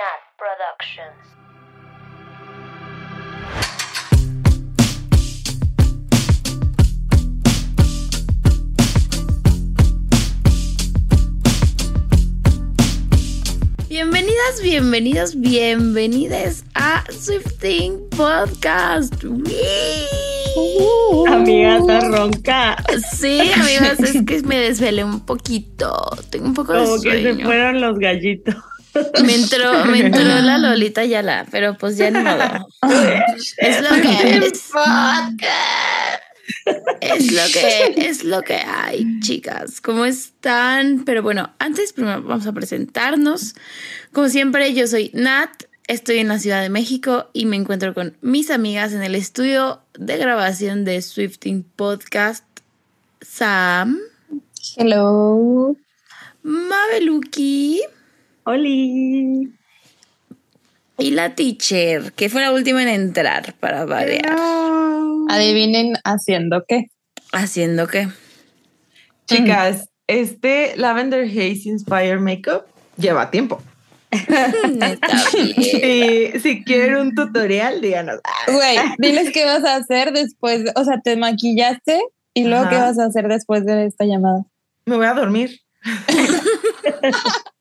Nat Productions. Bienvenidas, bienvenidos, bienvenidas a Swifting Podcast. Uh, amiga, está ronca. Sí, amigas, es que me desvelé un poquito. Tengo un poco de Como que se sueño. fueron los gallitos. Me entró, me entró la Lolita Yala, pero pues ya ni modo. Es lo que es. Es lo que es lo que hay, chicas. ¿Cómo están? Pero bueno, antes primero vamos a presentarnos. Como siempre, yo soy Nat, estoy en la Ciudad de México y me encuentro con mis amigas en el estudio de grabación de Swifting Podcast. Sam, Hello. Mabeluki Oli. y la teacher, que fue la última en entrar para variar. Adivinen haciendo qué. ¿Haciendo qué? Chicas, este Lavender Haze Inspire Makeup lleva tiempo. Si, quieren un tutorial, díganos. Güey, diles qué vas a hacer después. O sea, te maquillaste y luego Ajá. qué vas a hacer después de esta llamada. Me voy a dormir.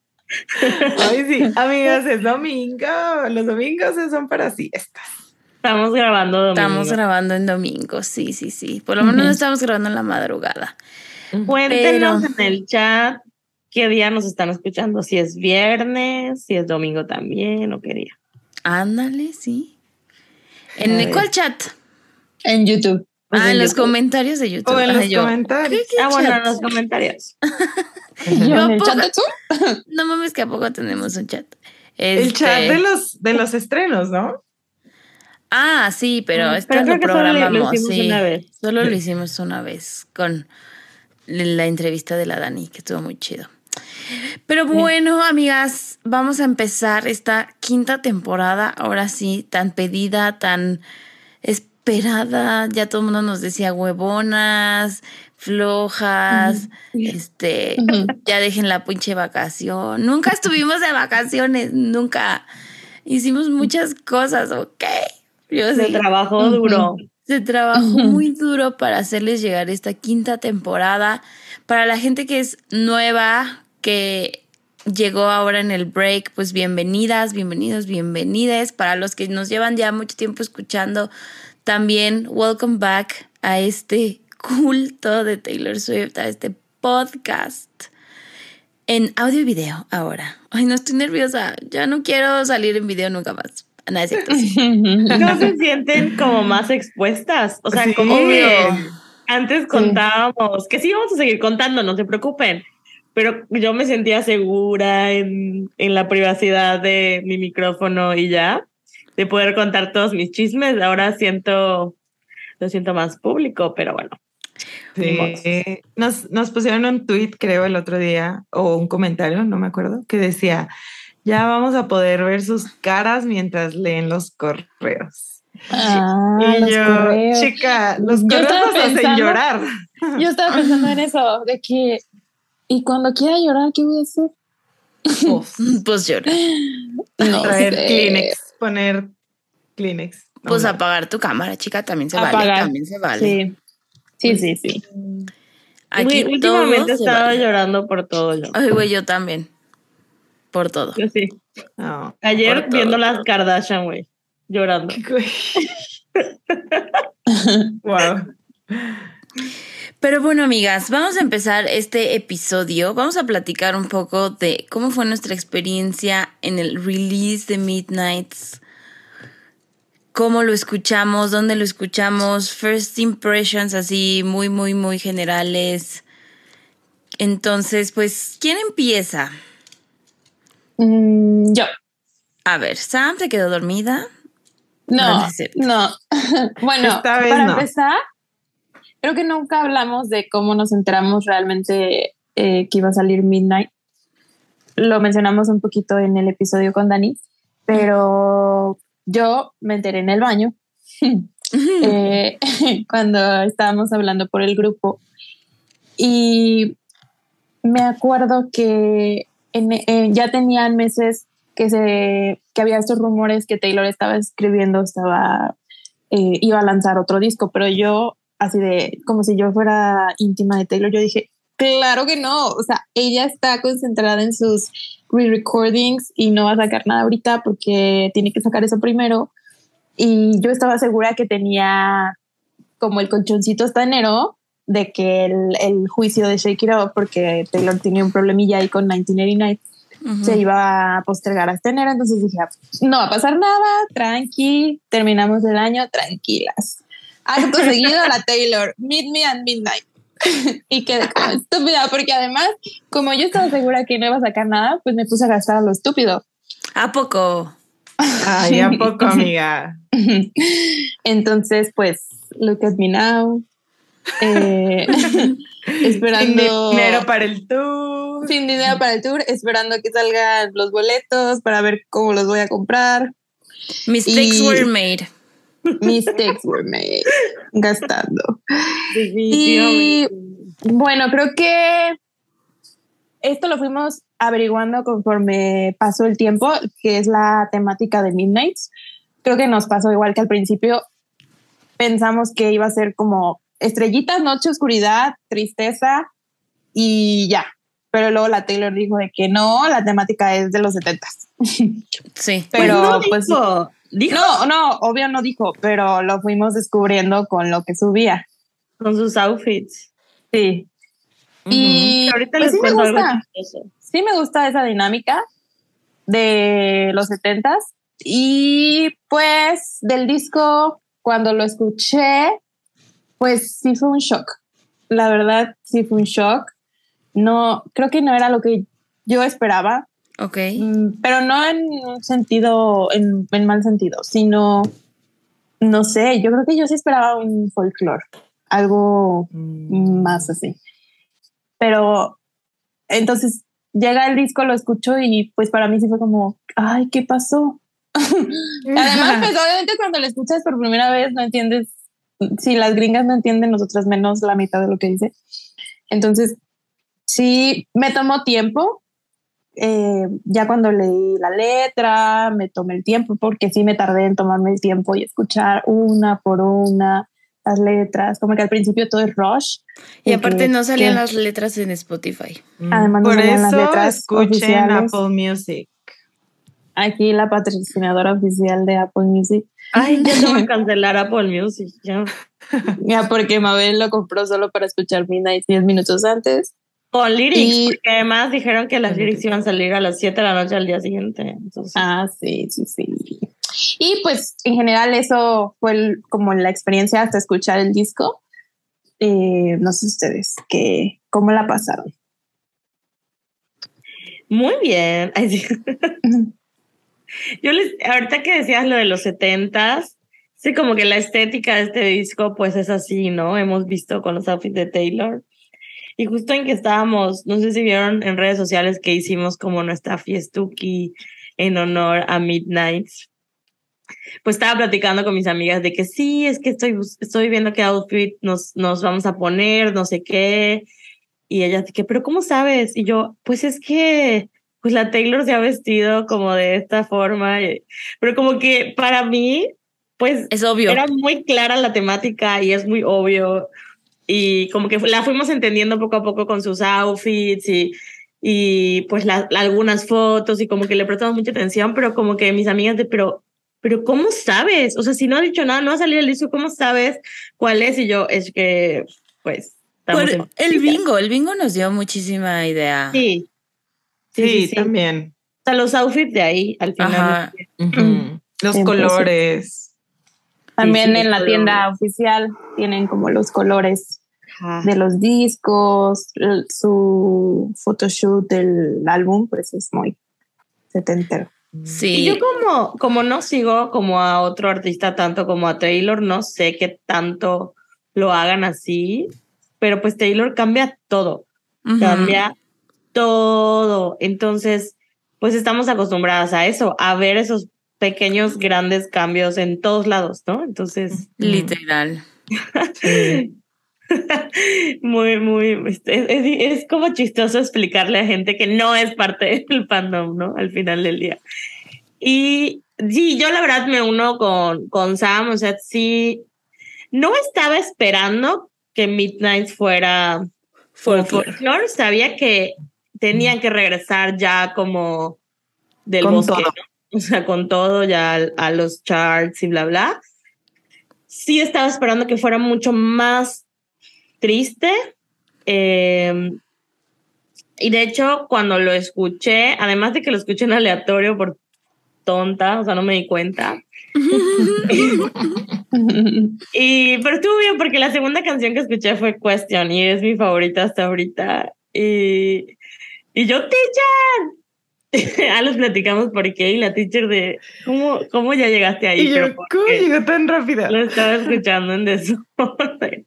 Ay, sí, amigas, es domingo. Los domingos son para siestas. Estamos grabando domingo. Estamos grabando en domingo, sí, sí, sí. Por lo menos no estamos grabando en la madrugada. Cuéntenos Pero- en el chat qué día nos están escuchando. Si es viernes, si es domingo también, o qué día. Ándale, sí. ¿En cuál chat? En YouTube. Ah, en en los YouTube. comentarios de YouTube. O en Ah, los comentarios. ¿qué- qué Ah, bueno, en los comentarios. ¿Y No, en el poco- chat de Zoom? No mames que a poco tenemos un chat. El Este- chat de los, de los estrenos, ¿no? Ah, sí, pero esto pero lo que solo lo- programamos. hicimos sí. una vez. Solo lo hicimos una vez con la entrevista de la Dani, que estuvo muy chido. Pero bueno, amigas, vamos a empezar esta quinta temporada, ahora sí, tan pedida, tan esperada. Ya todo el mundo nos decía huevonas, flojas, este, ya dejen la pinche vacación. Nunca estuvimos de vacaciones, nunca. Hicimos muchas cosas, ¿ok? Yo Se sí. trabajó duro. Se trabajó muy duro para hacerles llegar esta quinta temporada. Para la gente que es nueva, que llegó ahora en el break, pues bienvenidas, bienvenidos, bienvenidas. Para los que nos llevan ya mucho tiempo escuchando, también welcome back a este culto de Taylor Swift, a este podcast en audio y video ahora. Ay, no estoy nerviosa. Ya no quiero salir en video nunca más. Nada, es cierto. No se sienten como más expuestas. O sea, Sí. como antes contábamos, que sí vamos a seguir contando, no se preocupen. Pero yo me sentía segura en, en la privacidad de mi micrófono y ya, de poder contar todos mis chismes. Ahora siento, lo siento más público, pero bueno. Sí. Nos, nos pusieron un tweet, creo, el otro día, o un comentario, no me acuerdo, que decía, ya vamos a poder ver sus caras mientras leen los correos. Ah, y los yo, correos. chica, los Yo correos nos hacen pensando- llorar. Yo estaba pensando en eso, de que, y cuando quiera llorar, ¿qué voy a hacer? Pues llora. No Traer sé. Kleenex, poner Kleenex. Pues apagar tu cámara, chica, también se vale. También se vale. Sí, sí, sí, sí. Aquí Uy, todo últimamente he se estado vale. llorando por todo yo. Ay, güey, yo también. Por todo. Yo sí. No. Ayer Por todo. viendo las Kardashian, güey, llorando. wow. Pero bueno, amigas, vamos a empezar este episodio. Vamos a platicar un poco de cómo fue nuestra experiencia en el release de Midnights. Cómo lo escuchamos, dónde lo escuchamos, first impressions así muy, muy, muy generales. Entonces, pues, ¿quién empieza? Mm, yo. A ver, Sam se quedó dormida. No, No bueno, Esta vez para no. empezar, creo que nunca hablamos de cómo nos enteramos realmente eh, que iba a salir Midnight. Lo mencionamos un poquito en el episodio con Dani, pero yo me enteré en el baño. Eh, cuando estábamos hablando por el grupo. Y me acuerdo que en- eh, ya tenían meses que se que había estos rumores que Taylor estaba escribiendo, estaba eh, iba a lanzar otro disco, pero yo así de como si yo fuera íntima de Taylor, yo dije, claro que no, o sea, ella está concentrada en sus re-recordings y no va a sacar nada ahorita porque tiene que sacar eso primero. Y yo estaba segura que tenía como el colchoncito hasta enero de que el, el juicio de Shake It Up, porque Taylor tenía un problemilla ahí con 1989, se iba a postergar hasta enero. Entonces dije, ah, no va a pasar nada, tranqui, terminamos el año tranquilas. Acto seguido a la Taylor, Meet Me at Midnight. y quedé como estúpida, porque además, como yo estaba segura que no iba a sacar nada, pues me puse a gastar a lo estúpido. ¿A poco? Ay, ¿a poco, amiga? Entonces, pues, look at me now. Eh, esperando. Sin dinero para el tour. Sin dinero para el tour, esperando que salgan los boletos para ver cómo los voy a comprar. Mistakes Y- were made. Mistakes were made. Gastando. Y bueno, creo que esto lo fuimos averiguando conforme pasó el tiempo, que es la temática de Midnights. Creo que nos pasó igual que al principio. Pensamos que iba a ser como estrellitas, noche, oscuridad, tristeza y ya. Pero luego la Taylor dijo de que no, la temática es de los setentas. Sí. Pero no pues dijo, no, no, obvio no dijo, pero lo fuimos descubriendo con lo que subía. con sus outfits. Sí. Y Ahorita pues les sí me gusta. sí me gusta esa dinámica de los setentas y pues del disco cuando lo escuché pues sí fue un shock la verdad sí fue un shock no creo que no era lo que yo esperaba Ok. mm, pero no en un sentido en, en mal sentido sino no sé yo creo que yo sí esperaba un folclore algo Mm. más así. Pero entonces llega el disco, lo escucho y pues para mí sí fue como, ay, ¿qué pasó? Además, pues obviamente cuando lo escuchas por primera vez no entiendes, si las gringas no entienden, nosotras menos la mitad de lo que dice. Entonces, sí, me tomó tiempo. Eh, ya cuando leí la letra, me tomé el tiempo, porque sí me tardé en tomarme el tiempo y escuchar una por una las letras, como que al principio todo es rush. Y aparte que- no salían que- las letras en Spotify. Además, no Por salían las eso letras escuchen oficiales. Apple Music. Aquí la patrocinadora oficial de Apple Music. Ay, ya te van a cancelar Apple Music. Ya. Ya porque Mabel lo compró solo para escuchar Midnight 10 minutos antes. Con lyrics, Y- porque además dijeron que las lyrics iban a salir a las 7 de la noche al día siguiente. Entonces, Ah, sí, sí, sí. Y pues en general eso fue el- como la experiencia hasta escuchar el disco. Eh, no sé ustedes, que, ¿cómo la pasaron? muy bien. Yo les, ahorita que decías lo de los setentas, sí, como que la estética de este disco, pues es así, ¿no? Hemos visto con los outfits de Taylor. Y justo en que estábamos, no sé si vieron en redes sociales que hicimos como nuestra fiestuki en honor a Midnights. Pues estaba platicando con mis amigas de que sí, es que estoy, estoy viendo qué outfit nos, nos vamos a poner, no sé qué. Y ella que, pero ¿cómo sabes? Y yo, pues es que, pues la Taylor se ha vestido como de esta forma, pero como que para mí, pues Es obvio. era muy clara la temática y es muy obvio. Y como que la fuimos entendiendo poco a poco con sus outfits y, y pues la- la- algunas fotos y como que le prestamos mucha atención, pero como que mis amigas de, pero, pero ¿cómo sabes? O sea, si no ha dicho nada, no ha salido el disco, ¿cómo sabes cuál es? Y yo, es que, pues... estamos Por en- el bingo, el bingo nos dio muchísima idea. Sí. Sí, Sí, sí, sí. también. O sea, los outfits de ahí, al final. Ajá. Los 100%. colores. También sí, en la tienda oficial tienen como los colores Ajá. de los discos, el- su photoshoot del álbum, pues es muy setentero. Y Sí. yo como, como no sigo como a otro artista tanto como a Taylor, no sé qué tanto lo hagan así, pero pues Taylor cambia todo, cambia todo. Entonces, pues estamos acostumbradas a eso, a ver esos pequeños, grandes cambios en todos lados, ¿no? Entonces, Literal. Sí. muy, muy, este, es, es, como chistoso explicarle a gente que no es parte del fandom, ¿no? Al final del día. Y sí, yo la verdad me uno con, con Sam, o sea, sí, no estaba esperando que Midnight fuera folklore, sabía que tenían que regresar ya como del bosque, o sea, con todo ya a, los charts y bla, bla. Sí estaba esperando que fuera mucho más triste. Eh, y de hecho, cuando lo escuché, además de que lo escuché en aleatorio por tonta, o sea, no me di cuenta. y, pero estuvo bien porque la segunda canción que escuché fue Question y es mi favorita hasta ahorita. Y, y yo, teacher, ah, los platicamos por qué y la teacher de cómo, cómo ya llegaste ahí. Y yo, ¿cómo llegó tan rápida? Lo estaba escuchando en desorden.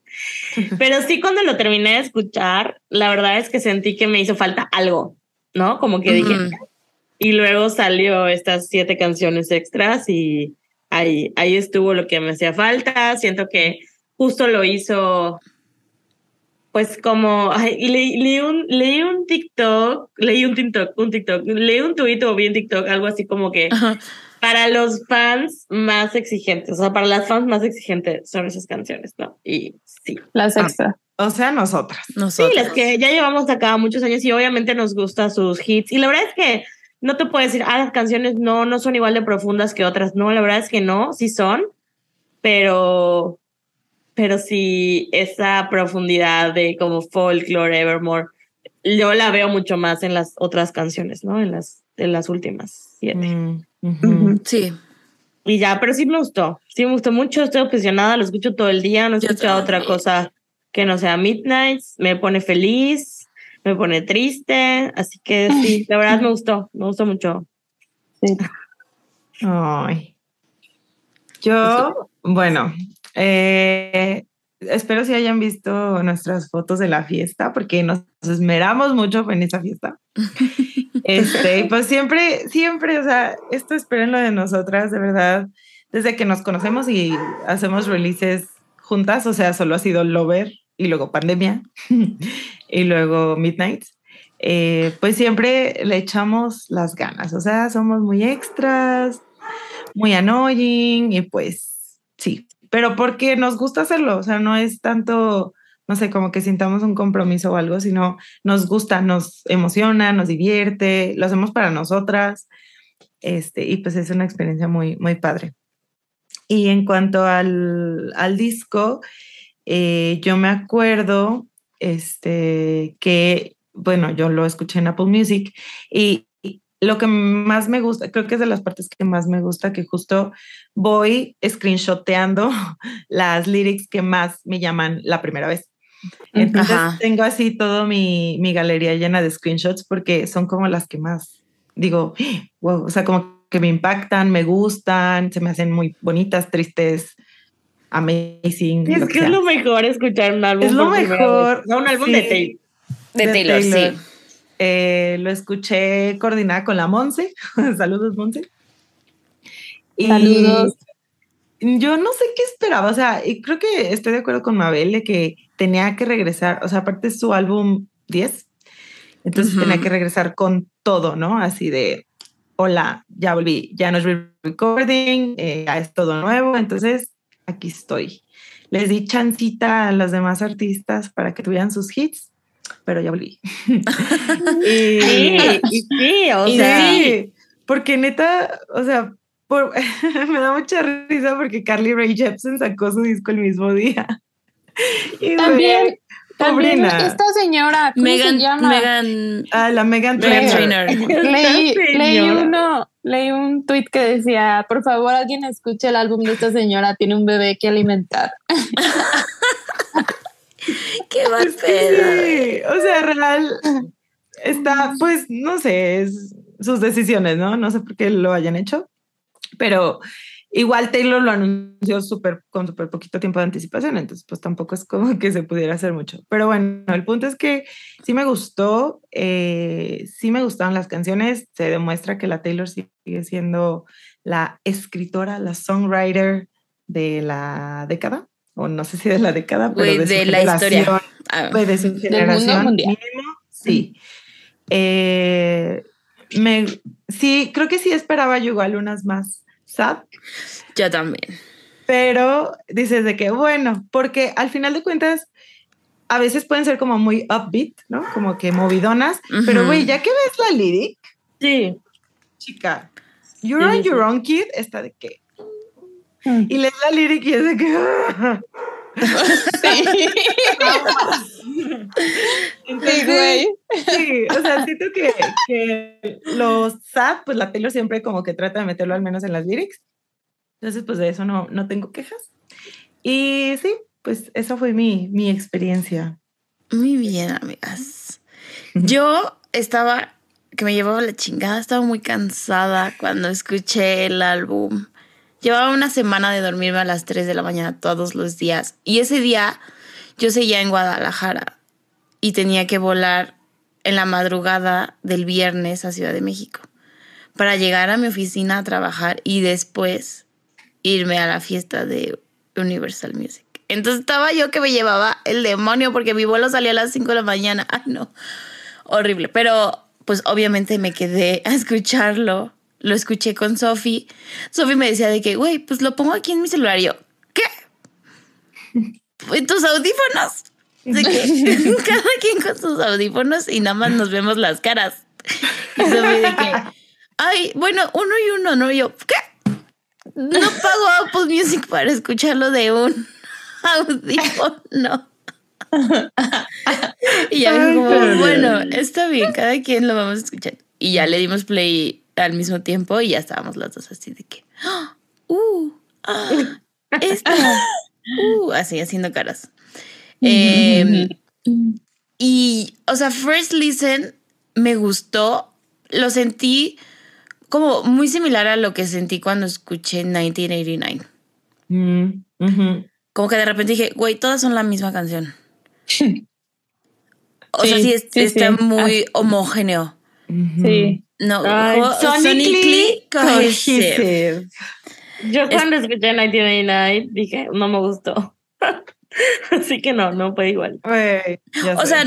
Pero sí, cuando lo terminé de escuchar, la verdad es que sentí que me hizo falta algo, ¿no? Como que dije. Y luego salió estas siete canciones extras y ahí, ahí estuvo lo que me hacía falta. Siento que justo lo hizo pues como leí, un, leí un TikTok, leí un TikTok, un TikTok, leí un tweet o bien TikTok, algo así como que para los fans más exigentes, o sea, para las fans más exigentes son esas canciones, ¿no? Y sí. Las ah, extra. o sea, nosotras. Sí, las que ya llevamos acá muchos años y obviamente nos gustan sus hits. Y la verdad es que no te puedo decir, ah, las canciones no, no son igual de profundas que otras. No, la verdad es que no, sí son, pero pero sí esa profundidad de como folklore, Evermore, yo la veo mucho más en las otras canciones, ¿no? En las, en las últimas siete. Mm, sí. Y ya, pero sí me gustó, sí me gustó mucho, estoy obsesionada, lo escucho todo el día, no escucho otra cosa que no sea Midnight, me pone feliz, me pone triste, así que sí, la verdad me gustó, me gustó mucho. Sí. Ay. Yo, bueno, eh, espero si hayan visto nuestras fotos de la fiesta, porque nos esmeramos mucho en esa fiesta. Este, pues siempre, siempre, o sea, esto esperen lo de nosotras, de verdad, desde que nos conocemos y hacemos releases juntas, o sea, solo ha sido Lover y luego Pandemia y luego Midnight. Eh, pues siempre le echamos las ganas, o sea, somos muy extras, muy annoying y pues sí, pero porque nos gusta hacerlo, o sea, no es tanto, no sé, como que sintamos un compromiso o algo, sino nos gusta, nos emociona, nos divierte, lo hacemos para nosotras, este, y pues es una experiencia muy, muy padre. Y en cuanto al, al disco, eh, yo me acuerdo este, que, bueno, yo lo escuché en Apple Music y lo que más me gusta, creo que es de las partes que más me gusta, que justo voy screenshoteando las lyrics que más me llaman la primera vez. Entonces tengo así todo mi, mi, galería llena de screenshots porque son como las que más digo, wow, o sea, como que me impactan, me gustan, se me hacen muy bonitas, tristes, amazing. Es que, es lo mejor escuchar un álbum. Es lo mejor. No, un álbum de Taylor. De, Taylor, sí. Eh, lo escuché coordinada con la Monse. Saludos, Monse. Saludos. Yo no sé qué esperaba, o sea, y creo que estoy de acuerdo con Mabel de que tenía que regresar, o sea, aparte es su álbum 10, entonces tenía que regresar con todo, ¿no? Así de, hola, ya volví, ya no es recording, eh, ya es todo nuevo, entonces aquí estoy. Les di chancita a los demás artistas para que tuvieran sus hits pero ya volví. y, sí, o sea. porque neta, o sea, me da mucha risa porque Carly Rae Jepsen sacó su disco el mismo día. también, también esta señora, ¿cómo se llama? Megan, ah, la Megan Trainor. leí, leí, uno, leí un tweet que decía, por favor, alguien escuche el álbum de esta señora, tiene un bebé que alimentar. Qué mal Sí, o sea, real está, pues, no sé, sus decisiones, ¿no? No sé por qué lo hayan hecho, pero igual Taylor lo anunció súper con súper poquito tiempo de anticipación, entonces pues tampoco es como que se pudiera hacer mucho. Pero bueno, el punto es que sí me gustó, eh, sí me gustaron las canciones, se demuestra que la Taylor sigue siendo la escritora, la songwriter de la década o no sé si de la década, pero de, su de la historia. Ah, de su generación mínimo, sí. Eh, me, sí, creo que sí esperaba yo igual unas más sad, yo también. pero dices de que bueno, porque al final de cuentas a veces pueden ser como muy upbeat, ¿no? Como que movidonas, pero güey, ya que ves la lyric, Sí. chica, You're Sí, on sí, your own kid, está de que Mm. y lees la lyric y es de que Sí, güey. Sí, o sea, siento que, que los sad, pues la Taylor siempre como que trata de meterlo al menos en las lyrics. Entonces, pues de eso no, no tengo quejas. Y sí, pues esa fue mi, mi experiencia. Muy bien, amigas. Yo estaba, que me llevaba la chingada, estaba muy cansada cuando escuché el álbum. Llevaba una semana de dormirme a las 3 de la mañana todos los días. Y ese día yo seguía en Guadalajara y tenía que volar en la madrugada del viernes a Ciudad de México para llegar a mi oficina a trabajar y después irme a la fiesta de Universal Music. Entonces estaba yo que me llevaba el demonio porque mi vuelo salía a las 5 de la mañana. Ay, no. Horrible. Pero pues obviamente me quedé a escucharlo. Lo escuché con Sofi. Sofi me decía de que, güey, pues lo pongo aquí en mi celular. Y yo, ¿qué? ¿En tus audífonos? De que cada quien con sus audífonos y nada más nos vemos las caras. Y Sofi de que, ay, bueno, uno y uno, ¿no? Y yo, ¿qué? No pago Apple Music para escucharlo de un audífono. y ya Ay, como, bueno, está bien, cada quien lo vamos a escuchar. Y ya le dimos play al mismo tiempo y ya estábamos las dos así de que, ¡ah! ¡uh! ¡ah! ¡esta! ¡uh! Así haciendo caras. Eh, y, o sea, First Listen me gustó. Lo sentí como muy similar a lo que sentí cuando escuché 1989. Mm. Como que de repente dije, güey, todas son la misma canción. O sea, Sí, sí, es- sí, está sí. muy homogéneo. Ujú. Sí. No, como sonically cohesive. cohesive. Yo cuando escuché 1989 dije, no me gustó. Así que no, no fue igual. O sé. sea,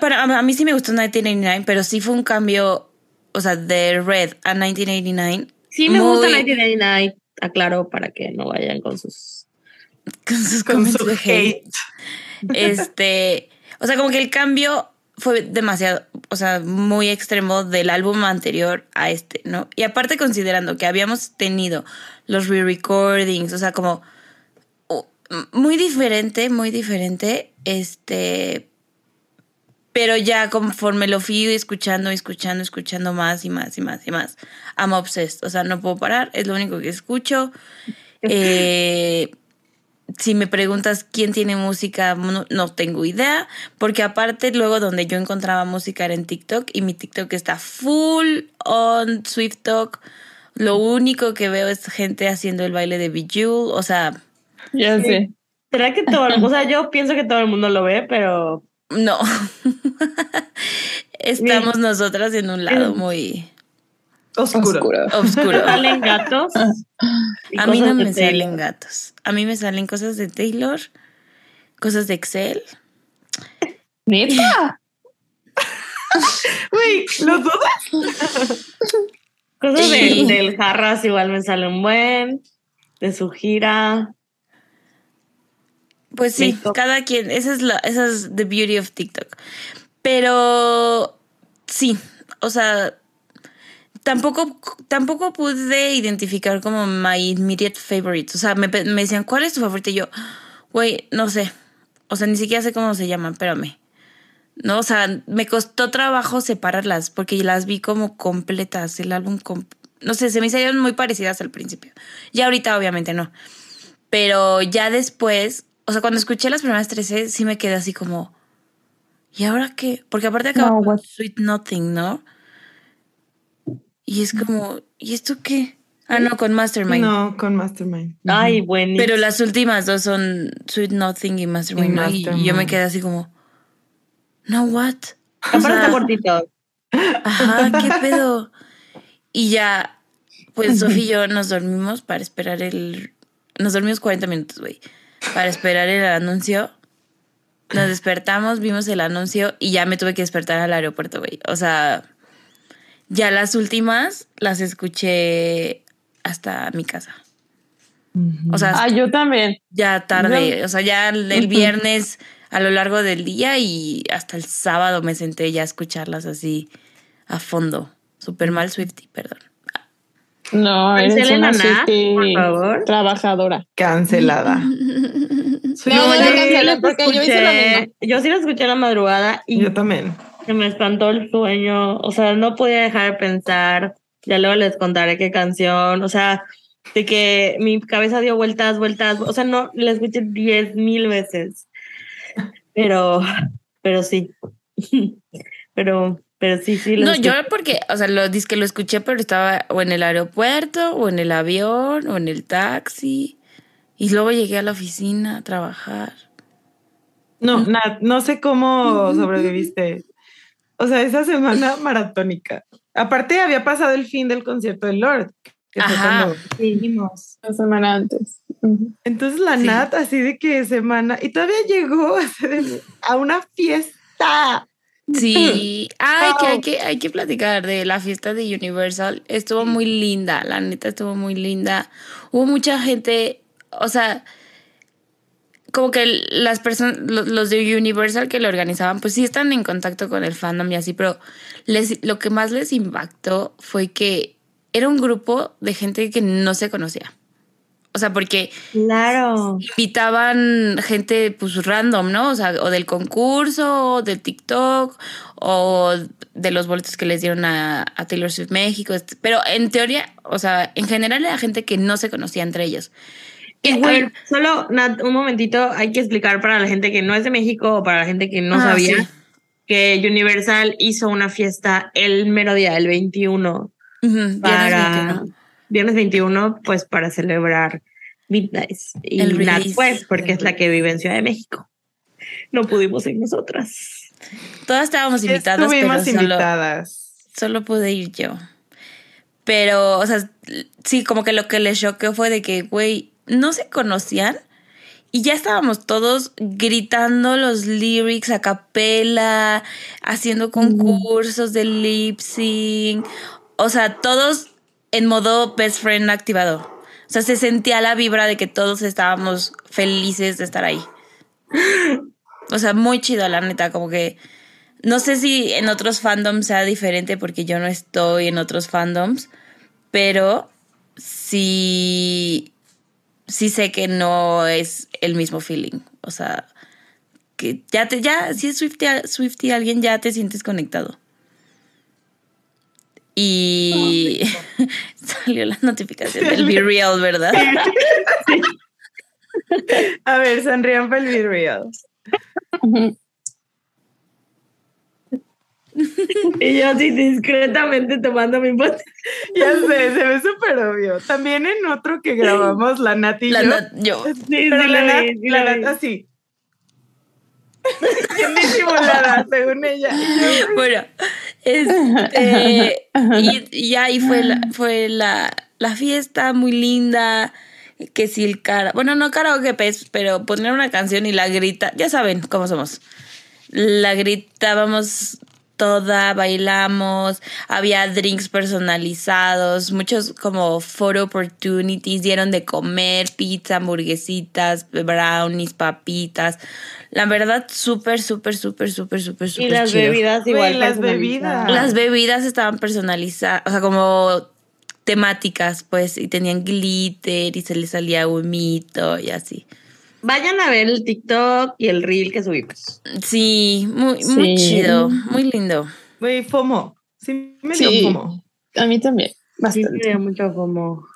para, a mí sí me gustó 1989, pero sí fue un cambio, o sea, de Red a 1989. Sí me gusta Muy- 1989, aclaro para que no vayan con sus... Con sus con su comentarios de hate. hate. Este, o sea, como que el cambio fue demasiado, o sea, muy extremo del álbum anterior a este, ¿no? Y aparte considerando que habíamos tenido los re-recordings, o sea, como oh, muy diferente, muy diferente, este, pero ya conforme lo fui escuchando, escuchando, escuchando más y más y más y más, I'm obsessed, o sea, no puedo parar, es lo único que escucho. Eh, si me preguntas quién tiene música, no, no tengo idea, porque aparte luego donde yo encontraba música era en TikTok y mi TikTok está full on Swift Talk. Lo único que veo es gente haciendo el baile de Bejeweled, o sea, Ya sé. ¿Será que todo, o sea, yo pienso que todo el mundo lo ve, pero no. Estamos nosotras en un lado muy Oscuro. Oscuro. oscuro. salen gatos. A mí no me Taylor. salen gatos. A mí me salen cosas de Taylor, cosas de Excel. ¿Neta? Güey, los dos. Cosas de- Y- del Jarras igual me salen buen, de su gira. Pues sí, TikTok. cada quien, esa es la, esa es the beauty of TikTok. Pero sí, o sea, tampoco, tampoco pude identificar como my immediate favorites. O sea, me, me decían, ¿cuál es tu favorito? Y yo, güey, no sé. O sea, ni siquiera sé cómo se llaman, espérame. No, o sea, me costó trabajo separarlas porque las vi como completas, el álbum, com- no sé, se me hicieron muy parecidas al principio. Y ahorita obviamente no. Pero ya después, o sea, cuando escuché las primeras 13, sí me quedé así como, ¿y ahora qué? Porque aparte acaba No, con? Sweet Nothing, ¿no? Y es como, ¿y esto qué? Ah, no, con Mastermind. No, con Mastermind. Ay, buenísimo. Pero las últimas dos son Sweet Nothing y Mastermind. Y ¿no? Y- Y, yo me quedé así como, no, what? Aparte cortito. Ajá, qué pedo. Y ya, pues Sofía y yo nos dormimos para esperar el. Nos dormimos 40 minutos, güey. para esperar el anuncio. Nos despertamos, vimos el anuncio y ya me tuve que despertar al aeropuerto, güey. O sea, ya las últimas las escuché hasta mi casa. O sea, Ah, yo también. ya tarde, Yo- o sea, ya el viernes a lo largo del día y hasta el sábado me senté ya a escucharlas así a fondo. Super mal Swifty, perdón. No, eres una a Swiftie por favor. trabajadora. Cancelada. No, Yo no las porque yo hice lo escuché- mismo. Yo sí la escuché en la madrugada y Yo también. Se me espantó el sueño. O sea, no podía dejar de pensar. Ya luego les contaré qué canción. O sea, de que mi cabeza dio vueltas, vueltas. O sea, no, la escuché diez mil veces. Pero, pero sí. Pero, pero sí, sí. No, yo escuché. porque, o sea, lo que lo escuché, pero estaba o en el aeropuerto, o en el avión, o en el taxi. Y luego llegué a la oficina a trabajar. No, Nat, no sé cómo sobreviviste. O sea, esa semana maratónica. Aparte, había pasado el fin del concierto de Lord. Que fue Ajá. cuando vinimos. Una semana antes. Entonces la Sí. Nat, así de que semana. Y todavía llegó a una fiesta. Sí, ay, que hay que hay que platicar de la fiesta de Universal. Estuvo muy linda, la neta estuvo muy linda. Hubo mucha gente, o sea, como que las personas, los de Universal que lo organizaban, pues sí están en contacto con el fandom y así, pero les, lo que más les impactó fue que era un grupo de gente que no se conocía. O sea, porque Claro. invitaban gente pues random, ¿no? O sea, o del concurso, o del TikTok, o de los boletos que les dieron a, a Taylor Swift México. este- Pero en teoría, o sea, en general era gente que no se conocía entre ellos. A ver, solo Nat, un momentito, hay que explicar para la gente que no es de México o para la gente que no Ah, sabía sí. que Universal hizo una fiesta el mero día, el 21, ujú, viernes para 21. viernes 21, pues para celebrar Midnight. Y El Nat release. pues, porque es la que vive en Ciudad de México. No pudimos ir nosotras. Todas estábamos invitadas, pero Estuvimos solo, invitadas. solo pude ir yo. Pero, o sea, sí, como que lo que les choqueó fue de que, güey, no se conocían y ya estábamos todos gritando los lyrics a capela, haciendo concursos de lip sync. O sea, todos en modo best friend activado. O sea, se sentía la vibra de que todos estábamos felices de estar ahí. O sea, muy chido, la neta, como que no sé si en otros fandoms sea diferente porque yo no estoy en otros fandoms, pero sí, sí sé que no es el mismo feeling. O sea, que ya te, ya, si es Swifty, Swifty alguien, ya te sientes conectado. Y salió la notificación del Be Real, ¿verdad? A ver, sonrían para el Be Real. Y yo así discretamente tomando mi foto. Ya sé, se ve súper obvio. También en otro que grabamos, la Nat y La yo. not- yo. Sí, Pero sí la Nat, vi, sí la. Nat así. Bien disimulada, según ella. Bueno, este, y, y ahí fue la, fue la, la fiesta muy linda. Que si el cara, bueno, no karaoke, pues, pero poner una canción y la grita, ya saben cómo somos. La gritábamos toda, bailamos, había drinks personalizados, muchos como photo opportunities, dieron de comer, pizza, hamburguesitas, brownies, papitas. La verdad, súper, súper, súper, súper, súper, Y súper las chido. bebidas igual. las personalizadas. bebidas. Las bebidas estaban personalizadas, o sea, como temáticas, pues, y tenían glitter y se les salía humito y así. Vayan a ver el TikTok y el reel que subimos. Sí, muy, muy Sí. chido, muy lindo. Güey, FOMO. Sí, me dio Sí. FOMO. A mí también. Sí, Bastante. me dio mucho como.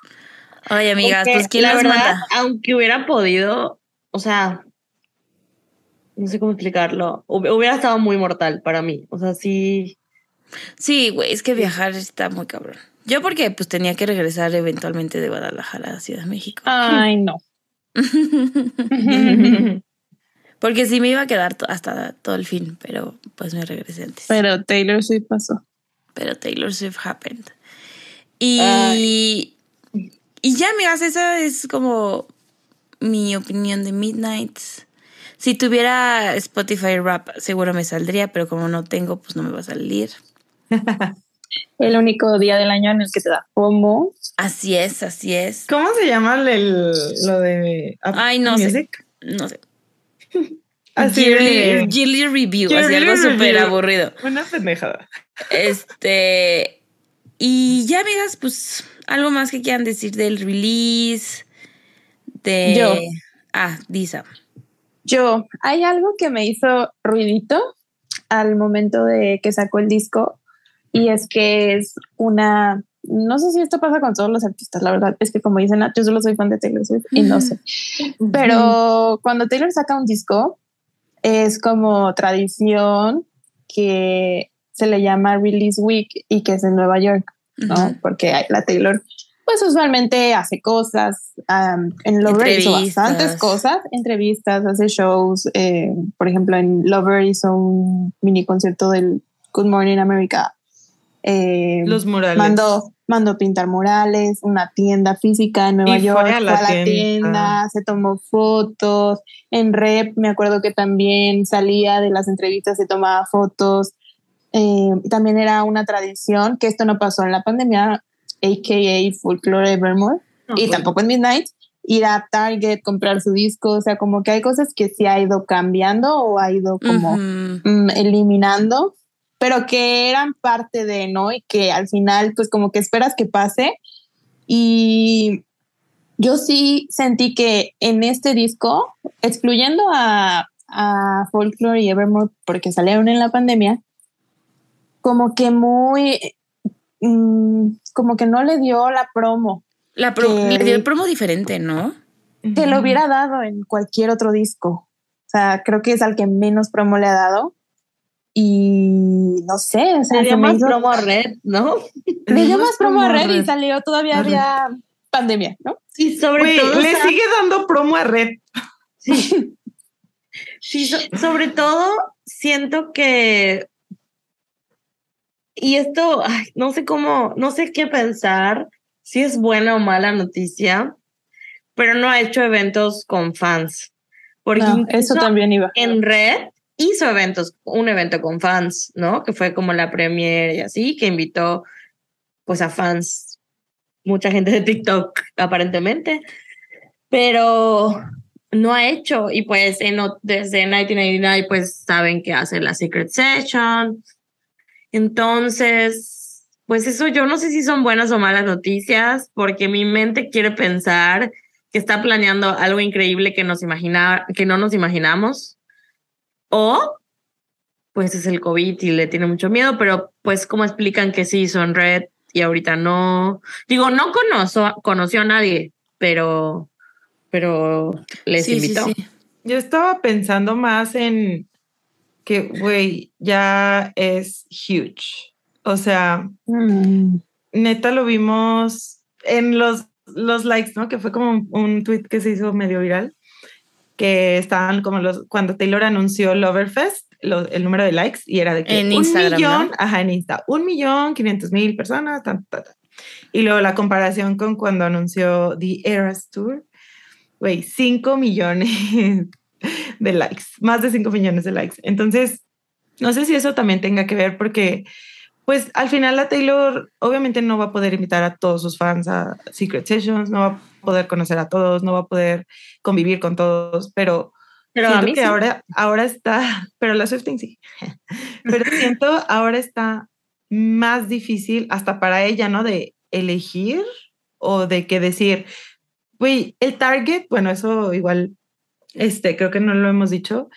Oye, amigas, Porque pues, ¿quién la las verdad? Aunque hubiera podido, o sea, no sé cómo explicarlo. Hub- Hubiera estado muy mortal para mí. O sea, sí. Sí, güey, es que viajar está muy cabrón. Yo porque, pues, tenía que regresar eventualmente de Guadalajara a Ciudad de México. Ay, no. Porque sí me iba a quedar hasta todo el fin, pero pues me regresé antes. Pero Taylor Swift pasó. pero Taylor Swift happened. Y, y ya, amigas, esa es como mi opinión de Midnight. Si tuviera Spotify Rap, seguro me saldría, pero como no tengo, pues no me va a salir. El único día del año en el que te da FOMO. Así es, así es. ¿Cómo se llama el, lo de Apple Ay, no sé. Music? No sé. Así Yearly, yearly Review, así Yearly algo súper aburrido. Una pendejada. Este. Y ya, amigas, pues algo más que quieran decir del release. De. Yo. Ah, Disa. Yo, hay algo que me hizo ruidito al momento de que sacó el disco y es que es una, no sé si esto pasa con todos los artistas, la verdad es que como dicen, "Ah, yo solo soy fan de Taylor Swift y no sé, pero cuando Taylor saca un disco es como tradición que se le llama Release Week y que es en Nueva York. ¿no? Porque la Taylor, pues usualmente hace cosas, um, en Lover hizo bastantes cosas, entrevistas, hace shows, eh, por ejemplo, en Lover hizo un mini concierto del Good Morning America. Eh, Los murales. mandó, mandó pintar murales, una tienda física en Nueva Y York, fue a la tienda. tienda. se tomó fotos, en Rep me acuerdo que también salía de las entrevistas, se tomaba fotos, Eh, también era una tradición, que esto no pasó en la pandemia, a.k.a. Folklore Evermore, y tampoco en Midnight, ir a Target, comprar su disco, o sea, como que hay cosas que sí ha ido cambiando o ha ido como mm, eliminando, pero que eran parte de, ¿no? Y que al final, pues como que esperas que pase. Y yo sí sentí que en este disco, excluyendo a, a Folklore y Evermore, porque salieron en la pandemia, como que muy, mm, como que no le dio la promo La pro- que- le dio el promo diferente, ¿no? que lo hubiera dado en cualquier otro disco. O sea, creo que es al que menos promo le ha dado. Y no sé, o sea, Sería se hizo- promo a Red, ¿no? le dio más promo a Red y salió, todavía había pandemia, ¿no? Sí, sobre todo. le o sea, sigue dando promo a Red. Sí, Sí, so- sobre todo siento que. Y esto, ay, no sé cómo, no sé qué pensar, si es buena o mala noticia, pero no ha hecho eventos con fans. Porque No, incluso eso también iba. en Red hizo eventos, un evento con fans, ¿no? Que fue como la premiere y así, que invitó pues a fans, mucha gente de TikTok aparentemente, pero no ha hecho y pues en, desde 1989 pues saben que hace la Secret Session. Entonces, pues eso yo no sé si son buenas o malas noticias porque mi mente quiere pensar que está planeando algo increíble que nos imagina, que no nos imaginamos o pues es el COVID y le tiene mucho miedo, pero pues como explican que sí hizo en red y ahorita no. Digo, no conoció, conoció a nadie, pero pero les Sí, sí, invitó. sí. Yo estaba pensando más en que, güey, ya es huge. O sea, Mm. neta lo vimos en los, los likes, ¿no? Que fue como un, un tweet que se hizo medio viral, que estaban como los, cuando Taylor anunció Loverfest, lo- el número de likes, y era de que En un Instagram, millón, ¿no? ajá, en Insta, un millón, quinientos mil personas, tan, tan, tan. Y luego la comparación con cuando anunció The Eras Tour, güey, 5 millones de likes, más de 5 millones de likes. Entonces, no sé si eso también tenga que ver porque, pues al final la Taylor obviamente no va a poder invitar a todos sus fans a Secret Sessions, no va a poder conocer a todos, no va a poder convivir con todos, pero Pero a siento mí que sí. ahora, ahora está, pero la Swifting sí, pero siento ahora está más difícil hasta para ella, ¿no? De elegir o de que decir, güey, el target, bueno, eso igual, este, creo que no lo hemos dicho.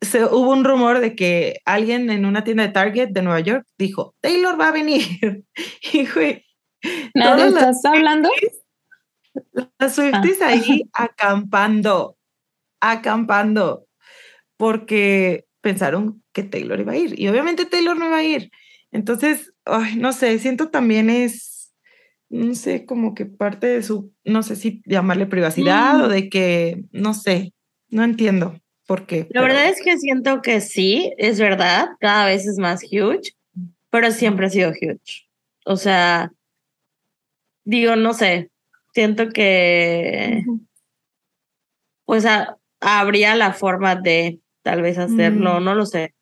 Se, hubo un rumor de que alguien en una tienda de Target de Nueva York dijo, Taylor va a venir. Y güey, ¿Nadie todas las- estás hablando? Las Swifties Ah. ahí acampando, acampando, porque pensaron que Taylor iba a ir. Y obviamente Taylor no iba a ir. Entonces, ay, no sé, siento también es, no sé, como que parte de su, no sé si llamarle privacidad Mm. o de que, no sé, no entiendo por qué. La verdad es que siento que sí, es verdad, cada vez es más huge, pero siempre ha sido huge. O sea, digo, no sé, siento que pues habría la forma de tal vez hacerlo, Mm. no lo sé.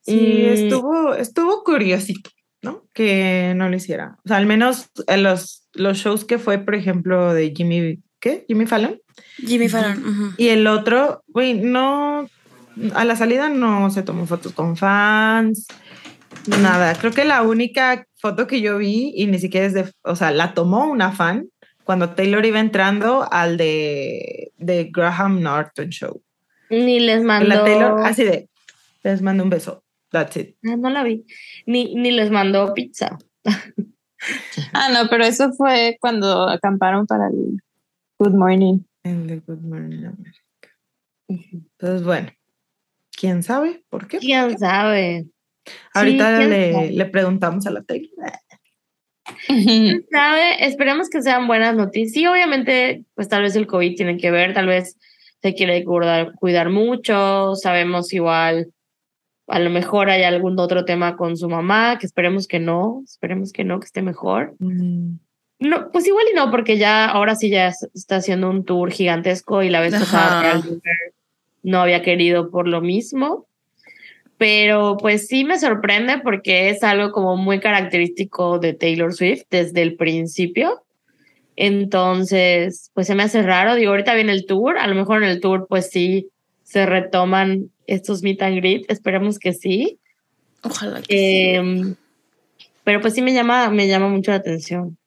Sí, Mm. estuvo, estuvo curiosito, ¿no? Que no lo hiciera. O sea, al menos en los, los shows que fue, por ejemplo, de Jimmy, ¿qué? Jimmy Fallon. Jimmy Fallon. Y el otro, güey, no, a la salida no se tomó fotos con fans, nada. Creo que la única foto que yo vi, y ni siquiera es de, o sea, la tomó una fan cuando Taylor iba entrando al de, de Graham Norton Show. Ni les mandó. La Taylor, así de, les mando un beso. That's it. Ah, no la vi. Ni, ni les mandó pizza. Ah, no, pero eso fue cuando acamparon para el Good Morning. El de Good Morning America. Entonces, bueno, quién sabe por qué. ¿Quién sabe? Ahorita ¿quién le, le preguntamos a la. ¿Quién sabe? Esperemos que sean buenas noticias. Sí, obviamente, pues tal vez el COVID tiene que ver, tal vez se quiere cuidar, cuidar mucho, sabemos igual, a lo mejor hay algún otro tema con su mamá, que esperemos que no, esperemos que no, que esté mejor. Mm, No, pues igual y no, porque ya ahora sí ya está haciendo un tour gigantesco y la vez pasada no había querido por lo mismo. Pero pues sí me sorprende porque es algo como muy característico de Taylor Swift desde el principio. Entonces, pues se me hace raro. Digo, ahorita viene el tour, a lo mejor en el tour pues sí se retoman estos meet and greet, esperemos que sí. Ojalá que sí. Em, pero pues sí me llama, me llama mucho la atención.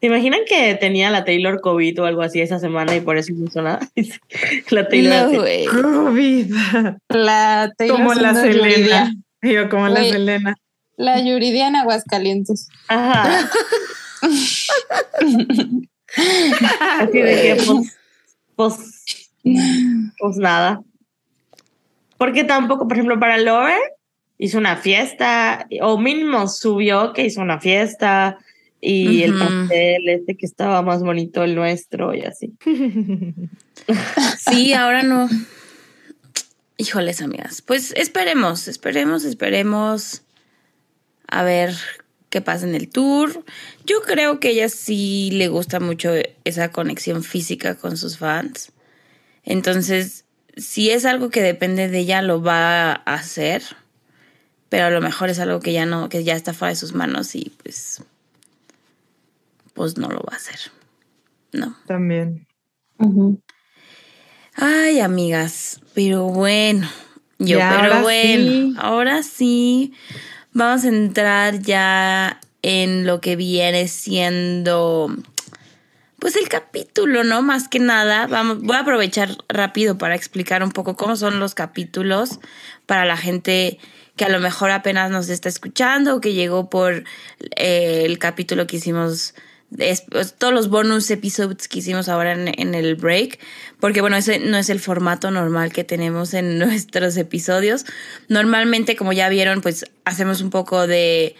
¿Se imaginan que tenía la Taylor COVID o algo así esa semana y por eso no hizo nada? la Taylor. No. COVID. La Taylor Como la Selena. Yo, como la Güey. Selena. La Yuridia en Aguascalientes. Ajá. Así de que, pues, pues, pues nada. Porque tampoco, por ejemplo, para Lover hizo una fiesta, o mínimo subió que hizo una fiesta, y el pastel este que estaba más bonito el nuestro y así. Sí, ahora no. Híjoles, amigas. Pues esperemos, esperemos, esperemos a ver qué pasa en el tour. Yo creo que ella sí le gusta mucho esa conexión física con sus fans. Entonces, si es algo que depende de ella, lo va a hacer. Pero a lo mejor es algo que ya no, que ya está fuera de sus manos y pues, pues no lo va a hacer. No. También. Ay, amigas, pero bueno, yo, Ya, pero ahora bueno, sí. ahora sí vamos a entrar ya en lo que viene siendo, pues el capítulo, ¿no? Más que nada, vamos, voy a aprovechar rápido para explicar un poco cómo son los capítulos para la gente que a lo mejor apenas nos está escuchando o que llegó por eh, el capítulo que hicimos es- pues, todos los bonus episodes que hicimos ahora en, en el break, porque bueno, ese no es el formato normal que tenemos en nuestros episodios. Normalmente, como ya vieron, pues hacemos un poco de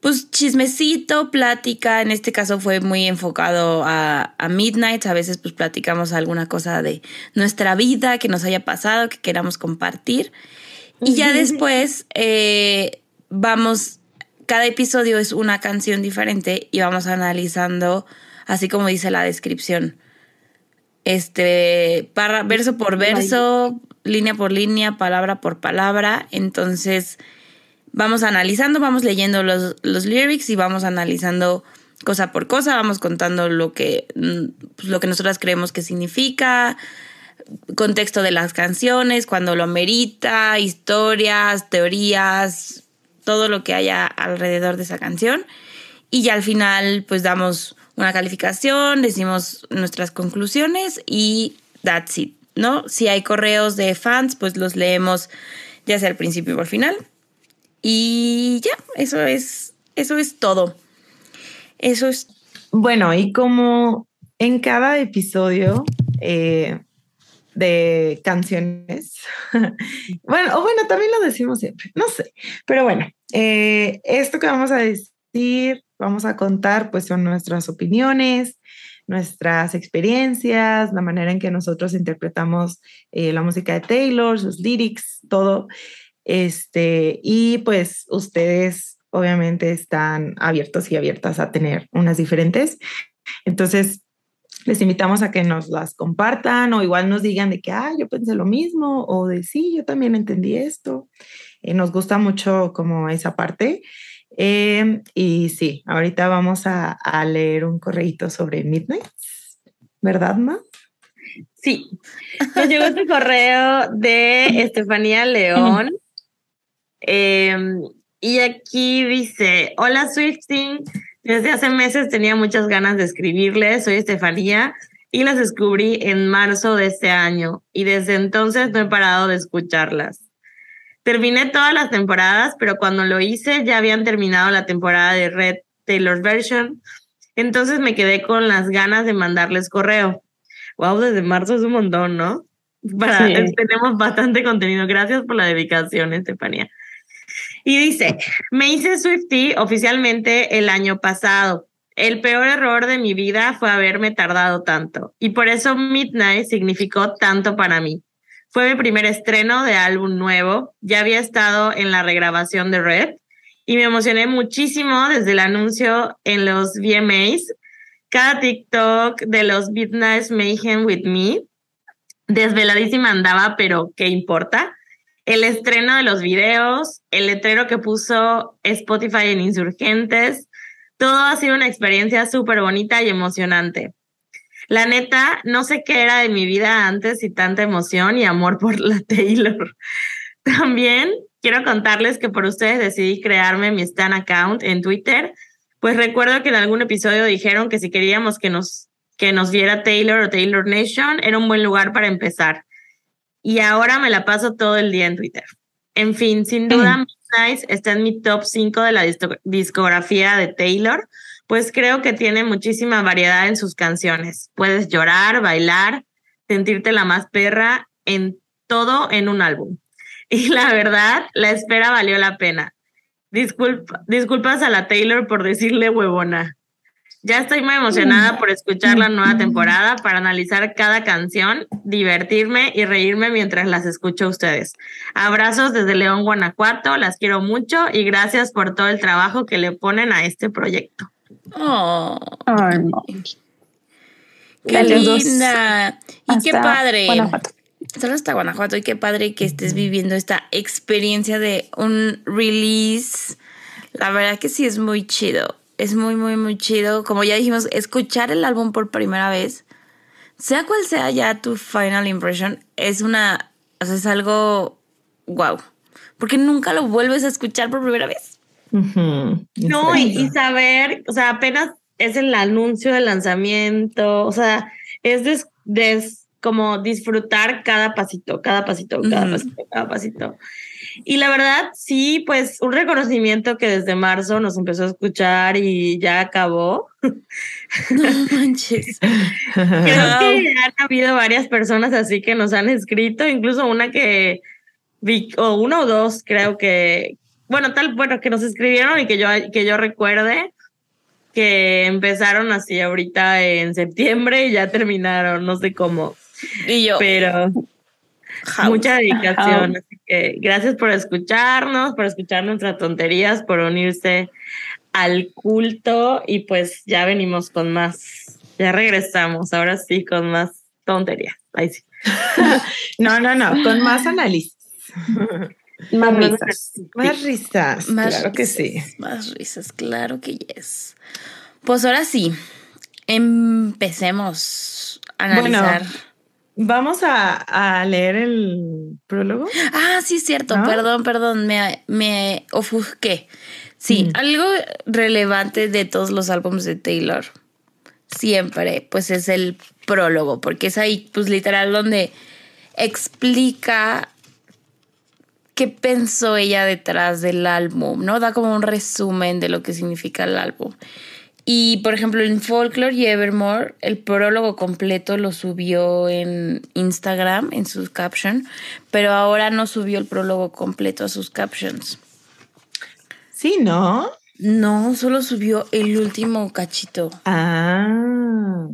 pues chismecito, plática, en este caso fue muy enfocado a, a Midnight, a veces pues platicamos alguna cosa de nuestra vida que nos haya pasado, que queramos compartir. Y ya después eh, vamos, cada episodio es una canción diferente y vamos analizando, así como dice la descripción, este, para, verso por verso, línea por línea, palabra por palabra. Entonces vamos analizando, vamos leyendo los, los lyrics y vamos analizando cosa por cosa, vamos contando lo que, mm, pues, lo que nosotras creemos que significa, contexto de las canciones, cuando lo amerita, historias, teorías, todo lo que haya alrededor de esa canción. Y ya al final, pues damos una calificación, decimos nuestras conclusiones y that's it, ¿no? Si hay correos de fans, pues los leemos ya sea al principio o al final. Y ya, eso es, eso es todo. Eso es Bueno, y como en cada episodio eh, de canciones, bueno, o bueno, también lo decimos siempre, no sé, pero bueno, eh, esto que vamos a decir, vamos a contar, pues son nuestras opiniones, nuestras experiencias, la manera en que nosotros interpretamos eh, la música de Taylor, sus lyrics, todo. Este, y pues ustedes obviamente están abiertos y abiertas a tener unas diferentes. Entonces, les invitamos a que nos las compartan o igual nos digan de que, ah, yo pensé lo mismo o de sí, yo también entendí esto. Eh, nos gusta mucho como esa parte. Eh, y sí, ahorita vamos a, a leer un correíto sobre Midnight, ¿verdad, Ma? Sí, nos llegó este correo de Estefanía León. Em, y aquí dice, hola Swifting, desde hace meses tenía muchas ganas de escribirles, soy Estefanía y las descubrí en marzo de este año y desde entonces no he parado de escucharlas. Terminé todas las temporadas, pero cuando lo hice ya habían terminado la temporada de Red Taylor Version, entonces me quedé con las ganas de mandarles correo. Wow, desde marzo es un montón, ¿no? Para, Tenemos bastante contenido. Gracias por la dedicación, Estefanía. Y dice, me hice Swifty oficialmente el año pasado. El peor error de mi vida fue haberme tardado tanto. Y por eso Midnight significó tanto para mí. Fue mi primer estreno de álbum nuevo. Ya había estado en la regrabación de Red y me emocioné muchísimo desde el anuncio en los VMAs. Cada TikTok de los Midnight Mayhem with Me, desveladísima andaba, pero ¿qué importa? El estreno de los videos, el letrero que puso Spotify en Insurgentes, todo ha sido una experiencia súper bonita y emocionante. La neta, no sé qué era de mi vida antes y tanta emoción y amor por la Taylor. También quiero contarles que por ustedes decidí crearme mi Stan account en Twitter, pues recuerdo que en algún episodio dijeron que si queríamos que nos, que nos viera Taylor o Taylor Nation, era un buen lugar para empezar. Y ahora me la paso todo el día en Twitter. En fin, sin duda, Nice está en mi top 5 de la discografía de Taylor pues creo que tiene muchísima variedad en sus canciones. Puedes llorar, bailar, sentirte la más perra en todo en un álbum. Y la verdad, la espera valió la pena. Disculpa, disculpas a la Taylor por decirle huevona. Ya estoy muy emocionada por escuchar la nueva temporada para analizar cada canción, divertirme y reírme mientras las escucho a ustedes. Abrazos desde León, Guanajuato, las quiero mucho y gracias por todo el trabajo que le ponen a este proyecto. Oh. Qué linda. Y qué padre. Guanajuato. Solo hasta Guanajuato y qué padre que estés viviendo esta experiencia de un release. La verdad que sí es muy chido. Es muy, muy, muy chido. Como ya dijimos, escuchar el álbum por primera vez, sea cual sea ya tu final impression, es una. O sea, es algo. Wow. Porque nunca lo vuelves a escuchar por primera vez. No, y, saber, o sea, apenas es el anuncio del lanzamiento, o sea, es como disfrutar cada pasito, cada pasito, cada pasito, cada pasito. Y la verdad, sí, pues un reconocimiento que desde marzo nos empezó a escuchar y ya acabó. No manches. Creo que han habido varias personas así que nos han escrito, incluso una que o uno o dos, creo que, bueno, tal, bueno, que nos escribieron y que yo, que yo recuerde que empezaron así ahorita en septiembre y ya terminaron, no sé cómo. Y yo. Pero mucha dedicación. Así que gracias por escucharnos, por escuchar nuestras tonterías, por unirse al culto y pues ya venimos con más. Ya regresamos, ahora sí, con más tonterías. Ahí sí. no, no, no, con más análisis. Más risas. Más risas. claro que sí. Más risas, claro que yes. Pues ahora sí, empecemos a analizar. Vamos a, leer el prólogo. Ah, sí, cierto. Perdón, perdón, me, me ofusqué. Sí, mm. algo relevante de todos los álbumes de Taylor siempre, pues es el prólogo, porque es ahí, pues literal, donde explica qué pensó ella detrás del álbum, ¿no? Da como un resumen de lo que significa el álbum. Y por ejemplo, en Folklore y Evermore, el prólogo completo lo subió en Instagram, en sus captions, pero ahora no subió el prólogo completo a sus captions. Sí, ¿no? No, solo subió el último cachito. Ah.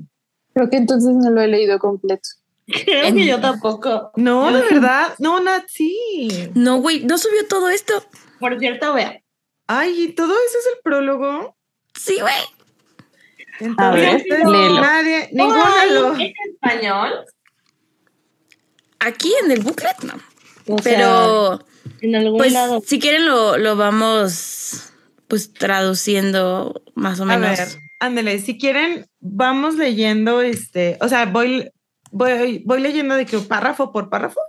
Creo que entonces no lo he leído completo. Creo que yo tampoco. No, de verdad. No, Nat, sí. No, güey, no subió todo esto. Por cierto, vea. Ay, ¿y todo eso es el prólogo? Sí, güey. Entonces, léelo. nadie, ninguno lo. ¿En español? Aquí en el booklet no. O sea, Pero, en algún pues, lado. si quieren lo, lo vamos pues traduciendo más o A menos. ver, ándale, si quieren, vamos leyendo este, o sea, voy, voy, voy leyendo de que párrafo por párrafo.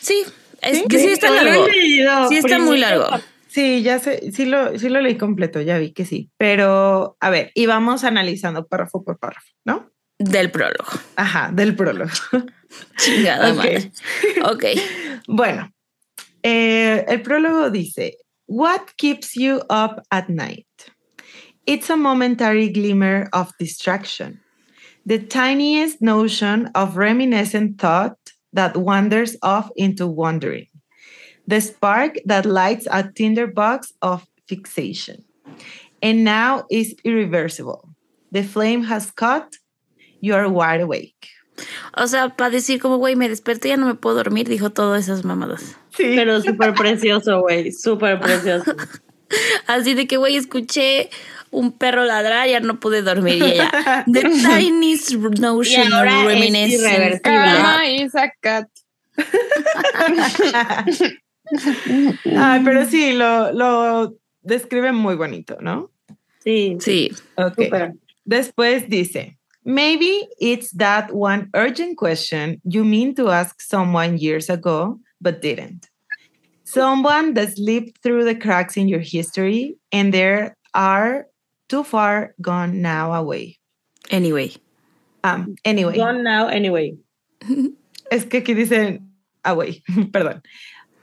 Sí, es ¿Sí? que sí está largo. leído Sí está muy largo. Sí, ya sé, sí lo, sí lo leí completo, ya vi que sí. Pero, a ver, y vamos analizando párrafo por párrafo, ¿no? Del prólogo. Ajá, del prólogo. Chingada Ok. madre. Ok. Bueno, eh, el prólogo dice, What keeps you up at night? It's a momentary glimmer of distraction, the tiniest notion of reminiscent thought that wanders off into wandering, the spark that lights a tinderbox of fixation, and now is irreversible. The flame has caught, you are wide awake. O sea, para decir como, güey, me desperté, ya no me puedo dormir, dijo todas esas mamadas. Sí. Pero súper precioso, güey. Súper precioso. Así de que, güey, escuché un perro ladrar, ya no pude dormir. Y ella, the tiniest notion Y ahora of es reminiscence. irreversible. Karma is a cat. Ay, pero sí, lo, lo describe muy bonito, ¿no? Sí, Sí. Ok. súper. Después dice, maybe it's that one urgent question you mean to ask someone years ago, but didn't. Someone that slipped through the cracks in your history and there are too far gone now away. Anyway. Um, anyway, Gone now, anyway. es que aquí dice away, perdón.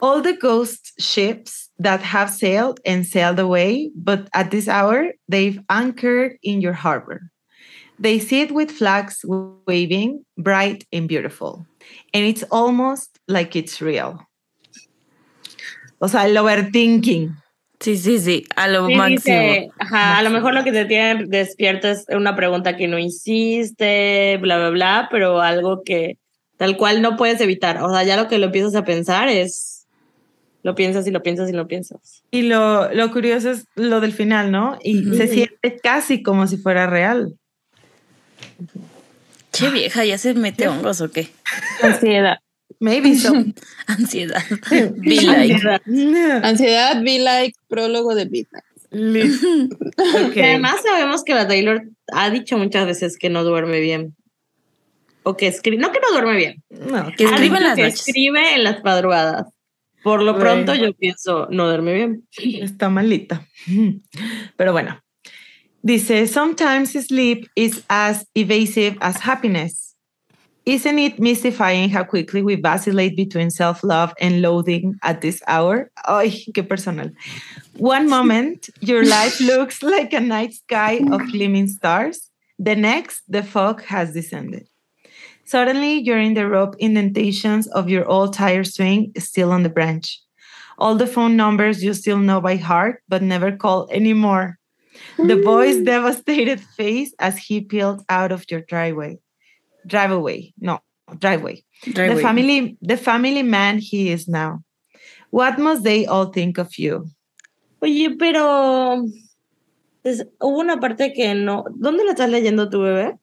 All the ghost ships that have sailed and sailed away, but at this hour they've anchored in your harbor. They sit with flags waving, bright and beautiful, and it's almost like it's real. O sea, el overthinking. Sí, sí, sí, a lo Sí, máximo. dice, ajá, a lo mejor lo que te tiene despierto es una pregunta que no hiciste, bla, bla, bla, pero algo que tal cual no puedes evitar. O sea, ya lo que lo empiezas a pensar es, lo piensas y lo piensas y lo piensas. Y lo, lo curioso es lo del final, ¿no? Y se siente casi como si fuera real. Che vieja, ¿ya se mete hongos o qué? Ansiedad. Maybe so. Ansiedad. Be like. Ansiedad, be like, prólogo de Midnight. Lit- ok. Que además sabemos que la Taylor ha dicho muchas veces que no duerme bien. O que escribe, no que no duerme bien, No, Que escribe en las que noches. escribe en las madrugadas. Por lo pronto yo pienso, no duerme bien. Está malita. Pero bueno. Dice, sometimes sleep is as evasive as happiness. Isn't it mystifying how quickly we vacillate between self-love and loathing at this hour? Ay, qué personal. One moment, your life looks like a night sky of gleaming stars. The next, the fog has descended. Suddenly, you're in the rope indentations of your old tire swing, still on the branch. All the phone numbers you still know by heart, but never call anymore. The boy's devastated face as he peeled out of your driveway. Driveway, no, driveway. The family, the family man he is now. What must they all think of you? Oye, pero es- hubo una parte que no. ¿Dónde la estás leyendo tu bebé?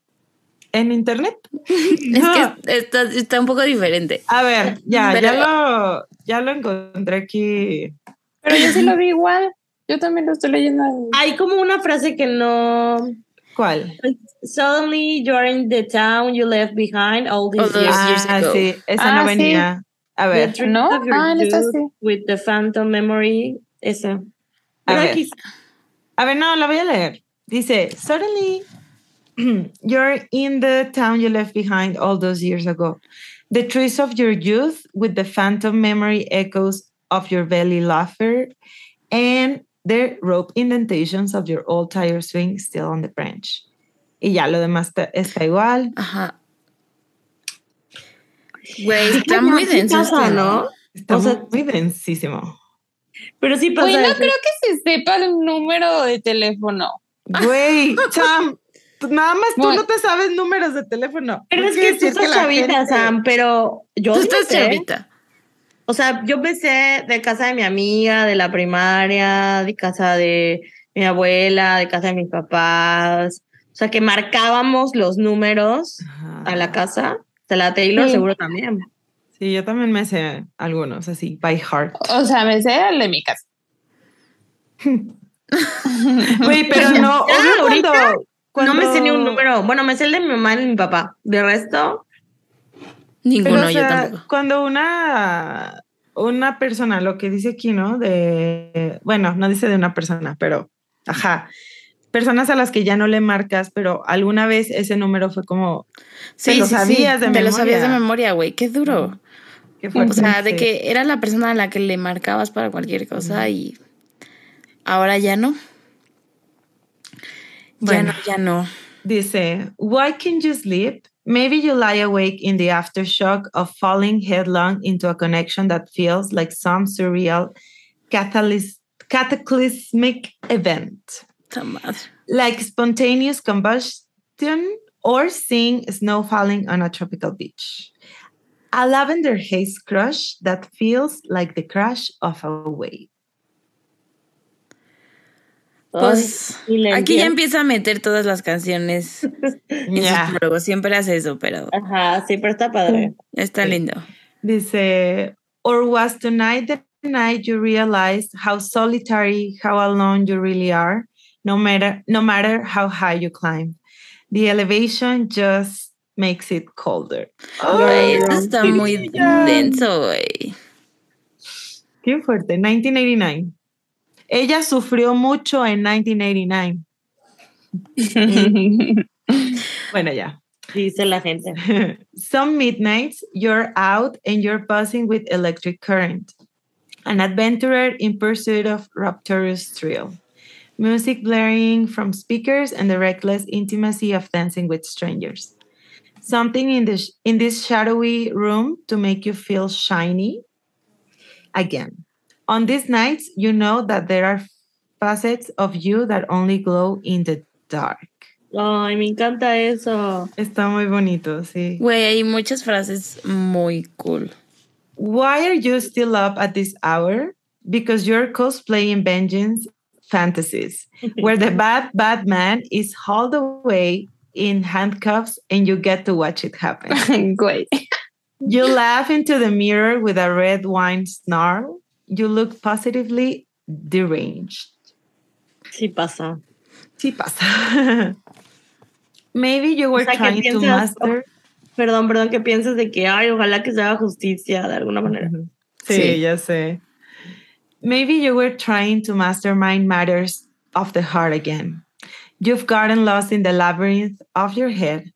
¿En internet? Es que está, está un poco diferente. A ver, ya, Pero- ya lo, ya lo encontré aquí. Pero yo sí lo vi igual. Yo también lo estoy leyendo. en- Hay como una frase que no. ¿Cuál? Suddenly you're in the town you left behind all these All those years. years Ah, ago. sí, esa Ah, no sí. A The ver, truth ¿No? of your Ah, en esta youth sí. With the phantom memory. Esa. A ver. aquí- A ver, no, la voy a leer. Dice, suddenly you're in the town you left behind all those years ago. The trees of your youth with the phantom memory echoes of your belly laughter and the rope indentations of your old tire swing still on the branch. Y ya lo demás está, está igual. Ajá. Güey, está muy denso. este, ¿no? Está O sea, muy densísimo. Pero sí pasa. Oye, no eso. creo que se sepa el número de teléfono. Güey, Sam, nada más tú Bueno. no te sabes números de teléfono. Pero No es que tú estás chavita, gente- Sam, pero yo Tú estás sé. chavita. O sea, yo empecé de casa de mi amiga, de la primaria, de casa de mi abuela, de casa de mis papás. O sea, que marcábamos los números a la casa. De la Taylor Sí. seguro también. Sí, yo también me sé algunos así, by heart. O sea, me sé el de mi casa. Güey, pero no, Ya, obvio ahorita cuando, cuando- No me sé ni un número. Bueno, me sé el de mi mamá y mi papá. De resto, Pero, Ninguno, o yo tampoco. Cuando una, una persona, lo que dice aquí, ¿no? De, bueno, no dice de una persona, pero, ajá, personas a las que ya no le marcas, pero alguna vez ese número fue como, te lo sabías de Te lo sabías de memoria. memoria, güey. Qué duro. qué fuerte. O sea, de Sí. que era la persona a la que le marcabas para cualquier cosa y ahora ya no. Bueno. Ya no, ya no. Dice, why can't you sleep? Maybe you lie awake in the aftershock of falling headlong into a connection that feels like some surreal catalys- cataclysmic event. Like spontaneous combustion or seeing snow falling on a tropical beach. A lavender haze crush that feels like the crash of a wave. Pues Ay, aquí ya empieza a meter todas las canciones en Ya. sus prólogos. Siempre hace eso, pero Ajá, sí, pero está padre. está Sí. lindo. Dice, or was tonight the night you realized how solitary, how alone you really are, no matter no matter how high you climb. The elevation just makes it colder. Esto Ay, está sí, muy denso, güey. Qué fuerte, 1989. Ella sufrió mucho en 1989. Bueno, ya. Dice la gente. Some midnights, you're out and you're buzzing with electric current. An adventurer in pursuit of rapturous thrill. Music blaring from speakers and the reckless intimacy of dancing with strangers. Something in this in this shadowy room to make you feel shiny. Again, on these nights, you know that there are facets of you that only glow in the dark. Ay, me encanta eso. Está muy bonito, sí. Güey, hay muchas frases muy cool. Why are you still up at this hour? Because you're cosplaying vengeance fantasies, where the bad, bad man is hauled away in handcuffs and you get to watch it happen. Güey. You laugh into the mirror with a red wine snarl. You look positively deranged. Sí pasa. Sí pasa. Maybe you were O sea, trying to piensas- master. Perdón, perdón, que piensas de que, ay, ojalá que se haga justicia de alguna manera. Sí, Sí. ya sé. Maybe you were trying to mastermind matters of the heart again. You've gotten lost in the labyrinth of your head,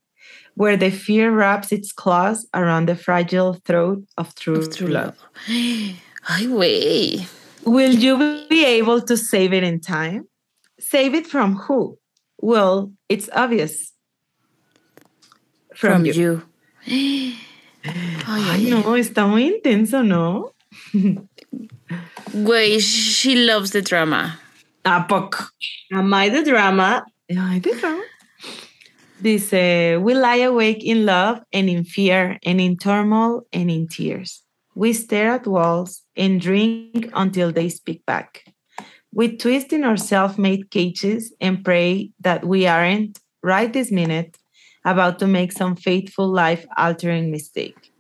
where the fear wraps its claws around the fragile throat of true, Of true love. love. Ay, güey. Will you be able to save it in time? Save it from who? Well, it's obvious. From, From you. you. Ay, no, está muy intenso, ¿no? Güey, she loves the drama. ¿A poco? Am I the drama? Ay, de drama. Dice, we lie awake in love and in fear and in turmoil and in tears. We stare at walls and drink until they speak back. We twist in our self made cages and pray that we aren't, right this minute, about to make some fateful life altering mistake.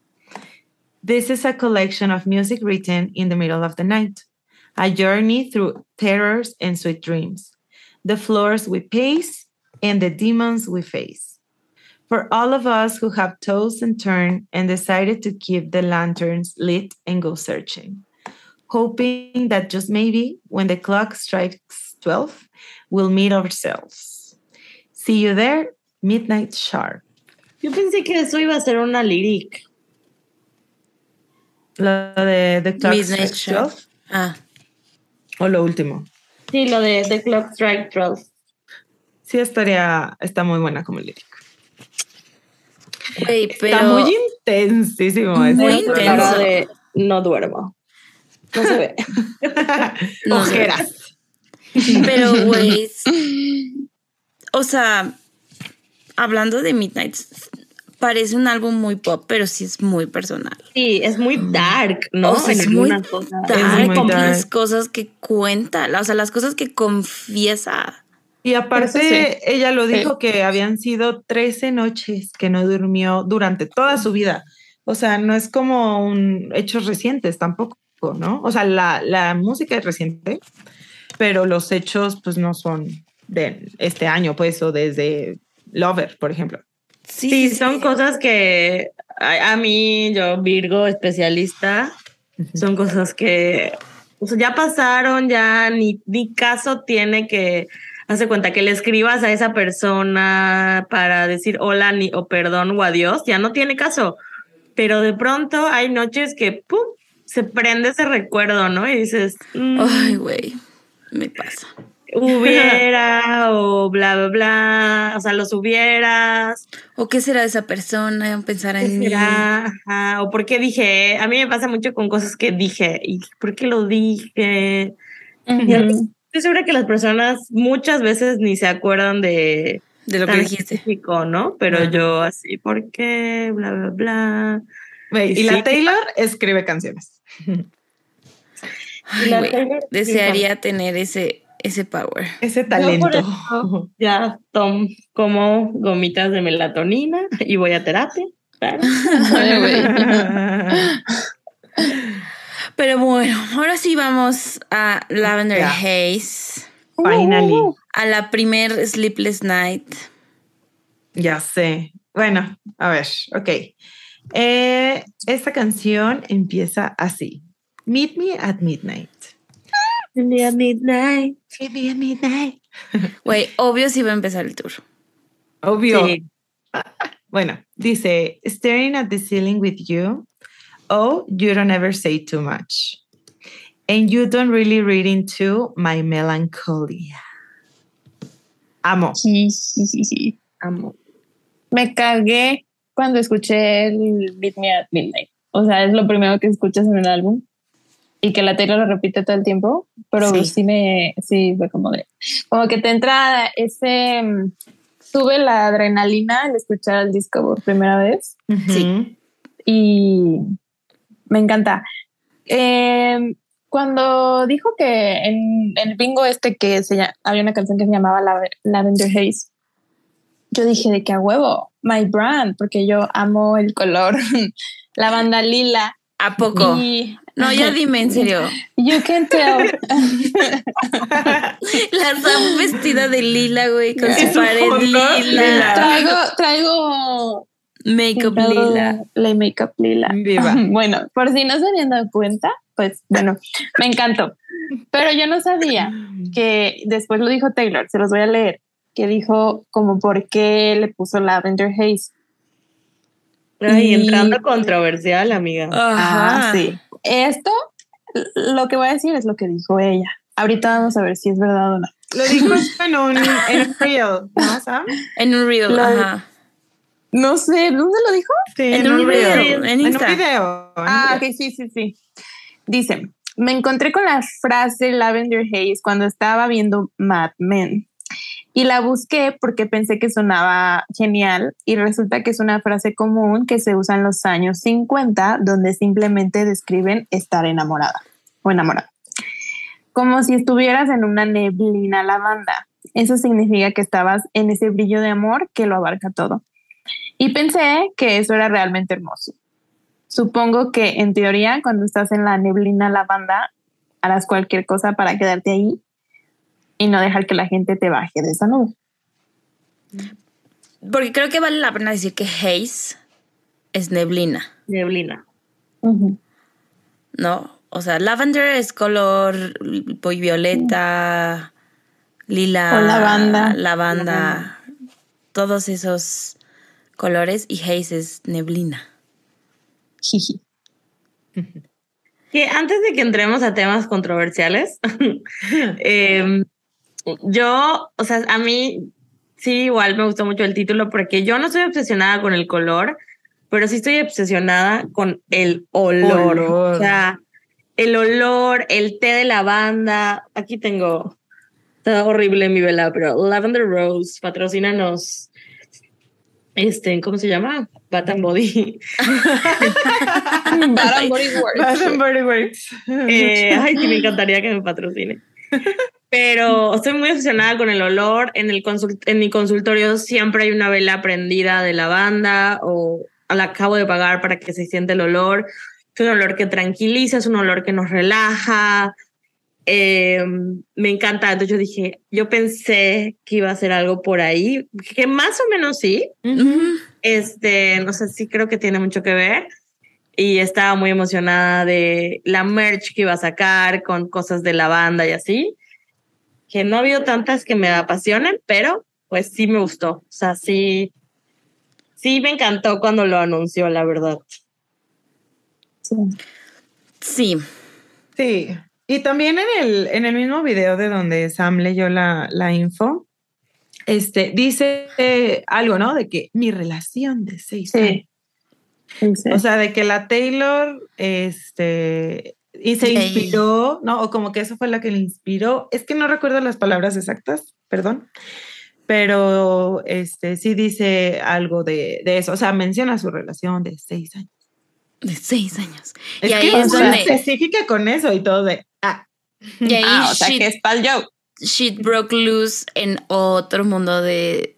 This is a collection of music written in the middle of the night, a journey through terrors and sweet dreams the floors we pace, and the demons we face. For all of us who have tossed and turned and decided to keep the lanterns lit and go searching, hoping that just maybe when the clock strikes 12, we'll meet ourselves. See you there, midnight sharp. Yo pensé que eso iba a ser una lyric. Lo de The Clock Midnight Strikes Sharp. 12 Ah, o lo último. Sí, lo de The Clock Strike 12. Sí, estaría, está muy buena como lírica. Pero. Está muy intensísimo. Muy ese. intenso. Cara de no duermo. No se ve. No. Ojeras. Pero, güey. O sea, hablando de Midnight, parece un álbum muy pop, pero sí es muy personal. Sí, es muy dark, ¿no? O sea, En es muy cosas. dark, muy con dark. las cosas que cuenta, o sea, las cosas que confiesa. Y aparte, Eso ella lo dijo que habían sido 13 noches que no durmió durante toda su vida. O sea, no es como un hechos recientes tampoco, ¿no? O sea, la, la música es reciente, pero los hechos pues no son de este año, pues, o desde Lover, por ejemplo. Sí, son cosas que a, a mí, yo Virgo especialista, son cosas que o sea, ya pasaron, ya ni, ni caso tiene que hace cuenta que le escribas a esa persona para decir hola ni, o perdón o adiós, ya no tiene caso. Pero de pronto hay noches que ¡pum! se prende ese recuerdo, ¿no? Y dices, mm, Ay, güey, me pasa. hubiera o bla, bla, bla, o sea, los hubieras. ¿O qué será de esa persona? Pensar ¿Qué en mí. Ajá, o por qué dije, a mí me pasa mucho con cosas que dije, y por qué lo dije. Estoy segura que las personas muchas veces ni se acuerdan de De lo que dijiste. específico, ¿no? Pero Ajá. yo así, ¿por qué? Bla, bla, bla. Y la. Taylor escribe canciones. Ay, la Taylor Desearía tener ese, ese power. Ese talento. eso- Ya tomo como gomitas de melatonina y voy a terapia. claro. Ay. Pero bueno, ahora sí vamos a Lavender. Haze. Finally. A la primer Sleepless Night. Ya sé. Bueno, a ver, ok. Eh, esta canción empieza así. Meet me at midnight. Un día midnight. Meet me at midnight. Güey, obvio si va a empezar el tour. Obvio. Sí. Bueno, dice, staring at the ceiling with you. Oh, you don't ever say too much. And you don't really read into my melancholia. Amo. Sí, sí, sí, sí. Amo. Me cagué cuando escuché el Beat Me at Midnight. O sea, es lo primero que escuchas en un álbum y que la Taylor lo repite todo el tiempo, pero Sí. sí, me, sí, fue como de, como que te entra ese, mm, sube la adrenalina al escuchar el disco por primera vez Ujú. y me encanta. Eh, cuando dijo que en el bingo este que se llama, había una canción que se llamaba Lave- Lavender Haze, yo dije de que a huevo, my brand, porque yo amo el color lavanda lila. ¿A poco? Y No, ya dime en serio. you can tell. La Sam vestida de lila, güey, con Es su pared lila. traigo, traigo Make-up lila. La make-up lila. Viva. Bueno, por si no se habían dado cuenta, pues bueno, me encantó. Pero yo no sabía que después lo dijo Taylor, se los voy a leer, que dijo como por qué le puso Lavender Haze. Ay, Y- entrando controversial, amiga. Ajá. Ah, sí. Esto, lo que voy a decir es lo que dijo ella. Ahorita vamos a ver si es verdad o no. Lo dijo en un, en un reel, ¿no, Sam? En un reel, Lo- ajá. No sé, ¿dónde lo dijo? Sí, En un reel, en En un Insta. video. en un Ah, video. ok, sí, sí, sí. Dice, me encontré con la frase Lavender Haze cuando estaba viendo Mad Men y la busqué porque pensé que sonaba genial y resulta que es una frase común que se usa en los años 50 donde simplemente describen estar enamorada o enamorada. Como si estuvieras en una neblina lavanda. Eso significa que estabas en ese brillo de amor que lo abarca todo. Y pensé que eso era realmente hermoso. Supongo que en teoría cuando estás en la neblina lavanda harás cualquier cosa para quedarte ahí y no dejar que la gente te baje de esa nube. Porque creo que vale la pena decir que haze es neblina, Neblina. ¿no? O sea, lavender es color pues, violeta, lila, O lavanda. lavanda, todos esos colores y haze es neblina. Jiji. Que antes de que entremos a temas controversiales, em, yo, o sea, a mí sí, igual me gustó mucho el título porque yo no estoy obsesionada con el color, pero sí estoy obsesionada con el olor. Olor. O sea, el olor, el té de lavanda. Aquí tengo, está horrible mi vela, pero Lavender Rose, patrocínanos. Este, ¿cómo se llama? Bath and Body. Bath and Body Works. Bath and Body Works. Eh, ay, que me encantaría que me patrocine. Pero estoy muy obsesionada con el olor. En, el en mi consultorio siempre hay una vela prendida de lavanda o la acabo de pagar para que se siente el olor. Es un olor que tranquiliza, es un olor que nos relaja. Eh, me encanta. Entonces yo dije, yo pensé que iba a ser algo por ahí, que más o menos sí. Este, no sé, sí creo que tiene mucho que ver. Y estaba muy emocionada de la merch que iba a sacar con cosas de la banda y así que no ha habido tantas que me apasionen, pero pues sí me gustó. O sea, sí, sí me encantó cuando lo anunció, la verdad. Sí. Sí. Y también en el, en el mismo video de donde Sam leyó la, la info, este, dice algo, ¿no? De que mi relación de seis años. O sea, de que la Taylor, este, y se inspiró, ¿no? O como que eso fue la que le inspiró. Es que no recuerdo las palabras exactas, perdón. Pero este sí dice algo de, de eso. O sea, menciona su relación de seis años. De seis años. y ahí es donde... específica con eso y todo de. Ah. Y ahí ah, o sea, que es pal yo. Shit broke loose en otro mundo de,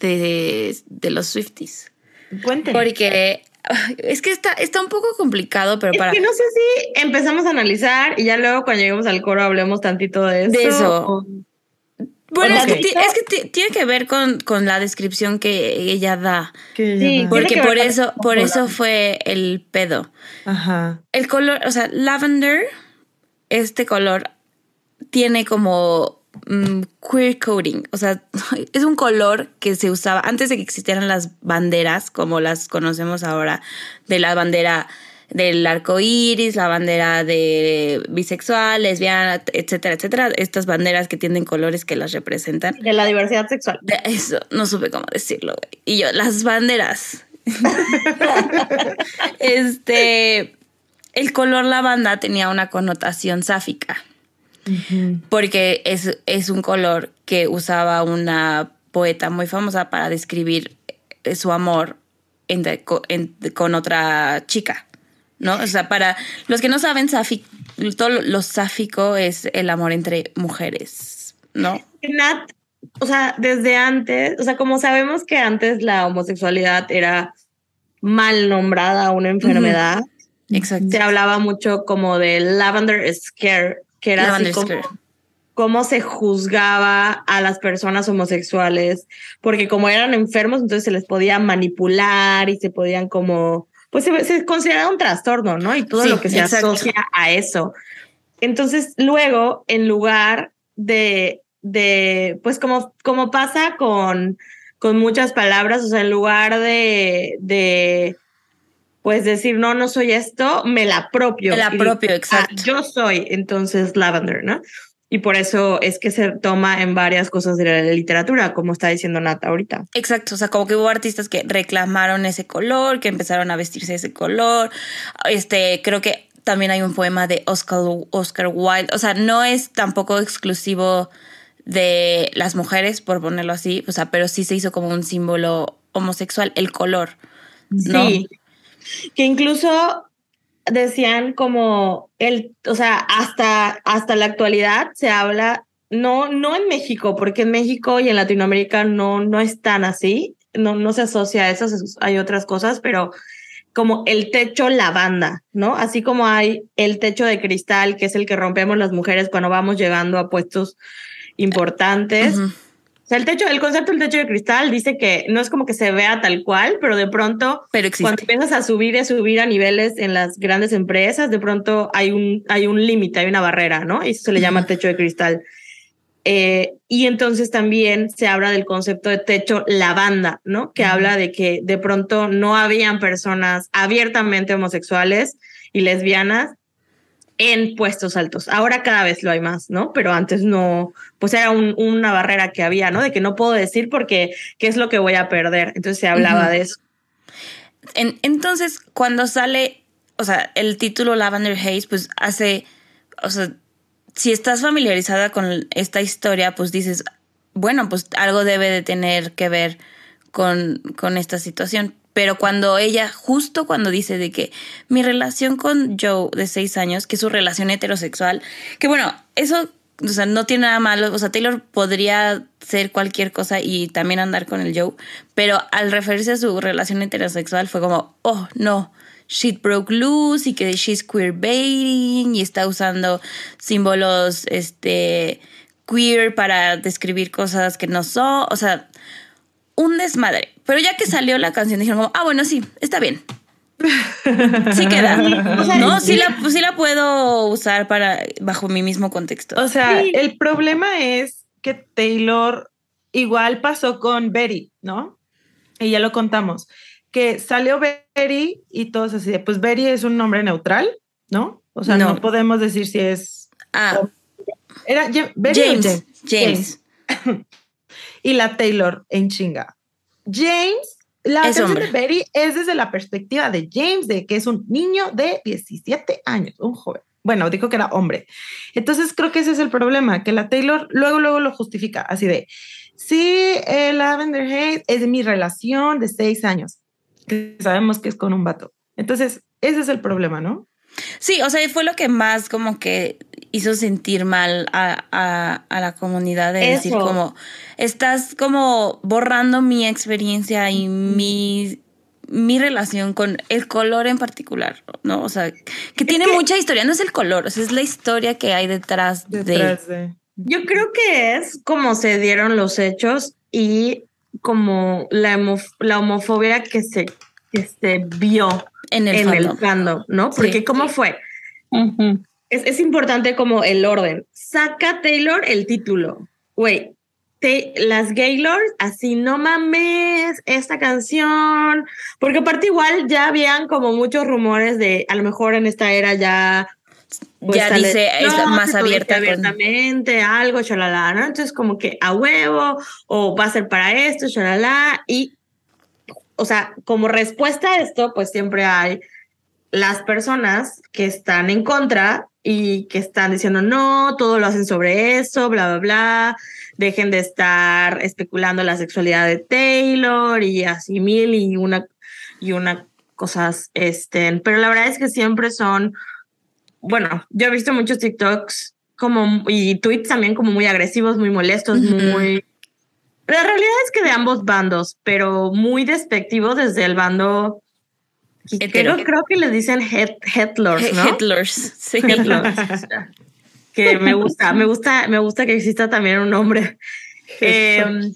de, de los Swifties. Cuénteme. Porque es que está, está un poco complicado, pero para. que no sé si empezamos a analizar y ya luego cuando lleguemos al coro hablemos tantito de eso. De eso. Bueno, es, que, tiene que ver con, con, la descripción que ella da. sí, porque por eso, por eso fue el pedo. Ajá. El color, o sea, lavender, este color, tiene como Mm, queer coding, o sea, es un color que se usaba antes de que existieran las banderas como las conocemos ahora, de la bandera del arco iris, la bandera de bisexual, lesbiana, etcétera, etcétera. Estas banderas que tienen colores que las representan. De la diversidad sexual. eso, no supe cómo decirlo. Y yo, las banderas. este, el color lavanda tenía una connotación sáfica porque es, es un color que usaba una poeta muy famosa para describir eh, su amor con otra chica, ¿no? O sea, para los que no saben, todo lo sáfico es el amor entre mujeres, ¿no? Nat, o sea, desde antes, o sea, como sabemos que antes la homosexualidad era mal nombrada una enfermedad, Exacto. se hablaba mucho como de lavender scare, que era así como cómo se juzgaba a las personas homosexuales, porque como eran enfermos, entonces se les podía manipular y se podían como, pues se, consideraba un trastorno, ¿no? Y todo lo que se asocia a eso. Entonces, luego, en lugar de, de pues como, como pasa con, con muchas palabras, o sea, en lugar de, de pues decir, no, no soy esto, me la apropio. Me la apropio, ah, exacto. yo soy entonces Lavender, ¿no? Y por eso es que se toma en varias cosas de la literatura, como está diciendo Nata ahorita. Exacto, o sea, como que hubo artistas que reclamaron ese color, que empezaron a vestirse ese color. Este, creo que también hay un poema de Oscar, Oscar Wilde. O sea, no es tampoco exclusivo de las mujeres, por ponerlo así, o sea, pero sí se hizo como un símbolo homosexual, el color. ¿no? Sí que incluso decían como el, o sea, hasta, hasta la actualidad se habla, no, no en México, porque en México y en Latinoamérica no, no es tan así, no, no se asocia a eso, hay otras cosas, pero como el techo lavanda, ¿no? Así como hay el techo de cristal, que es el que rompemos las mujeres cuando vamos llegando a puestos importantes. O sea, el techo, el concepto del techo de cristal dice que no es como que se vea tal cual, pero de pronto, cuando empiezas a subir y a subir a niveles en las grandes empresas, de pronto hay un, hay un límite, hay una barrera, ¿no? Y eso se le llama techo de cristal. Eh, y entonces también se habla del concepto de techo lavanda, ¿no? Que habla de que de pronto no habían personas abiertamente homosexuales y lesbianas en puestos altos. Ahora cada vez lo hay más, ¿no? Pero antes no, pues era una barrera que había, ¿no? De que no puedo decir porque qué es lo que voy a perder. Entonces se hablaba de eso. entonces, cuando sale, o sea, el título Lavender Haze, pues hace, o sea, si estás familiarizada con esta historia, pues dices, bueno, pues algo debe de tener que ver con, con esta situación. Pero cuando ella, justo cuando dice de que mi relación con Joe de seis años, que es su relación heterosexual, que bueno, eso no tiene nada malo. O sea, Taylor podría ser cualquier cosa y también andar con el Joe, pero al referirse a su relación heterosexual fue como, oh, no, shit broke loose y que she's queerbaiting y está usando símbolos, este, queer para describir cosas que no son, o sea, un desmadre. Pero ya que salió la canción dijeron como, ah, bueno, sí, está bien. Sí queda. no, sí la, sí la puedo usar para bajo mi mismo contexto. O sea, el problema es que Taylor igual pasó con Betty, ¿no? Y ya lo contamos, que salió Betty y todos así de, pues Betty es un nombre neutral, ¿no? O sea, no, podemos decir si es... Ah. Era James. James. y la Taylor en chinga. James la canción de Betty es desde la perspectiva de James, de que es un niño de 17 años, un joven. Bueno, dijo que era hombre. Entonces creo que ese es el problema, que la Taylor luego, luego lo justifica, así de, sí, el Lavender Haze es de mi relación de seis años, que sabemos que es con un vato. Entonces, ese es el problema, ¿no? Sí, o sea, fue lo que más como que hizo sentir mal a, la comunidad de decir como, estás como borrando mi experiencia y mi, mi relación con el color en particular, ¿no? O sea, que tiene mucha historia, no es el color, es la historia que hay detrás, de... Yo creo que es como se dieron los hechos y como la, la homofobia que se, que se vio en el, fandom. ¿no? Porque ¿cómo fue? Es, importante como el orden. Saca Taylor el título. Güey, las Gaylords, así no mames, esta canción. Porque aparte igual ya habían como muchos rumores de a lo mejor en esta era ya pues, ya dice más abierta abiertamente algo chalala no entonces como que a huevo o va a ser para esto chalala y o sea, como respuesta a esto, pues siempre hay las personas que están en contra y que están diciendo, no, todo lo hacen sobre eso, bla, bla, bla, dejen de estar especulando la sexualidad de Taylor y así mil y una, y una cosas, este, pero la verdad es que siempre son, bueno, yo he visto muchos TikToks como, y tweets también como muy agresivos, muy molestos, muy la realidad es que de ambos bandos, pero muy despectivo desde el bando. Creo, creo que les dicen headlers, ¿no? Headlers, sí. que me gusta, me gusta, me gusta que exista también un nombre. Em,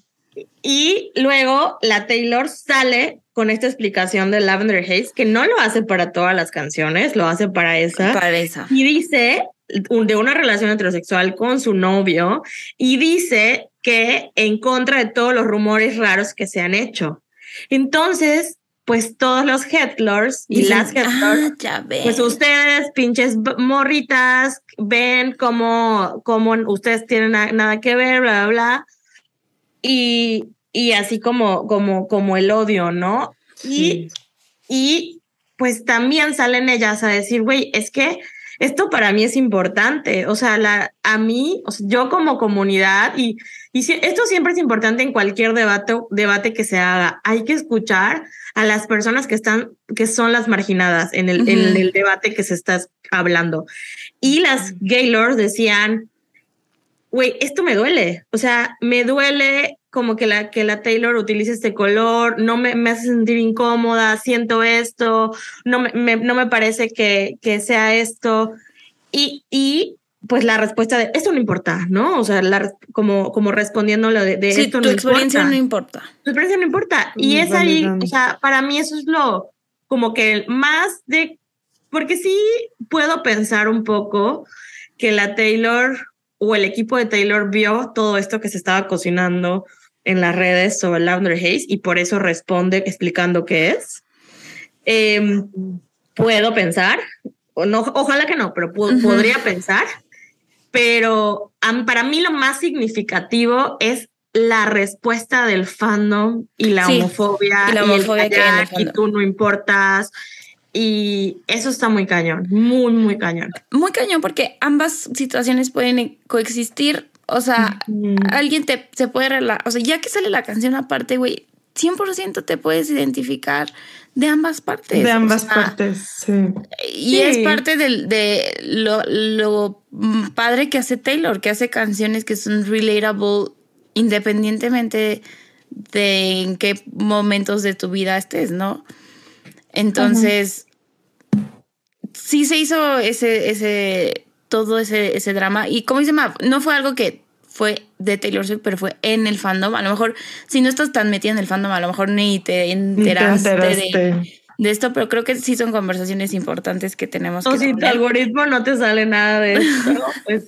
y luego la Taylor sale con esta explicación de Lavender Haze, que no lo hace para todas las canciones, lo hace para esa. Para esa. Y dice de una relación heterosexual con su novio y dice que en contra de todos los rumores raros que se han hecho. Entonces, pues todos los headlords y las headlords, ah, pues ustedes, pinches morritas, ven cómo, cómo ustedes tienen nada que ver, bla, bla, bla. Y, y así como, como, como el odio, ¿no? Y, y pues también salen ellas a decir, güey, es que esto para mí es importante. O sea, la, a mí, yo como comunidad, y, y esto siempre es importante en cualquier debate, debate que se haga, hay que escuchar a las personas que están, que son las marginadas en el, en el debate que se está hablando. Y las Gaylords decían, güey, esto me duele. O sea, me duele como que la, que la Taylor utilice este color, no me, me hace sentir incómoda, siento esto, no me, no me parece que, que sea esto. Y, y pues la respuesta de esto no importa, ¿no? O sea, la, como, como respondiendo lo de, de sí, tu experiencia no importa. Tu experiencia no importa. Y es ahí, o sea, para mí eso es lo como que más de, porque sí puedo pensar un poco que la Taylor o el equipo de Taylor vio todo esto que se estaba cocinando en las redes sobre Lavender Haze y por eso responde explicando qué es. Em, puedo pensar, o no, ojalá que no, pero podría pensar, pero para mí lo más significativo es la respuesta del fandom y la homofobia y la homofobia que, y tú no importas y eso está muy cañón, muy, muy cañón. Muy cañón porque ambas situaciones pueden coexistir. O sea, alguien te se puede relajar. O sea, ya que sale la canción aparte, güey, 100% te puedes identificar de ambas partes. De o ambas sea, partes, sí. Y Sí. es parte del, de lo, lo padre que hace Taylor, que hace canciones que son relatable independientemente de en qué momentos de tu vida estés, ¿no? Entonces, sí se hizo ese, ese, todo ese, ese drama. Y como dice Mav, no fue algo que fue de Taylor Swift, pero fue en el fandom. A lo mejor, si no estás tan metida en el fandom, a lo mejor ni te Ni te enteraste, de, enteraste. de esto, pero creo que sí son conversaciones importantes que tenemos O que si tu algoritmo no te sale nada de esto, pues.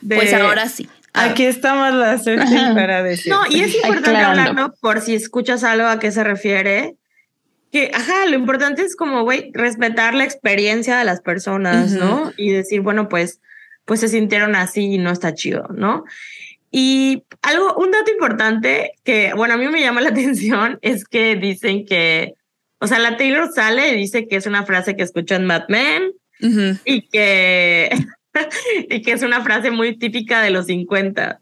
de- Pues ahora sí. Ah, Aquí estamos la Cersei Ajá. para decir. No, y es importante Aclarando. hablarlo por si escuchas algo a qué se refiere. Que, ajá, lo importante es como, güey, respetar la experiencia de las personas, Ujú. ¿no? Y decir, bueno, pues, pues se sintieron así y no está chido, ¿no? Y algo, un dato importante que, bueno, a mí me llama la atención es que dicen que, o sea, la Taylor sale y dice que es una frase que escuchó en Mad Men Ujú. y que, y que es una frase muy típica de los 50,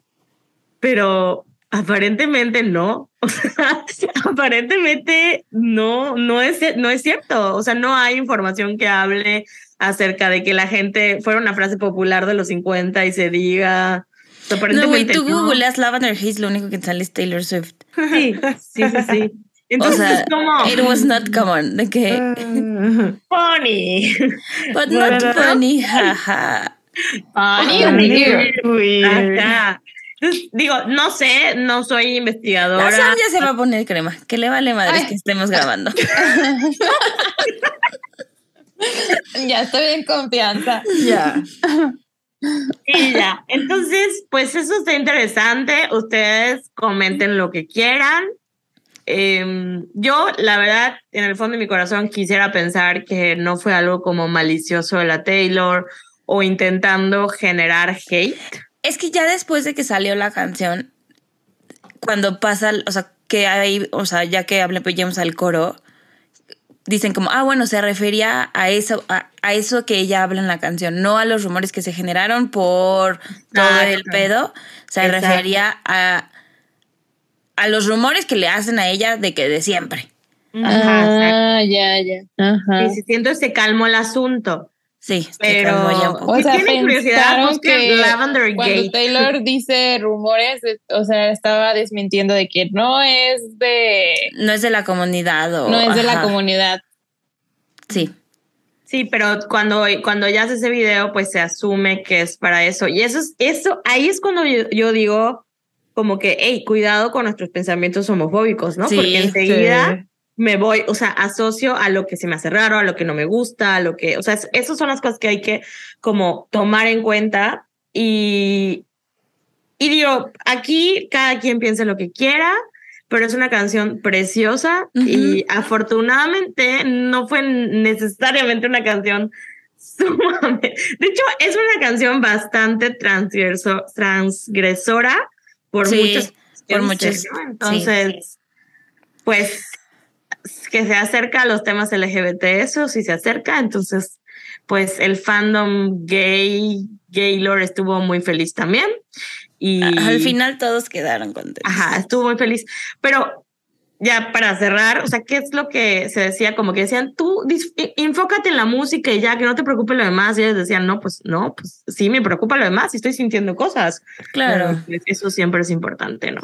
pero aparentemente no. O sea, aparentemente no, no es, no es cierto. O sea, no hay información que hable acerca de que la gente fuera una frase popular de los 50 y se diga. No, güey, tú no. googleas Lavender Haze, lo único que sale es Taylor Swift. Sí, sí, sí, sí. O Entonces sea, it was not common. De que, Ah, funny. but not Bueno. funny, jaja. Funny weird. weird. Ajá. Entonces, digo, no sé, no soy La investigadora. Sam ya se va a poner crema. Que le vale madres Ay. que estemos grabando. Ya estoy en confianza. Ya. Entonces, pues eso está interesante. Ustedes comenten lo que quieran. Em, yo, la verdad, en el fondo de mi corazón quisiera pensar que no fue algo como malicioso de la Taylor o intentando generar hate. Es que ya después de que salió la canción, cuando pasa, o sea, que hay, o sea, ya que hablemos al coro, dicen como, ah, bueno, se refería a eso, a, a eso que ella habla en la canción, no a los rumores que se generaron por todo Exacto. el pedo. Se Exacto. refería a, a los rumores que le hacen a ella de que de siempre. Ajá, Ah, ya, ya. Ajá. Y si siento se calmó el asunto. Sí, Pero- ya un O sea, tienen curiosidad, que Lavender cuando Gate. Taylor dice rumores, o sea, estaba desmintiendo de que no es de No es de la comunidad o... no es de la ajá. comunidad. Sí. Sí, pero cuando, cuando ya hace ese video, pues se asume que es para eso. Y eso es, eso, ahí es cuando yo, yo digo como que, hey, cuidado con nuestros pensamientos homofóbicos, ¿no? Sí, Porque enseguida Sí. Me voy, o sea, asocio a lo que se me hace raro, a lo que no me gusta, a lo que, o sea, es- esas son las cosas que hay que como tomar en cuenta y, y digo, aquí cada quien piense lo que quiera, pero es una canción preciosa y afortunadamente no fue necesariamente una canción sumamente, de hecho es una canción bastante transgreso, transgresora por Sí, muchas por ¿no? Entonces, pues que se acerca a los temas LGBT, eso sí se acerca, entonces pues el fandom gay, Gaylord estuvo muy feliz también. Y Al final todos quedaron contentos. Ajá, estuvo muy feliz. Pero ya para cerrar, o sea, ¿qué es lo que se decía? Como que decían, tú enfócate en la música y ya, que no te preocupe lo demás. Y ellos decían, no, pues no, pues sí me preocupa lo demás y estoy sintiendo cosas. Claro, Pero, pues, eso siempre es importante, ¿no?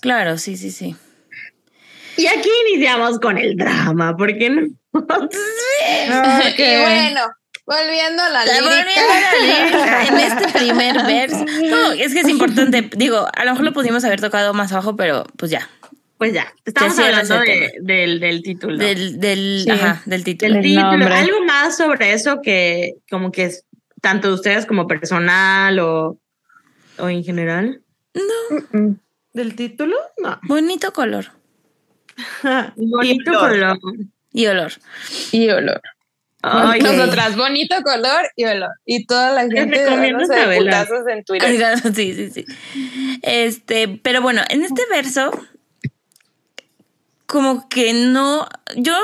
claro, sí, sí, sí. Y aquí iniciamos con el drama, porque no. Ok. Y bueno, volviendo a la lírica. volviendo a la lírica, en este primer verso. No, es que es importante. Digo, a lo mejor lo pudimos haber tocado más abajo, pero pues ya. Pues ya, estamos hablando de- del, del título. Del, del, Sí. ajá, del título. del. Algo más sobre eso que como que es tanto de ustedes como personal o, o en general. Mm, ¿Del título? No. Bonito color Bonito Y color. y olor. Y olor. Ay, Nosotras, bonito color y olor. Y toda la gente putazos en Twitter. Sí, sí, sí. Este, pero bueno, en este verso, como que no. Yo.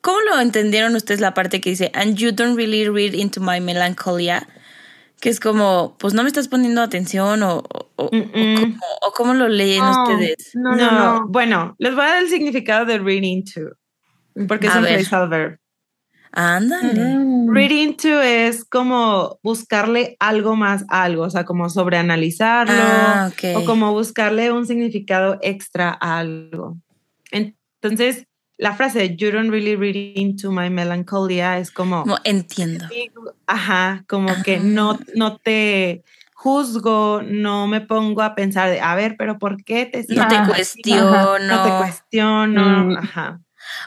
¿Cómo lo entendieron ustedes la parte que dice, and you don't really read into my melancholia? Que es como, pues no me estás poniendo atención o, o, Mm, mm. cómo, o cómo lo leen No, ustedes? No, No, no, no. Bueno, les voy a dar el significado de reading to, porque es A un ver. phrasal verb. Ándale. Mm. Reading to es como buscarle algo más a algo, o sea, como sobreanalizarlo Ah, o como buscarle un significado extra a algo. Entonces, la frase you don't really read into my melancholia es como, Como entiendo. ajá, como que Ah. no, no te juzgo, no me pongo a pensar de, a ver, pero ¿por qué te No te cuestiono. No te cuestiono, Mm. ajá.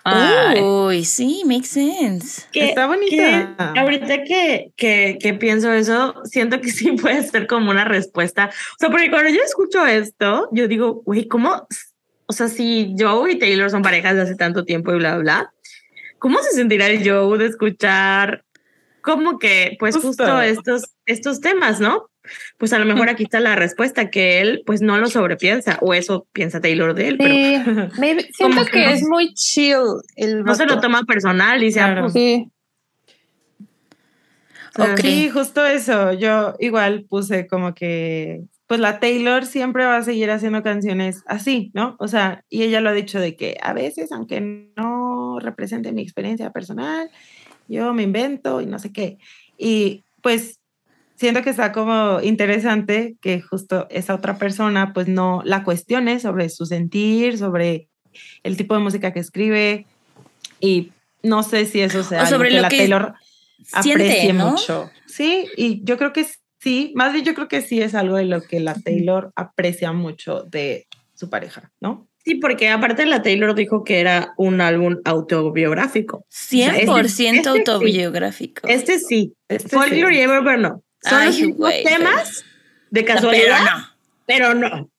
Ay. Uy, sí, makes sense. Que- Está bonita. que ahorita que, que, que pienso eso, siento que sí puede ser como una respuesta. O sea, porque cuando yo escucho esto, yo digo, güey, ¿cómo? O sea, si Joe y Taylor son parejas de hace tanto tiempo y bla, bla, ¿cómo se sentirá el Joe de escuchar como que, pues Justo. justo, estos, estos temas, ¿no? Pues a lo mejor aquí está la respuesta, que él pues no lo sobrepiensa, o eso piensa Taylor de él, pero Sí, maybe- siento que que no. es muy chill el no se lo toma personal y se Claro. pues, Sí. o sea, Ok. Sí, justo eso. Yo igual puse como que, pues la Taylor siempre va a seguir haciendo canciones así, ¿no? O sea, y ella lo ha dicho de que a veces, aunque no represente mi experiencia personal, yo me invento y no sé qué. Y pues siento que está como interesante que justo esa otra persona pues no la cuestione sobre su sentir, sobre el tipo de música que escribe y no sé si eso sea O sobre algo que lo la que Taylor Siente, aprecie ¿no? mucho. Sí, y yo creo que sí, más bien yo creo que sí es algo de lo que la Taylor aprecia mucho de su pareja, ¿no? Sí, porque aparte la Taylor dijo que era un álbum autobiográfico. 100% este sí. autobiográfico. Este sí, Este For sí. Your Ever no. Son Ay, los pero- temas de Pero casualidad, no. pero no.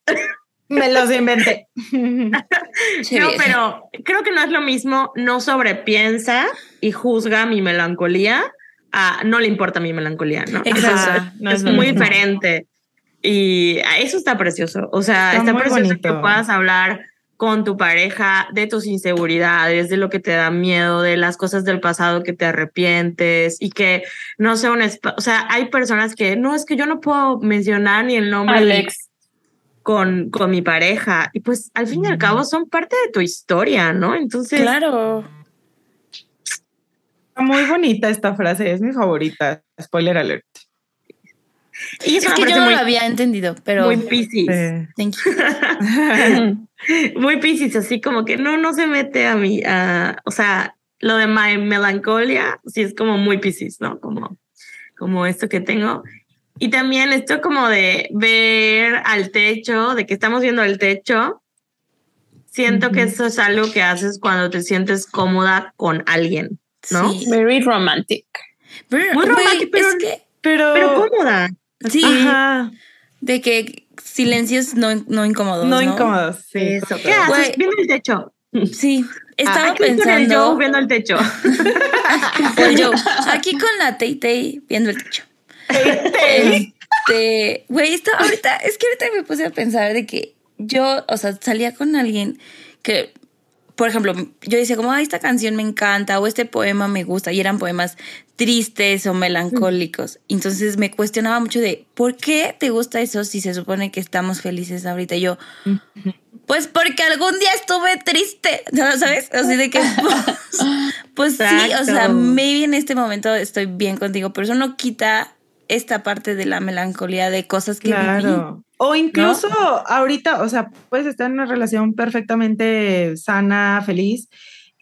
Me los inventé. No, pero creo que no es lo mismo, no sobrepiensa y juzga mi melancolía no le importa mi melancolía, ¿no? Exacto. No es muy mismo. diferente. Y eso está precioso. O sea, Está precioso bonito. que puedas hablar con tu pareja de tus inseguridades, de lo que te da miedo, de las cosas del pasado que te arrepientes y que no sea un... O sea, hay personas que no, es que yo no puedo mencionar ni el nombre Alex. con, con mi pareja. Y pues al fin y al cabo son parte de tu historia, ¿no? Entonces, Claro. Está muy bonita esta frase, es mi favorita. Spoiler alert. y eso Es que yo no muy, lo había entendido, pero muy piscis. Thank you. muy piscis, así como que no, no se mete a mí, o sea, lo de my melancolia, sí es como muy piscis, ¿no? Como, como esto que tengo. Y también esto como de ver al techo, de que estamos viendo el techo. Siento que eso es algo que haces cuando te sientes cómoda con alguien, ¿no? Sí. Very romantic. Muy güey, romántico, pero- es que Pero, Pero cómoda. sí, Ajá, de que silencios no, no incómodos. no No, incómodos. Sí, Eso. ¿Qué haces? Viendo el techo. Sí, estaba Aquí con el pensando. Joe viendo el techo. Yo, aquí con la Tay Tay viendo el techo. Este, güey, esto ahorita, es que ahorita me puse a pensar de que yo, o sea, salía con alguien que, por ejemplo, yo decía como, ay, esta canción me encanta o este poema me gusta y eran poemas tristes o melancólicos. Entonces me cuestionaba mucho de, ¿por qué te gusta eso si se supone que estamos felices ahorita? Y yo, pues porque algún día estuve triste, ¿no? ¿sabes? Así de que, pues, pues sí, o sea, maybe en este momento estoy bien contigo, pero eso no quita esta parte de la melancolía de cosas que viví. Claro. O incluso ahorita, o sea, puedes estar en una relación perfectamente sana, feliz,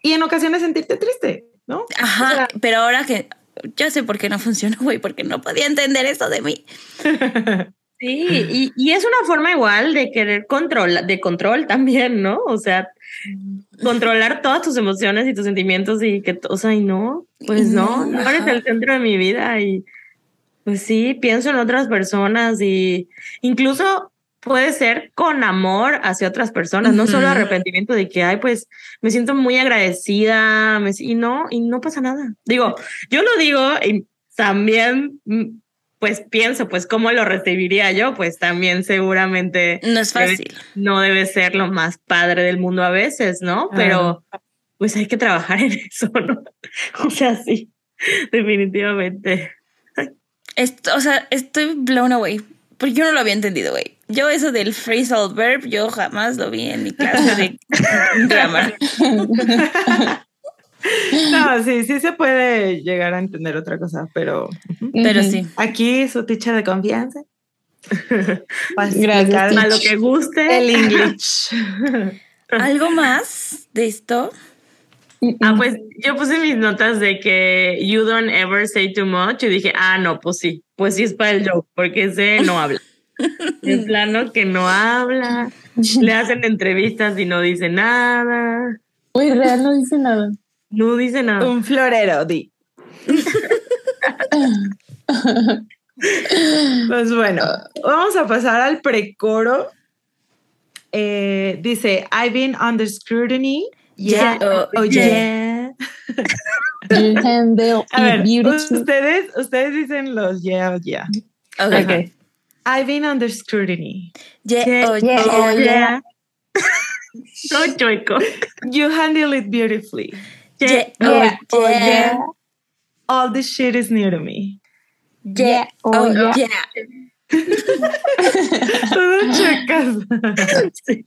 y en ocasiones sentirte triste, ¿no? Ajá, O sea- pero ahora que yo sé por qué no funcionó, güey, porque no podía entender eso de mí. Sí, y, y es una forma igual de querer control, de control también, ¿no? O sea, controlar todas tus emociones y tus sentimientos y que, o sea, y no, pues no, no eres el centro de mi vida y pues sí, pienso en otras personas y incluso puede ser con amor hacia otras personas, no solo arrepentimiento de que, ay, pues me siento muy agradecida me- y no, y no pasa nada. Digo, yo lo digo y también, mm, pues pienso, pues cómo lo recibiría yo, pues también seguramente No es Debe- fácil. no debe ser lo más padre del mundo a veces, ¿no? Pero pues hay que trabajar en eso, ¿no? O sea, sí, definitivamente. Esto, o sea, estoy blown away. Porque yo no lo había entendido, güey. yo eso del phrasal verb, yo jamás lo vi en mi clase de grammar. No, sí, sí se puede llegar a entender otra cosa, pero Pero sí. aquí su teacher de confianza. Gracias, A lo que guste. el English. ¿Algo más de esto? Ah, pues yo puse mis notas de que you don't ever say too much y dije, ah, no, pues sí, pues sí es para el joke, porque ese no habla. En plano que no habla, le hacen entrevistas y no dice nada, Uy, real no dice nada. no dice nada. Un florero, di. Pues bueno, vamos a pasar al precoro. Eh, dice, I've been under scrutiny. Yeah, oh, Yeah, oh, oh, yeah. You handle A ver, it beautifully. ustedes, ustedes dicen los yeah, oh, yeah. Okay. Okay. I've been under scrutiny. Yeah, Yeah, oh, yeah, yeah. oh, yeah. No, chueco. You handle it beautifully. Yeah, Yeah, oh, oh, yeah. yeah. All this shit is new to me. Yeah, oh, oh, yeah. yeah. Todas checas. Sí.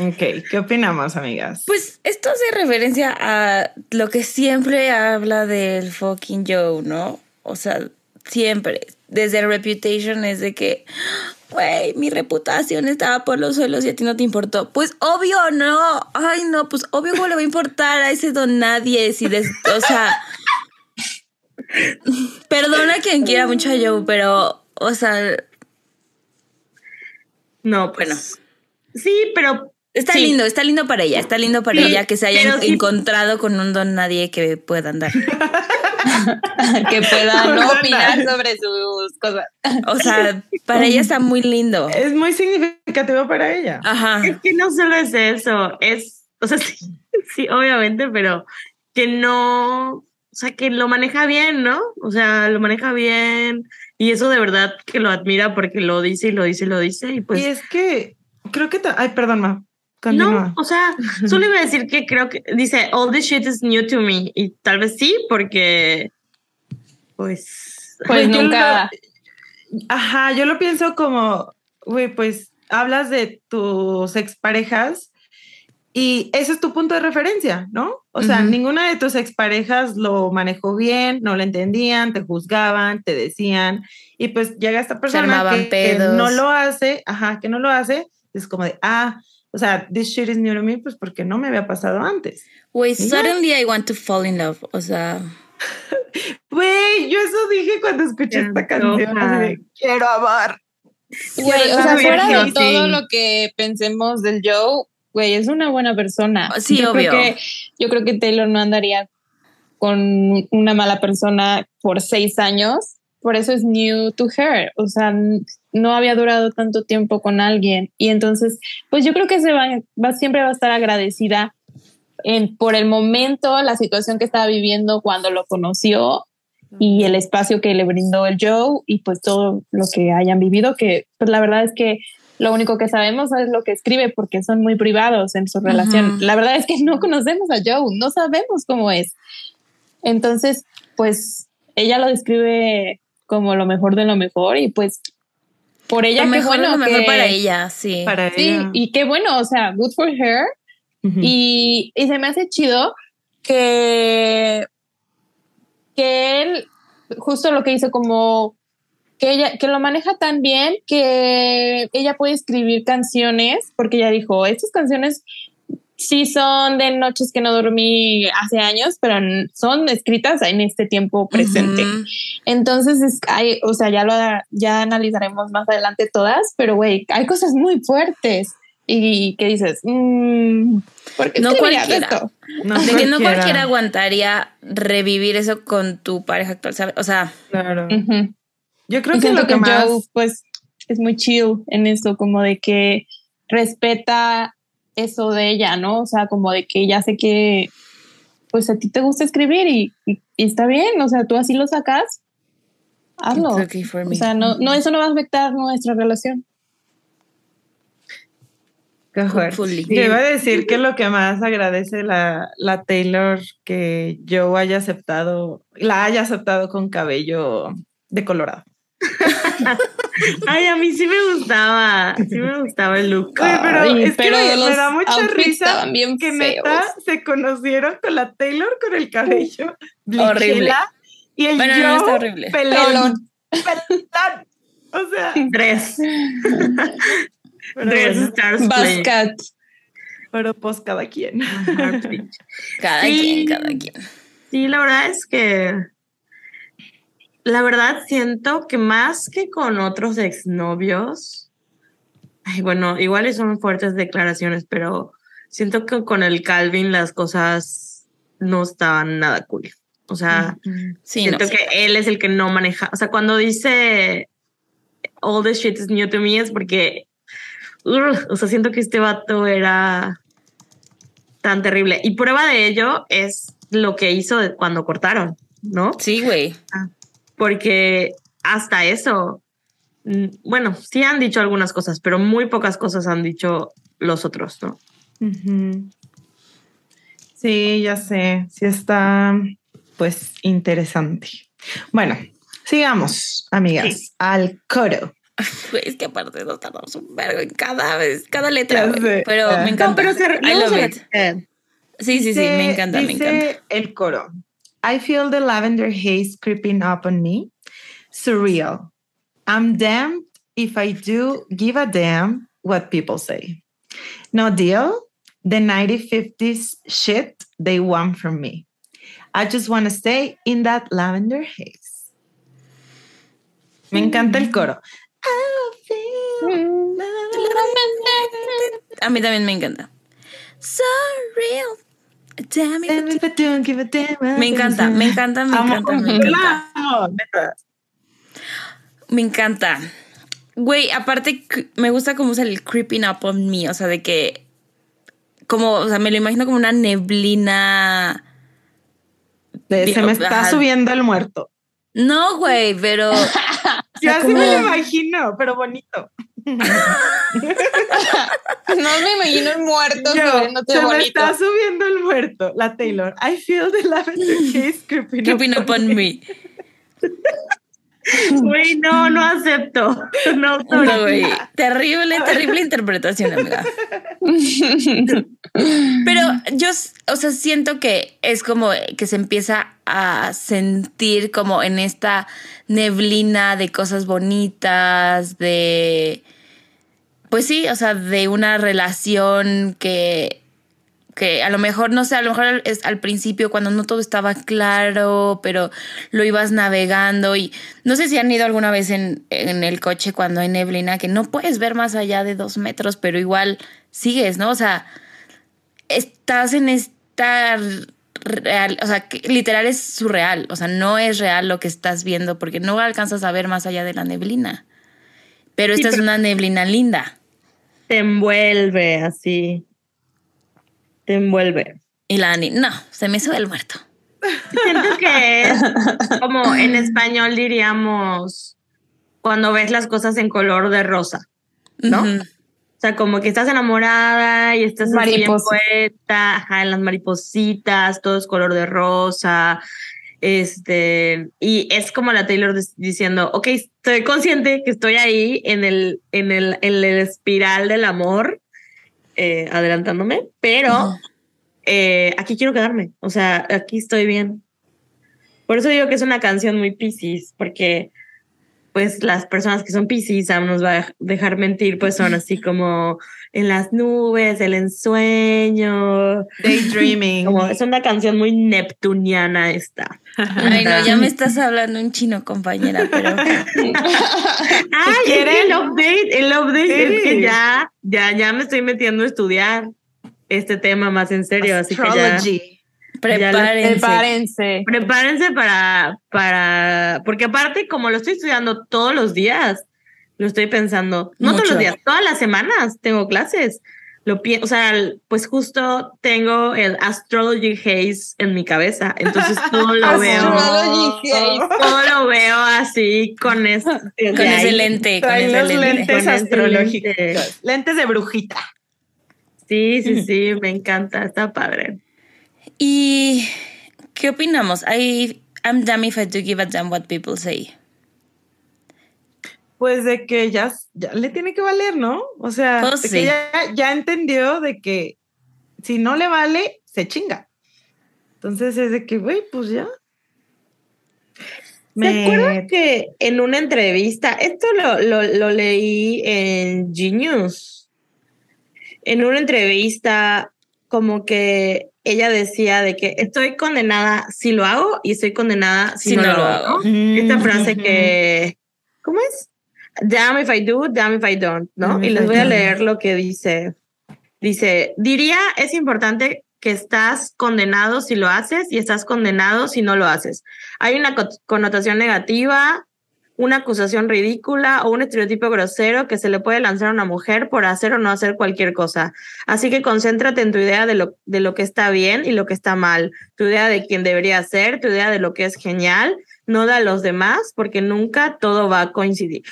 Ok, ¿qué opinamos, amigas? Pues esto hace referencia a lo que siempre habla del fucking Joe, ¿no? O sea, siempre. Desde Reputation es de que, güey, mi reputación estaba por los suelos y a ti no te importó. Pues obvio, no. Ay, no, pues obvio cómo le va a importar a ese don nadie si des- o sea, perdona a quien quiera mucho a Joe, pero, o sea, No, pues. Bueno. Sí, pero está Sí. lindo, está lindo para ella, está lindo para Sí, ella que se haya pero sí- encontrado con un don nadie que pueda andar. que pueda no opinar sobre sus cosas. O sea, para ella está muy lindo. Es muy significativo para ella. Ajá. es que no solo es eso, es, o sea, sí, sí, obviamente, pero que no, o sea, que lo maneja bien, ¿no? O sea, lo maneja bien y eso de verdad que lo admira porque lo dice y lo dice y lo dice y pues... y es que creo que. Ay, perdón, ma. Continúa. No, o sea, solo iba a decir que creo que dice, all this shit is new to me. Y tal vez sí, porque, pues, Pues Pues yo nunca. Ajá, yo lo pienso como, güey, pues hablas de tus exparejas y ese es tu punto de referencia, ¿no? O sea, Ujú. ninguna de tus exparejas lo manejó bien, no lo entendían, te juzgaban, te decían, y pues llega esta persona que, que no lo hace, ajá, que no lo hace, es como de, ah, o sea, this shit is new to me, pues porque no me había pasado antes. Güey, suddenly I want to fall in love. O sea, Güey, yo eso dije cuando escuché esta canción, así de, quiero amar. Güey, o sea, fuera de sí. todo lo que pensemos del Joe, güey, es una buena persona. Sí, yo obvio. Creo que, yo creo que Taylor no andaría con una mala persona por seis años. Por eso es new to her. O sea, no había durado tanto tiempo con alguien. Y entonces, pues yo creo que se va, va siempre va a estar agradecida en, por el momento, la situación que estaba viviendo cuando lo conoció y el espacio que le brindó el Joe y pues todo lo que hayan vivido, que pues la verdad es que lo único que sabemos es lo que escribe porque son muy privados en su relación. La verdad es que no conocemos a Joe, no sabemos cómo es. Entonces, pues ella lo describe como lo mejor de lo mejor y pues por ella lo mejor, bueno lo mejor que- para ella, sí. Para Sí, ella. y qué bueno, o sea, good for her. Y, y se me hace chido que, que él, justo lo que hizo, como que ella, que lo maneja tan bien que ella puede escribir canciones, porque ella dijo, estas canciones sí son de noches que no dormí hace años, pero son escritas en este tiempo presente. Ujú. Entonces, es, hay, o sea, ya lo ya analizaremos más adelante todas, pero güey, hay cosas muy fuertes y que dices, mm, ¿por qué No cualquiera. esto? No De que no cualquiera aguantaría revivir eso con tu pareja actual, ¿sabes? O sea, Claro. Ujú. Yo creo Y que lo que, que más... Joe, pues, es muy chill en eso, como de que respeta eso de ella, ¿no? O sea, como de que ya sé que, pues, a ti te gusta escribir y, y- y está bien, o sea, tú así lo sacas, hazlo. okay O sea, no, no, eso no va a afectar nuestra relación. Qué fuerte. Hopefully. Yo iba a decir que lo que más agradece la, la Taylor que yo haya aceptado, la haya aceptado con cabello decolorado. Ay, a mí sí me gustaba, sí me gustaba el look. Pero Ay, es que me, da mucha risa estaban bien que feos. neta se conocieron con la Taylor con el cabello Horrible. y el Bueno, no, Joe está horrible. pelón. Pelón. O sea, Tres. bueno, stars. Bascat. pero pues cada quien. Cada Sí. quien, cada quien. Sí, la verdad es que la verdad siento que más que con otros exnovios, ay, bueno, igual son fuertes declaraciones, pero siento que con el Calvin las cosas no estaban nada cool. O sea, Sí, no. siento que él es el que no maneja. O sea, cuando dice all the shit is new to me es porque, o sea, siento que este vato era tan terrible. Y prueba de ello es lo que hizo cuando cortaron, ¿no? Sí, güey. Porque hasta eso, mm, bueno, sí han dicho algunas cosas, pero muy pocas cosas han dicho los otros, ¿no? Sí, ya sé, sí está pues interesante. Bueno, sigamos, amigas, Sí. al coro. Es que aparte nos tardamos un vergo en cada vez, cada letra. Pero me encanta. No, pero se. Sí, sí, sí, me encanta, me encanta. el coro. I feel the lavender haze creeping up on me. Surreal. I'm damned if I do give a damn what people say. No deal. The 1950s shit they want from me. I just want to stay in that lavender haze. Me encanta el coro. I mm. A mí también me encanta. So real. Damn it. Damn damn Me encanta, me encanta, me encanta, me encanta. Me encanta. Güey, aparte me gusta cómo sale el creeping up on me, o sea, de que como, o sea, me lo imagino como una neblina. De, se me está Ajá. subiendo el muerto. No, güey, pero Yo sea, así me lo imagino, pero bonito. No me imagino el muerto Yo, subiéndote se me bonito. está subiendo el muerto. La Taylor. I feel the lavender haze creeping, creeping up on me. Güey, no, no acepto. No, No, güey. Terrible, terrible interpretación, amiga. Pero yo, o sea, siento que es como que se empieza a sentir como en esta neblina de cosas bonitas, de. Pues sí, o sea, de una relación que. Que a lo mejor, no sé, a lo mejor es al principio cuando no todo estaba claro, pero lo ibas navegando y no sé si han ido alguna vez en, en el coche cuando hay neblina, que no puedes ver más allá de dos metros, pero igual sigues, ¿no? O sea, estás en esta real, o sea, literal es surreal, o sea, no es real lo que estás viendo porque no alcanzas a ver más allá de la neblina. Pero Sí, esta es una neblina linda te envuelve así. Te envuelve. y la Ani, no, se me sube el muerto. Siento que es como en español diríamos cuando ves las cosas en color de rosa. ¿No? O sea, como que estás enamorada y estás así Mariposa. envuelta, ajá, en las maripositas, todo es color de rosa. Este, y es como la Taylor diciendo, ok, estoy consciente que estoy ahí en el, en el, en el espiral del amor, eh, adelantándome, pero eh, aquí quiero quedarme. O sea, aquí estoy bien. Por eso digo que es una canción muy Pisces, porque pues las personas que son Pisces, Sam nos va a dejar mentir, pues son así como en las nubes, el ensueño. Daydreaming. Como, es una canción muy neptuniana esta. Ay, no, ya me estás hablando un chino, compañera, pero Ay, el update, el update es que Sí. ya, ya, ya me estoy metiendo a estudiar este tema más en serio, así que ya. Prepárense. Prepárense. Prepárense para, para, porque aparte, como lo estoy estudiando todos los días, lo estoy pensando, no todos Mucho. los días, todas las semanas tengo clases. Lo pi- o sea, pues justo tengo el astrology haze en mi cabeza, entonces todo lo veo, Astrology haze. todo lo veo así con, es- Con ese lente, con ese los lente. lentes Con astrológicos. lente. Lentes de brujita. Sí, sí, sí, me encanta, está padre. ¿Y qué opinamos? I, I'm damn if I do give a damn what people say. Pues de que ya, ya le tiene que valer, ¿no? O sea, Pues de sí. que ya, ya entendió de que si no le vale, se chinga. Entonces es de que, güey, pues ya. ¿Se acuerdan que en una entrevista, esto lo, lo, lo leí en Genius, en una entrevista como que ella decía de que estoy condenada si lo hago y estoy condenada si, no, lo hago. Esta frase que, ¿cómo es? Damn if I do, damn if I don't, ¿no? Damn y les voy a leer lo que dice. Dice, diría, es importante que estás condenado si lo haces y estás condenado si no lo haces. Hay una co- connotación negativa, una acusación ridícula o un estereotipo grosero que se le puede lanzar a una mujer por hacer o no hacer cualquier cosa. Así que concéntrate en tu idea de lo, de lo que está bien y lo que está mal, tu idea de quién debería ser, tu idea de lo que es genial, no da a los demás porque nunca todo va a coincidir.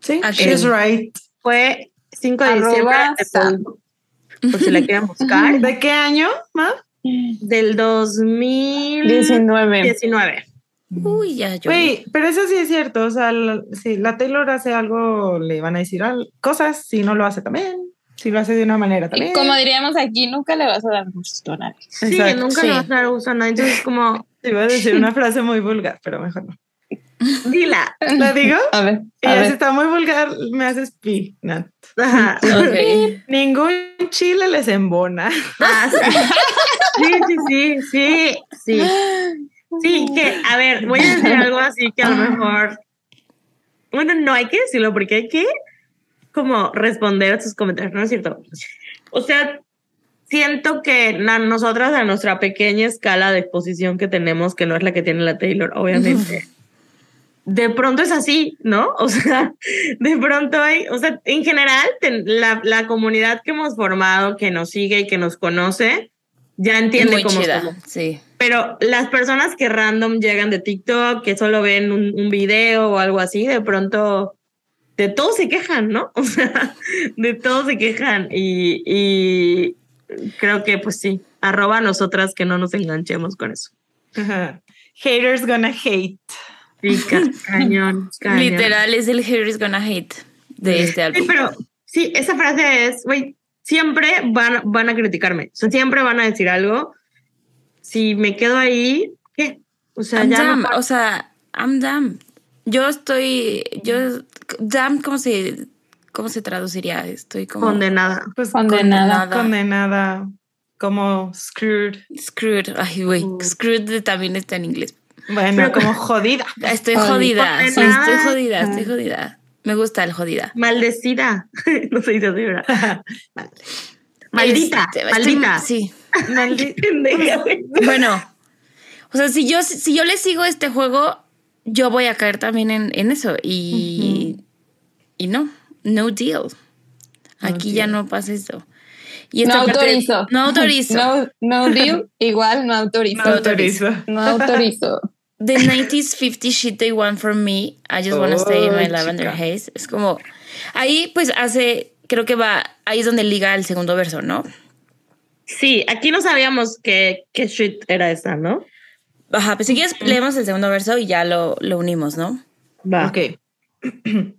Sí, she's right. Fue 5 de Arroba diciembre de por si la quieren buscar, ¿De qué año, ma? del 2019. 19. Uy, ya yo. Güey, pero eso sí es cierto. O sea, la- si la Taylor hace algo, le van a decir al- cosas. Si no lo hace también. Si lo hace de una manera Y también. como diríamos aquí, nunca le vas a dar gusto a nadie. Sí, Exacto. nunca Sí. le vas a dar gusto a nadie. Entonces, como, Iba a decir una frase muy vulgar, pero mejor no. dila. ¿La digo? A ver, Y a si ver. está muy vulgar, me haces pi. Nat. Ajá. Ok. Ningún chile les embona. Ah, sí. sí, sí, sí, sí, sí. Sí, que, a ver, voy a decir algo así que a lo mejor, bueno, no hay que decirlo porque hay que como responder a sus comentarios, ¿no es cierto? O sea, siento que na- nosotras a nuestra pequeña escala de exposición que tenemos, que no es la que tiene la Taylor, obviamente. De pronto es así, ¿no? O sea, de pronto hay, o sea, en general, ten- la, la comunidad que hemos formado, que nos sigue y que nos conoce, ya entiende Muy cómo chida. somos. Sí. Pero las personas que random llegan de TikTok, que solo ven un, un video o algo así, de pronto de todo se quejan, ¿no? O sea, de todo se quejan y, y creo que pues sí, arroba a nosotras que no nos enganchemos con eso. Ajá. Haters gonna hate. Ca- cañón, cañón. Literal es el Here is Gonna Hate de este Sí, álbum. pero sí, esa frase es, güey, siempre van, van a criticarme, o sea, siempre van a decir algo. Si me quedo ahí, ¿qué? O sea, I'm ya damn, o sea, I'm damn. Yo estoy, yo, damn, ¿cómo se, cómo se traduciría? Estoy como condenada. Pues Condenada. condenada. Como screwed. screwed. Ay, güey, screwed también está en inglés. Bueno, Pero- como jodida. Estoy jodida, estoy jodida, estoy jodida. Me gusta el jodida. Maldecida. no se dice así, ¿verdad? Maldita, Este, estoy- maldita. sí. Bueno, o sea, si yo, si yo le sigo este juego, yo voy a caer también en, en eso. Y, y no, no deal. Aquí ya no pasa eso. Y No autorizo. No autorizo. No, no deal, igual no autorizo. No autorizo. No autorizo. The 90s 50 shit they want from me. I just wanna stay in my Oh, lavender chica. haze. Es como. Ahí, pues hace. Creo que va. Ahí es donde liga el segundo verso, ¿no? Sí, aquí no sabíamos qué, qué shit era esa, ¿no? Ajá, pues si quieres, leemos el segundo verso y ya lo, lo unimos, ¿no? Va. Ok.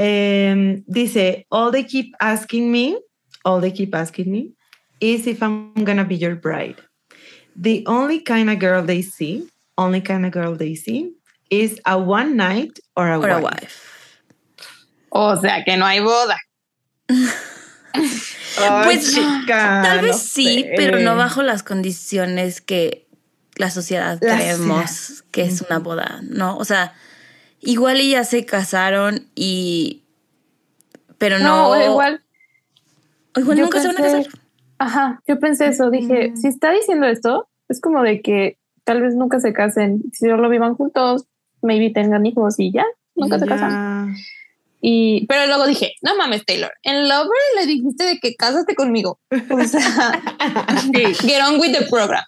Em, dice, all they keep asking me, all they keep asking me is if I'm gonna be your bride. The only kind of girl they see, only kind of girl they see is a one night or a Or a wife. wife. O sea que no hay boda. Ay, Pues, chica, Tal vez no sí, sé. pero no bajo las condiciones que la sociedad La creemos que es una boda, ¿no? O sea, igual y ya se casaron y. Pero no. No, igual. o igual yo nunca se van a casar. Ajá, yo pensé eso. Dije, si está diciendo esto, es como de que tal vez nunca se casen. Si solo vivan juntos, maybe tengan hijos y ya, nunca se casan. Y, pero luego dije, no mames, Taylor, en Lover le dijiste de que cásate conmigo. O sea, get on with the program.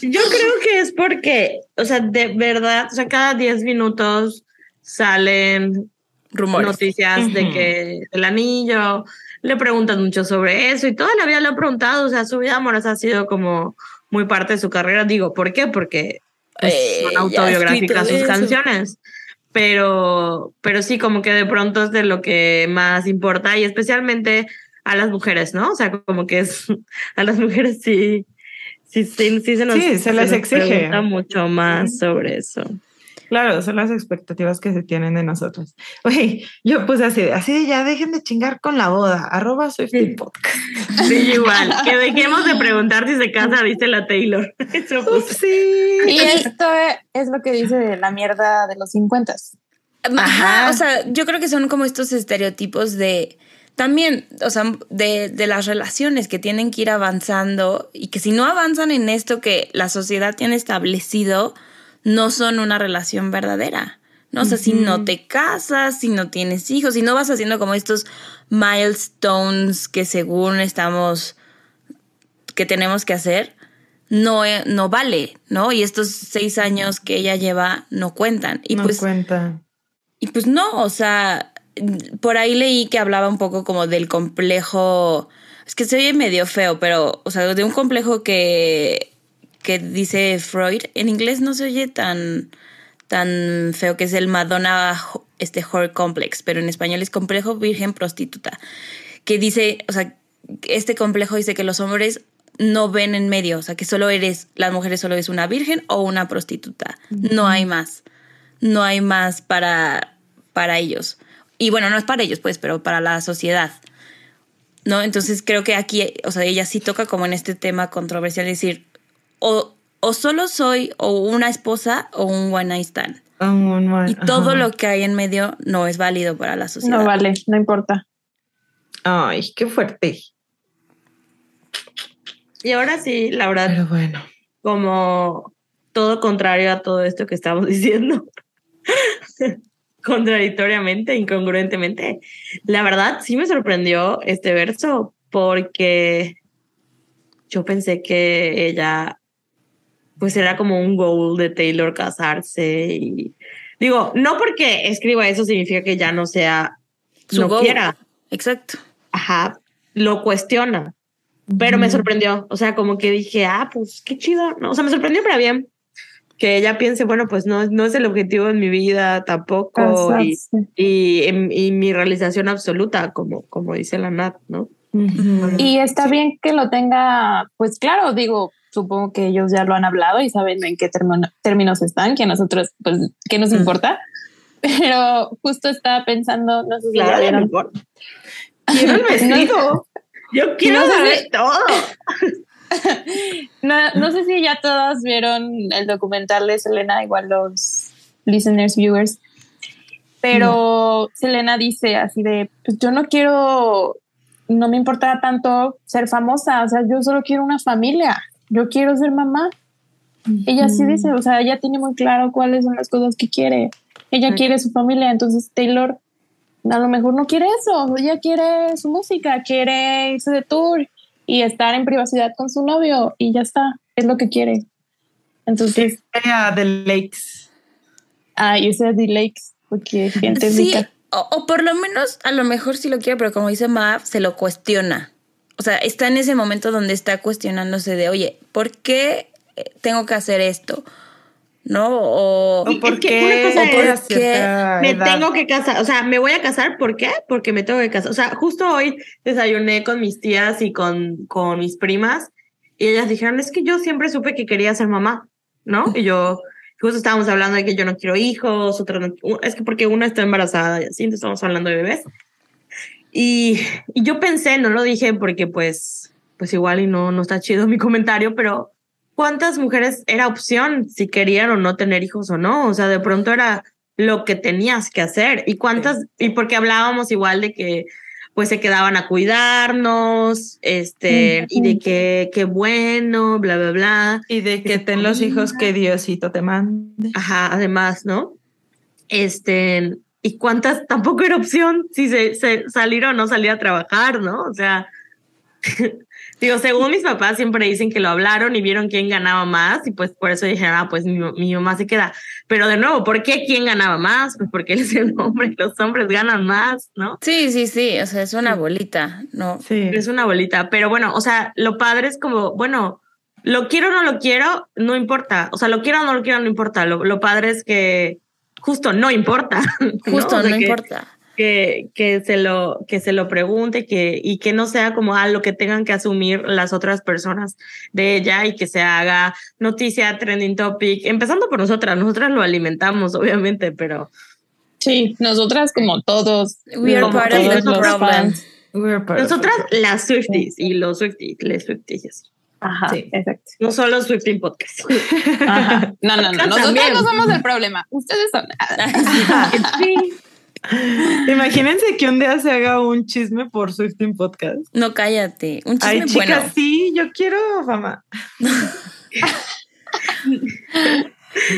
yo creo que es porque, o sea, de verdad, o sea, cada 10 minutos salen Rumores. noticias de que el anillo, le preguntan mucho sobre eso y toda la vida le han preguntado, o sea, su vida amorosa ha sido como muy parte de su carrera. Digo, ¿por qué? Porque pues, Eh, son autobiográficas sus eso. canciones. Pero, pero sí, como que de pronto es de lo que más importa y especialmente a las mujeres, ¿no? O sea, como que es a las mujeres sí, sí, sí, sí se nos, Sí, se les nos exige. pregunta mucho más sobre eso. Claro, son las expectativas que se tienen de nosotros. Oye, yo puse así, de- así de ya dejen de chingar con la boda, arroba Swifty Sí. Podcast. Sí, igual. Que dejemos de preguntar si se casa, dice la Taylor. Eso puse. Sí. Y esto es lo que dice la mierda de los 50. Ajá, Ajá. o sea, yo creo que son como estos estereotipos de también, o sea, de, de las relaciones que tienen que ir avanzando y que si no avanzan en esto que la sociedad tiene establecido, no son una relación verdadera. ¿no? O sea, si no te casas, si no tienes hijos, si no vas haciendo como estos milestones que según estamos, que tenemos que hacer, no, eh, no vale, ¿no? Y estos seis años que ella lleva no cuentan. Y no pues cuenta. y pues no, o sea, por ahí leí que hablaba un poco como del complejo, es que se oye medio feo, pero, o sea, de un complejo que, que dice Freud, en inglés no se oye tan, tan feo, que es el Madonna este Horror Complex, pero en español es complejo virgen prostituta, que dice, o sea, este complejo dice que los hombres no ven en medio, o sea, que solo eres, las mujeres solo es una virgen o una prostituta, no hay más no hay más para, para ellos. Y bueno, no es para ellos, pues, pero para la sociedad. ¿No? Entonces creo que aquí, o sea, ella sí toca como en este tema controversial, decir, o, o solo soy o una esposa o un one night stand. Un Y todo ajá. lo que hay en medio no es válido para la sociedad. No vale, no importa. Ay, qué fuerte. Y ahora sí, la verdad, Pero bueno. como todo contrario a todo esto que estamos diciendo, contradictoriamente, incongruentemente, la verdad sí me sorprendió este verso porque yo pensé que ella, pues era como un goal de Taylor casarse y digo, no porque escriba eso significa que ya no sea, Su no goal. quiera, Exacto. ajá, lo cuestiona. Pero me sorprendió, o sea, como que dije, ah, pues qué chido, ¿no? O sea, me sorprendió para bien que ella piense, bueno, pues no, no es el objetivo en mi vida tampoco y, y, mi realización absoluta, como, como dice la Nat, ¿no? Y está bien que lo tenga, pues claro, digo, supongo que ellos ya lo han hablado y saben en qué término- términos están, que a nosotros, pues, ¿qué nos Mm. importa? Pero justo estaba pensando, no sé si ya Claro, mejor. Quiero el vestido. Yo quiero No saber si- todo. no, no sé si ya todas vieron el documental de Selena, igual los listeners, viewers, pero Selena dice así de, pues yo no quiero, no me importa tanto ser famosa, o sea, yo solo quiero una familia, yo quiero ser mamá. Ella sí dice, o sea, ella tiene muy claro cuáles son las cosas que quiere. Ella quiere su familia, entonces Taylor a lo mejor no quiere eso, ella quiere su música, quiere irse de tour y estar en privacidad con su novio y ya está, es lo que quiere. Entonces, Ella de Lakes. ah, irse a The Lakes, porque gente Sí, rica. o, o por lo menos, a lo mejor sí lo quiere, pero como dice Mav, se lo cuestiona. O sea, está en ese momento donde está cuestionándose de, oye, ¿por qué eh, tengo que hacer esto? ¿No? O, ¿O por qué una cosa a es cierta me edad? tengo que casar, o sea, me voy a casar, ¿por qué? Porque me tengo que casar. O sea, justo hoy desayuné con mis tías y con, con mis primas y ellas dijeron, es que yo siempre supe que quería ser mamá, ¿no? Y yo, justo estábamos hablando de que yo no quiero hijos, otra no- es que porque una está embarazada y así, entonces estamos hablando de bebés. Y, y yo pensé, no lo dije porque pues, pues igual y no, no está chido mi comentario, pero ¿cuántas mujeres era opción si querían o no tener hijos o no? O sea, de pronto era lo que tenías que hacer. ¿Y cuántas? Y porque hablábamos igual de que pues se quedaban a cuidarnos, este, y de que qué bueno, bla, bla, bla. Y de que ten los hijos que Diosito te mande. Ajá, además, ¿no? Este, y cuántas tampoco era opción si se, se salir o no salir a trabajar, ¿no? O sea, digo, según mis papás siempre dicen que lo hablaron y vieron quién ganaba más y pues por eso dijeron, ah, pues mi, mi mamá se queda. Pero de nuevo, ¿por qué quién ganaba más? Pues porque él es el hombre, los hombres ganan más, ¿no? sí, sí, sí, o sea, es una bolita, ¿no? Sí. Es una bolita, pero bueno, o sea, lo padre es como, bueno, lo quiero o no lo quiero, no importa. O sea, lo quiero o no lo quiero, no importa. Lo, lo padre es que, justo no importa. Justo, O sea, no que- importa. Que, que, se lo, que se lo pregunte que, y que no sea como a lo que tengan que asumir las otras personas de ella y que se haga noticia, trending topic, empezando por nosotras. Nosotras lo alimentamos, obviamente, pero Sí, nosotras como todos. We are Como part of the problem. nosotras las Swifties y los Swifties, les Swifties. Ajá, Sí. exacto. No solo Swifting Podcast. Ajá. No, no, no. Nosotros también. no somos el problema. Ustedes son. sí. Imagínense que un día se haga un chisme por Swifting Podcast. No, cállate. Un chisme Ay, chicas, bueno. sí, yo quiero fama.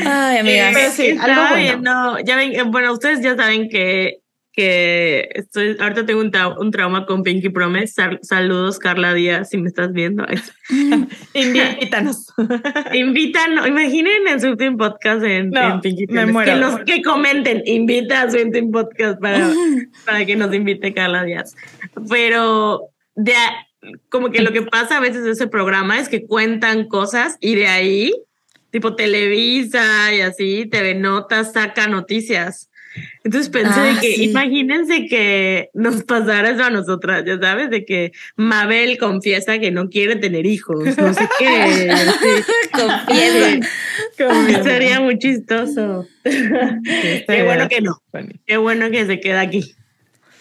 Ay, amigas. Pero sí, algo bueno. viendo- ya ven, eh, bueno, ustedes ya saben que, que estoy, ahorita tengo un, un trauma con Pinky Promise. Sal- saludos, Carla Díaz, si me estás viendo. Invítanos. Invitan, imaginen en Swifting Podcast en, No, en Pinky me Promise. muero. Que, nos- que comenten, invita a Swifting Podcast para, para que nos invite Carla Díaz. Pero de, a- como que lo que pasa a veces de ese programa es que cuentan cosas y de ahí, tipo Televisa y así, TV Notas saca noticias. Entonces pensé Ah, de que, sí. imagínense que nos pasara eso a nosotras, ya sabes, de que Mabel confiesa que no quiere tener hijos, no sé qué. Confiesa. Sería muy chistoso. Qué bueno que no. Qué bueno que se queda aquí.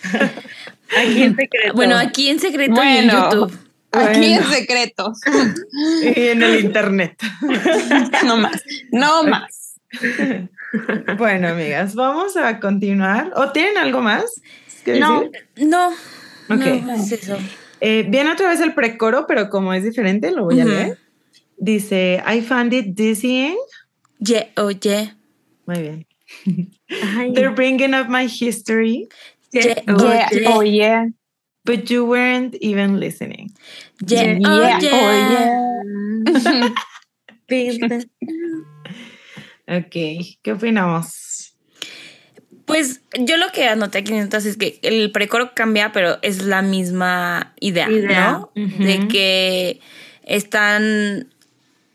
Aquí en secreto. Bueno, aquí en secreto y en Bueno. YouTube. Aquí en Bueno. secretos. Y en el internet. No más. No más. Bueno, amigas, vamos a continuar. ¿O tienen algo más? que No. decir? No. Ok. No, es eso. Eh, viene otra vez el precoro, pero como es diferente, lo voy a leer. Dice, I found it dizzying. Ye, oye. Muy bien. Ay, They're bringing up my history, Ye, Yeah. oye. Oh, yeah. but you weren't even listening. Ye, Yeah. oye. Oh, Viste. Ok, ¿qué opinamos? Pues yo lo que anoté aquí en notas es que el precoro cambia, pero es la misma idea, Idea. ¿no? De que están,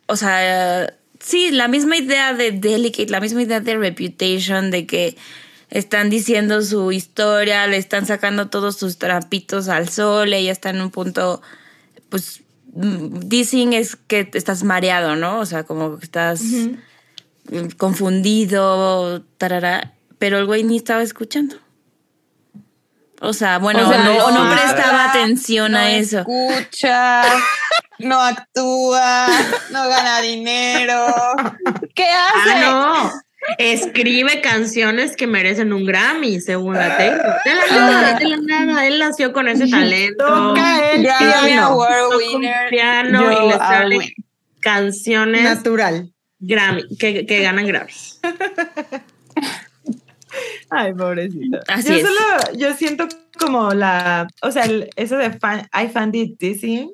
o sea, sí, la misma idea de Delicate, la misma idea de Reputation, de que están diciendo su historia, le están sacando todos sus trapitos al sol, ella está en un punto, pues, mm, dicen es que estás mareado, ¿no? O sea, como que estás confundido, tarara, pero el güey ni estaba escuchando. O sea, bueno, O sea, no, no no prestaba habla, atención no a eso. escucha, no actúa, no gana dinero. ¿Qué hace? Ah, no. Escribe canciones que merecen un Grammy, según la Taylor. De la nada, de la nada. Él nació con ese talento. Toca el Grammy. Award winner. piano Yo y le sale canciones Natural. Grammy, que, que ganan Grammy. Ay, pobrecita. Así yo es. solo, yo siento como la, o sea, el- eso de fan- I found it dizzying,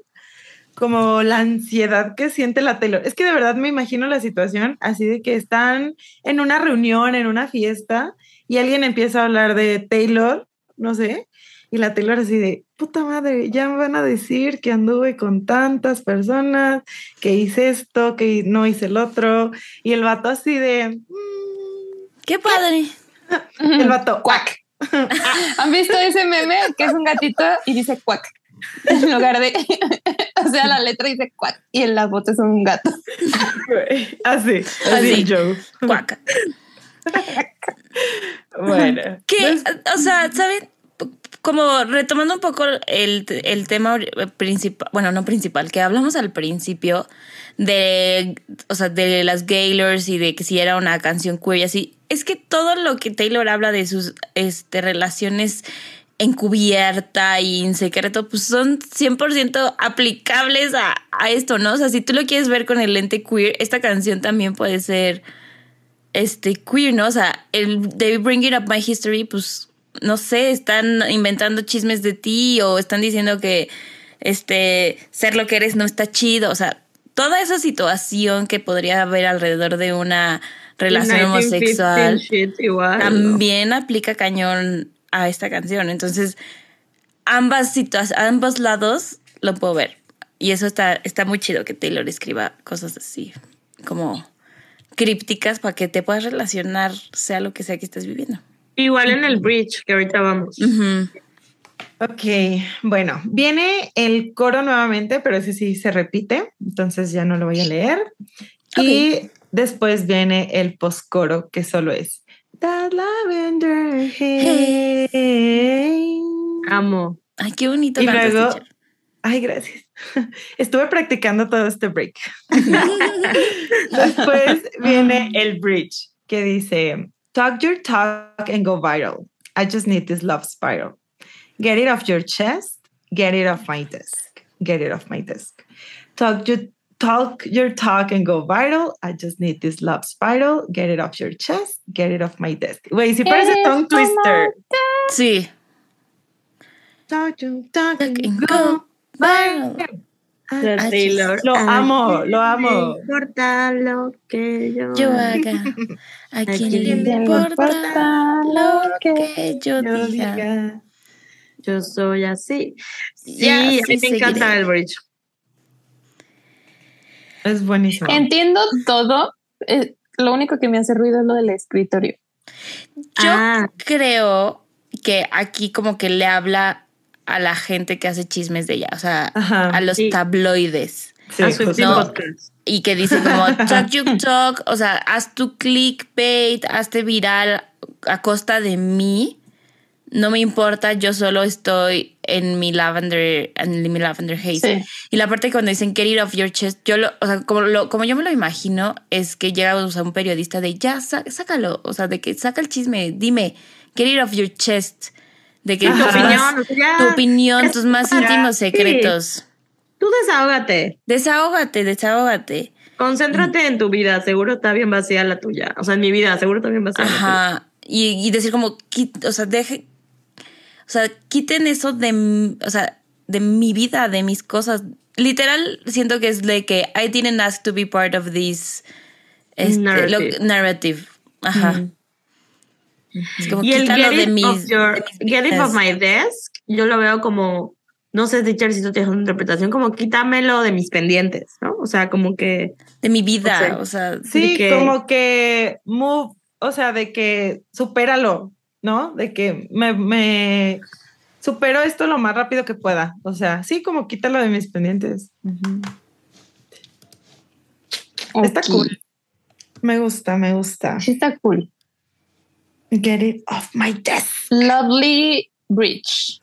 como la ansiedad que siente la Taylor. Es que de verdad me imagino la situación así de que están en una reunión, en una fiesta, y alguien empieza a hablar de Taylor, no sé, y la Taylor así de, puta madre, ya me van a decir que anduve con tantas personas, que hice esto, que no hice el otro, y el vato así de, "Mm", Qué padre. el vato, Cuac. ¿Han visto ese meme que es un gatito y dice cuac? En lugar de, o sea, la letra dice cuac y en la foto es un gato. así, así, Así. Joe. Cuaca. Bueno. Que, o sea, ¿saben? Como retomando un poco el, el tema principal, bueno, no principal, que hablamos al principio de, o sea, de las Gaylors y de que si era una canción queer y así, es que todo lo que Taylor habla de sus este, relaciones encubierta y en secreto, pues son 100% aplicables a, a esto, ¿no? O sea, si tú lo quieres ver con el lente queer, esta canción también puede ser este queer, ¿no? O sea, el de Bring It Up My History, pues no sé, están inventando chismes de ti o están diciendo que este ser lo que eres no está chido, o sea, toda esa situación que podría haber alrededor de una relación 1915 homosexual también aplica cañón a esta canción. Entonces, ambas situaciones, ambos lados lo puedo ver. Y eso está, está muy chido que Taylor escriba cosas así, como crípticas para que te puedas relacionar, sea lo que sea que estés viviendo. Igual en el bridge, que ahorita vamos. Ujú. Ok, bueno, viene el coro nuevamente, pero ese sí se repite, entonces ya no lo voy a leer. Y después viene el postcoro, que solo es That lavender haze. Amo. Ay, qué bonito. Y luego-. Ay, gracias. Estuve practicando todo este break. Después viene el bridge que dice, talk your talk and go viral. I just need this love spiral. Get it off your chest. Get it off my desk. Get it off my desk. Talk your talk your talk and go viral. I just need this love spiral. Get it off your chest. Get it off my desk. Güey, si parece Get it tongue twister. Sí. Talk your talk and And go go viral. I Taylor. Lo amo, lo No amo. importa lo que yo, Yo haga. A quien le quién le importa lo que yo Yo diga. diga. yo soy así. Sí, Ya, a mí sí me encanta el bridge. Es buenísimo. Entiendo todo. eh, lo único que me hace ruido es lo del escritorio. Yo Ah. creo que aquí como que le habla a la gente que hace chismes de ella, o sea, Ajá, a los sí. tabloides. Sí, a justo. No. podcast. Y que dice como talk your talk, o sea, haz tu clickbait, hazte viral a costa de mí. No me importa, yo solo estoy en mi lavender, en mi lavender haze. Sí. Y la parte cuando dicen get it off your chest, yo lo, o sea, como, lo, como yo me lo imagino, es que llega o sea, un periodista de ya, sá- sácalo, o sea, de que saca el chisme, dime, get it off your chest. De que Tu Ajá. opinión, o sea, ya- tu opinión, tus más para- íntimos sí. secretos. Tú desahógate. Desahógate, desahógate. Concéntrate en tu vida. Seguro está bien vacía la tuya. O sea, en mi vida, seguro está bien vacía la tuya. Ajá. Y, y decir como, o sea, deje, o sea, quiten eso de, o sea, de mi vida, de mis cosas. Literal, siento que es de que I didn't ask to be part of this este, Narrative. lo- narrative. Ajá. Es como Y el quítalo get de it, mis, off your- de get it my desk, yo lo veo como, no sé, teacher, si tú tienes una interpretación, como quítamelo de mis pendientes, ¿no? O sea, como que, de mi vida, o sea, Sí, de que- como que move, o sea, de que supéralo, ¿no? De que me, me supero esto lo más rápido que pueda. O sea, sí, como quítalo de mis pendientes. Está cool. Me gusta, me gusta. Sí, está cool. Get it off my desk. Lovely Bridge.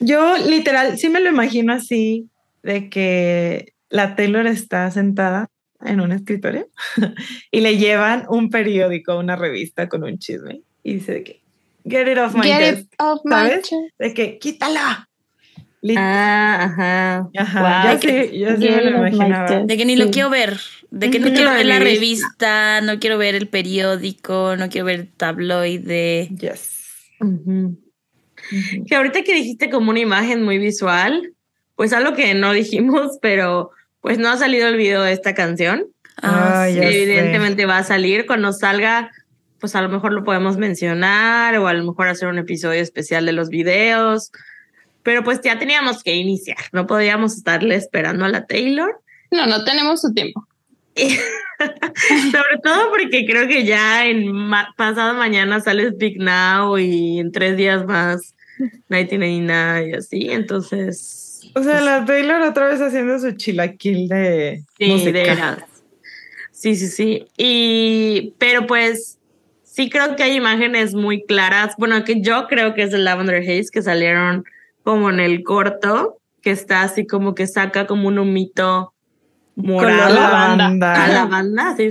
Yo literal, sí me lo imagino así, de que la Taylor está sentada en un escritorio y le llevan un periódico, una revista con un chisme y dice de que, get it off my Get desk, it off my ¿sabes? de que, quítala. Ah, ajá. Ajá, wow, yo sí, yo sí me lo imaginaba. de que ni lo Sí. quiero ver, de que no Ujú. quiero ver la Revista. no quiero ver el periódico, no quiero ver el tabloide. Yes. Ujú. Ujú. Que ahorita que dijiste como una imagen muy visual, pues algo que no dijimos, pero pues no ha salido el video de esta canción. Ah, Ay, sí. ya sé. Evidentemente va a salir cuando salga, pues a lo mejor lo podemos mencionar o a lo mejor hacer un episodio especial de los videos. Pero pues ya teníamos que iniciar, no podíamos estarle esperando a la Taylor. No, no tenemos su tiempo. Sobre todo porque creo que ya en ma- pasado mañana sale Big Now y en tres días más 1999 y así. Entonces, O sea, la Taylor otra vez haciendo su chilaquil de sí, música. de. Sí, sí, sí. Y, pero pues sí creo que hay imágenes muy claras. Bueno, que yo creo que es de Lavender Haze que salieron como en el corto, que está así como que saca como un humito morado lavanda. a la banda. Sí,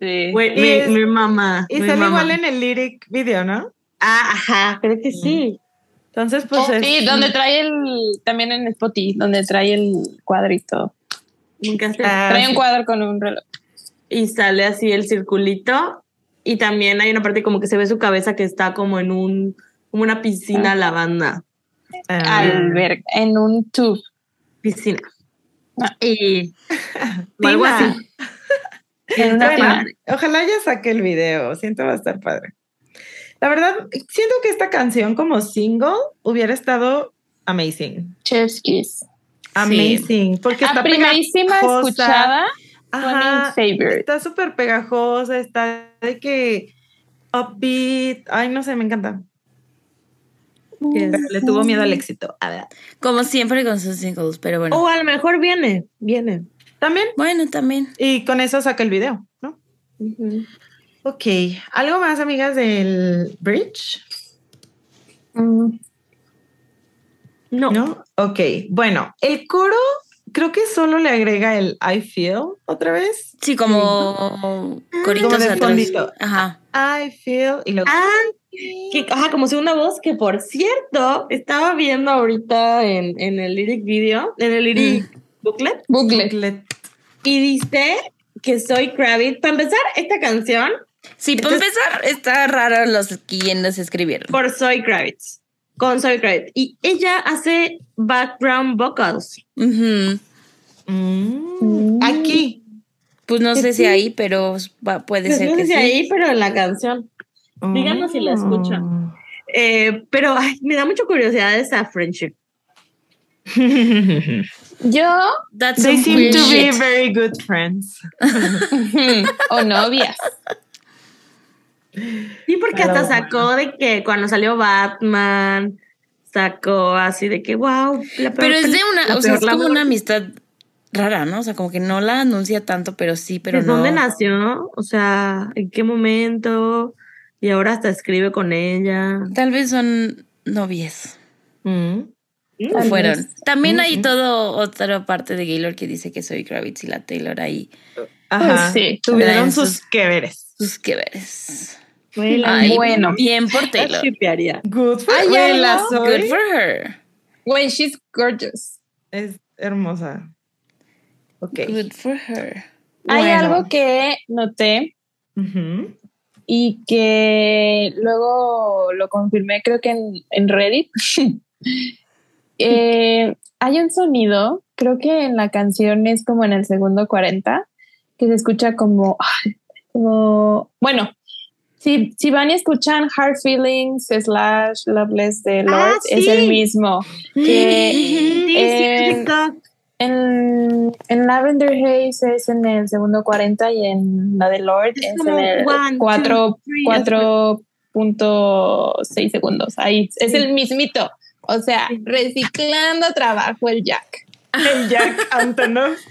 Sí. Güey, Y mi, es- mi mamá. Y mi sale mamá. igual en el lyric video, ¿no? Ah, ajá, creo que sí. Entonces, pues Oh, es- sí, donde trae el, también en Spotify, donde trae el cuadrito. Nunca sé. Ah, Trae sí. un cuadro con un reloj. Y sale así el circulito. Y también hay una parte como que se ve su cabeza que está como en un, como una piscina lavanda. Ah. En un tube. Piscina. Y o algo Tina. así. En una Bueno, tina. ojalá ya saque el video, siento va a estar padre. La verdad, siento que esta canción como single hubiera estado amazing. Chef's Kiss. Amazing, porque A está primerísima pegajosa. escuchada, Ajá, está súper pegajosa, está de que upbeat. Ay, no sé, me encanta. Pero le tuvo miedo al éxito. A ver. Como siempre con sus singles, pero bueno. O a lo mejor viene, viene. También. Bueno, también. Y con eso saca el video, ¿no? Ok. ¿Algo más, amigas, del bridge? Mm, No. ¿No? Ok. Bueno, el coro creo que solo le agrega el I feel otra vez. Sí, como coritos Como de. Ajá. I feel y luego. Ah, que, ajá, como segunda voz, que por cierto, estaba viendo ahorita en, en el lyric video, en el lyric booklet, Booklet. Booklet. y dice que soy Kravitz. Para empezar, esta canción Sí, para empezar, está raro los quienes escribieron. por Soy Kravitz, con Soy Kravitz. Y ella hace background vocals. Ujú. Mm, Aquí. Pues no sé si ahí, pero va- puede Pues ser no que sé si sí. ahí, pero en la canción. Díganos si la escuchan. Eh, pero ay, me da mucha curiosidad esa friendship. Yo That's They seem to be shit. very good friends. o novias. Sí, porque Pero hasta sacó de que cuando salió Batman, sacó así de que, wow. la Pero es de una, o sea, es como una amistad rara, ¿no? O sea, como que no la anuncia tanto, pero sí, pero ¿De no. dónde nació? O sea, ¿en qué momento? Y ahora hasta escribe con ella. Tal vez son novias. Mm. O Tal fueron. También hay todo otra parte de Gaylor que dice que soy Kravitz y la Taylor ahí. Ajá. Pues sí. Tuvieron sus sus- que veres. Sus que veres. Ay, bueno. Bien por Taylor. Good for Güey, la Good for her. Güey, she's gorgeous. Es hermosa. Ok. Good for her. Hay Bueno. algo que noté Ujú. Y que luego lo confirmé, creo que en, en Reddit. Eh, hay un sonido, creo que en la canción es como en el segundo 40, que se escucha como, como bueno, si, si van y escuchan Hard Feelings slash Loveless de Lord, Ah, es sí. el mismo. Que Sí, sí, en-. En, en Lavender Haze es en el segundo 40 y en la de Lord Es es, en el one, two, 4 three, 4.6 segundos. Ahí es el mismito. O sea, reciclando trabajo el Jack. El Jack Antonov.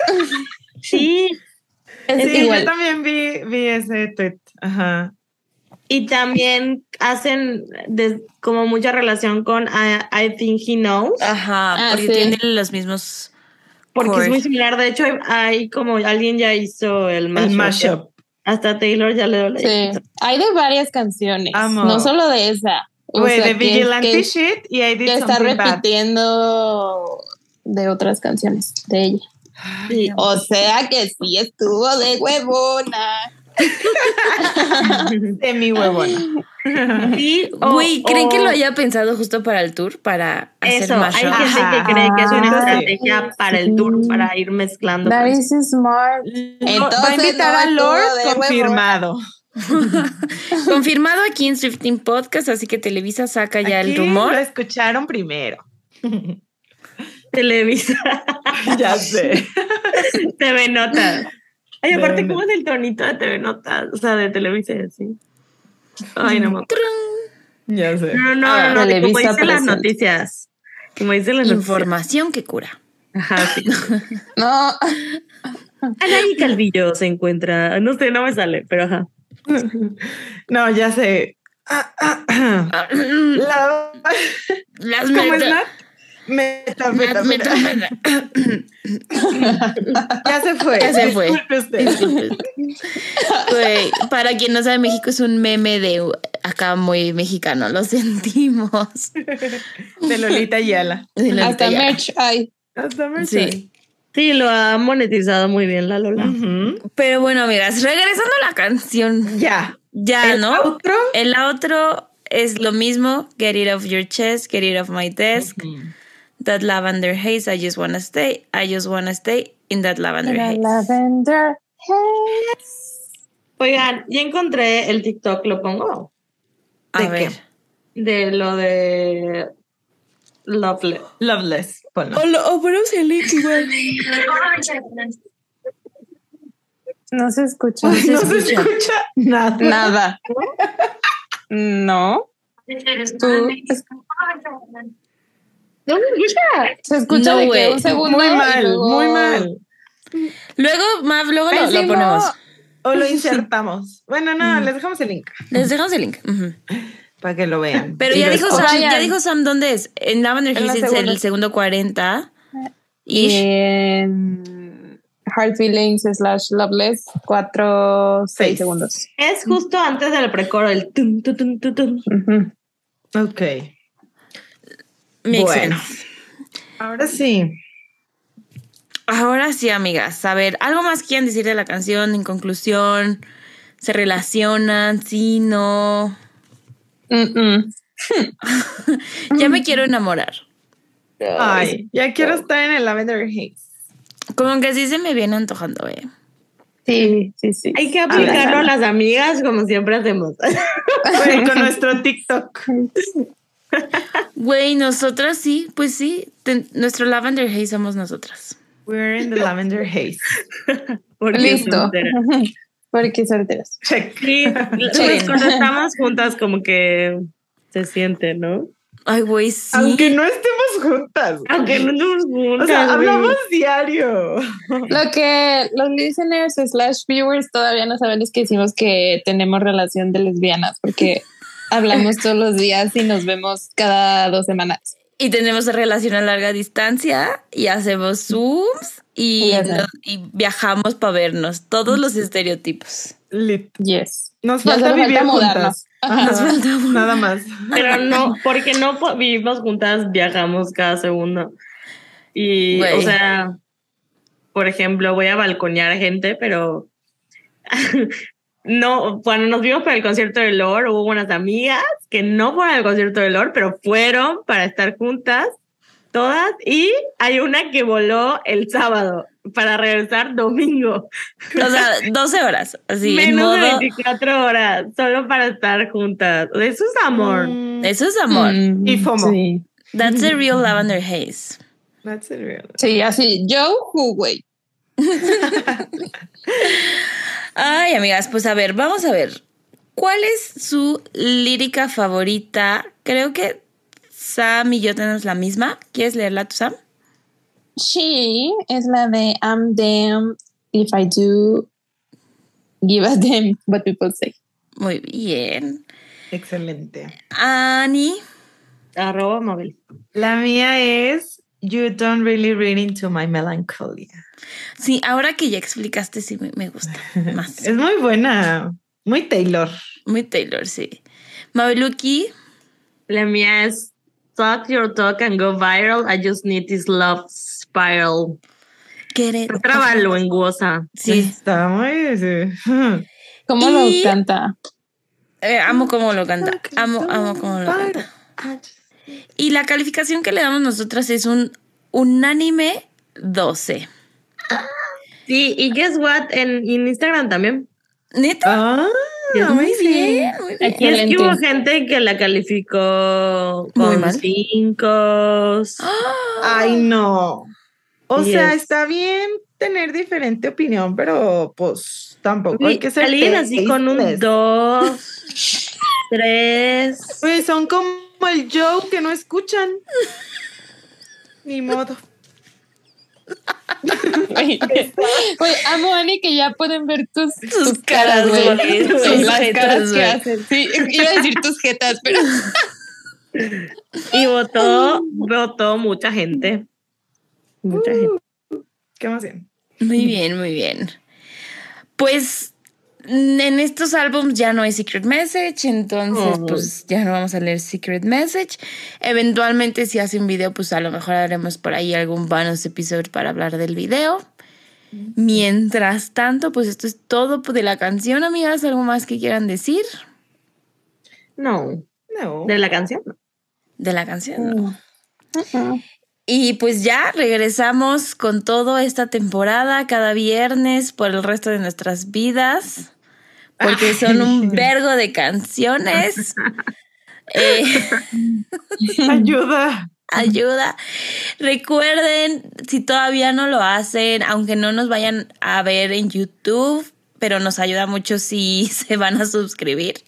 Sí, Es Sí, yo también vi, vi ese tweet. Ajá. y también hacen como mucha relación con I, I Think He Knows, Ajá, Ah, porque sí. tienen los mismos. Porque es muy similar. De hecho, hay, hay como alguien ya hizo el mashup. El mashup. Hasta Taylor ya le dio la Sí. Hay de varias canciones, Amo. no solo de esa. O Güey, sea, de que- Vigilante que, Shit y I Did que está Bad. repitiendo de otras canciones de ella. Sí. O sea que sí estuvo de huevona. De mi huevona. Sí, Güey, ¿creen que lo haya pensado justo para el tour? Para hacer Eso, hay mashup? gente Ajá. que cree que es una Ah, estrategia para el tour, para ir mezclando. That pues. is smart. Va a invitar no a Lord confirmado. Confirmado aquí en Swifting Podcast, así que Televisa saca ya Aquí el rumor. Lo escucharon primero. Televisa, ya sé. TV Notas. Ay, aparte, ¿cómo es el tonito de TV Notas? O sea, de Televisa, sí. Ay, no me acuerdo. Ya sé. No, no, Ah, no, no, como dicen las presente. noticias. Como dicen las noticias. Información que cura. Ajá, sí. No, Anaí Calvillo se encuentra, no sé, no me sale, pero ajá. No, ya sé. Ah, ah, ah. La- Las ¿Cómo es meta- Nat? Meta, meta, meta- meta. meta- Ya se fue. Ya se fue. Para quien no sabe, México es un meme de acá muy mexicano, lo sentimos. De Lolita Ayala. De hasta merch hay. Hasta me Sí. Sí, lo ha monetizado muy bien la Lola. Pero bueno, amigas, regresando a la canción, Ya. ya, ¿El ¿no? El otro es lo mismo, Get It Off Your Chest, Get It Off My Desk, That Lavender Haze, I Just Wanna Stay, I Just Wanna Stay in That Lavender Era Haze. Lavender Haze. Oigan, ya encontré el TikTok, lo pongo. A ¿De ver. De lo de Lovely. Loveless. Ponlo. O, lo, o ponemos el link igual. No se escucha. No se No se escucha. escucha nada. Nada. No. Tú- No me escucha. Se escucha No, de que un segundo. Muy mal, luego- muy mal. Luego, Mav, luego lo, ponemos. O lo insertamos. Bueno, no, les dejamos el link Les dejamos el link. Para que lo vean. Pero ya dijo. Sam, ya dijo Sam dónde es. En Lavender En la Hills es el segundo 40. Y en Hard Feelings slash Loveless, cuatro, seis Seis. segundos. Es justo antes del precoro, el tum, tum, tum, tum, tum. Ok. Makes Bueno. sense. Ahora sí. Ahora sí, amigas. A ver, ¿algo más quieren decir de la canción? En conclusión, ¿se relacionan? ¿Sí? ¿No? Ya me quiero enamorar. Ay, ya quiero estar en el Lavender Haze. Como que sí se me viene antojando, eh. Sí, sí, sí. Hay que aplicarlo a las amigas como siempre hacemos. Bueno, con nuestro TikTok. Güey, nosotras sí, pues sí. ten- nuestro Lavender Haze somos nosotras. We're in the Lavender Haze. Porque Listo. soltera. Porque solteras. Check. Sí, pues cuando estamos juntas como que se siente, ¿no? Ay, güey, sí. Aunque no estemos juntas. Aunque no estemos juntas. O sea, güey. hablamos diario. Lo que los listeners slash viewers todavía no saben es que decimos que tenemos relación de lesbianas porque hablamos todos los días y nos vemos cada dos semanas. Y tenemos relación a larga distancia y hacemos Zooms y, viajamos para vernos. Todos los estereotipos. Lit. Yes. Nos falta vivir falta juntas. Ajá, Nos falta Nada más. Pero no, porque no vivimos juntas, viajamos cada segundo. Y, o sea, por ejemplo, voy a balconear gente, pero no, cuando nos vimos para el concierto de Lord, hubo unas amigas que no fueron al concierto de Lord, pero fueron para estar juntas todas. Y hay una que voló el sábado para regresar domingo. O sea, 12 horas. Así, en Menos de modo. 24 horas, solo para estar juntas. Eso es amor. Mm, Eso es amor. Mm, Y FOMO. Sí. That's the real Lavender Haze. That's it, real. Sí, así. Joe Who, güey. Ay, amigas, pues a ver, vamos a ver. ¿Cuál es su lírica favorita? Creo que Sam y yo tenemos la misma. ¿Quieres leerla tú, Sam? She es la de I'm damn if I do give a damn what people say. Muy bien. Excelente. Annie. Arroba Mabel. La mía es You don't really read into my melancholia. Sí, ahora que ya explicaste, sí me, me gusta más. Es muy buena. Muy Taylor. Muy Taylor, sí. Mabeluki. La mía es Talk your talk and go viral. I just need this love spiral. En goza. Sí, Está muy. sí. ¿Cómo Y- lo canta? eh, amo cómo lo canta. Amo, amo cómo lo canta. Y la calificación que le damos nosotras es un unánime 12. Sí, y guess what? En, en Instagram también. ¿Neta? Ah, muy bien, muy bien. Aquí es que hubo gente que la calificó con Muy mal. cinco. Ay, no. O Yes. sea, está bien tener diferente opinión, pero pues tampoco hay que ser. Alguien así con un tasteless. dos, tres. Pues son como el Joe que no escuchan. Ni modo. Güey, amo Ani que ya pueden ver tus, Tus caras, güey. Sí, Tus las jetas, caras que güey. hacen. Sí, iba a decir tus jetas, pero Y votó, votó mucha gente. Mucha gente. Qué emoción. Muy bien, muy bien. Pues en estos álbums ya no hay Secret Message, entonces Oh. pues ya no vamos a leer Secret Message. Eventualmente si hace un video, pues a lo mejor haremos por ahí algún bonus episodio para hablar del video. Mientras tanto, pues esto es todo de la canción, amigas. ¿Algo más que quieran decir No, No. de la canción. de la canción? no? Y pues ya regresamos con todo esta temporada cada viernes por el resto de nuestras vidas, porque son un vergo de canciones. Eh, Ayuda. ayuda. Recuerden, si todavía no lo hacen, aunque no nos vayan a ver en YouTube, pero nos ayuda mucho si se van a suscribir.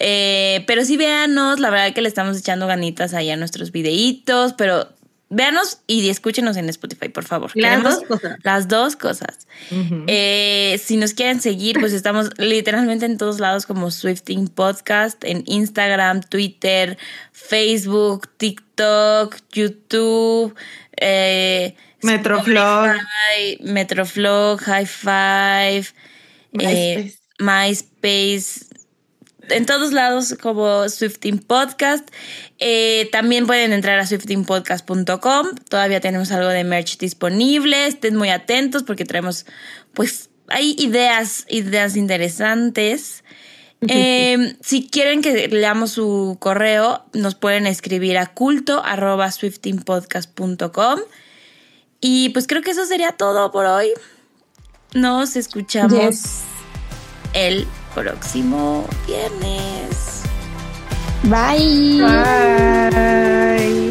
Eh, pero sí véanos, la verdad que le estamos echando ganitas ahí a nuestros videitos, pero véanos y escúchenos en Spotify, por favor. Las dos cosas. Las dos cosas. Eh, si nos quieren seguir, pues estamos literalmente en todos lados como Swifting Podcast, en Instagram, Twitter, Facebook, TikTok, YouTube. Eh, Metroflog. Metroflog, High Five, eh, MySpace, en todos lados como Swifting Podcast. Eh, también pueden entrar a swiftingpodcast.com. Todavía tenemos algo de merch disponible. Estén muy atentos porque traemos, pues, hay ideas, ideas interesantes. Eh, si quieren que leamos su correo, nos pueden escribir a culto arroba swiftingpodcast.com. Y pues creo que eso sería todo por hoy. Nos escuchamos Yes. el próximo viernes. Bye. Bye.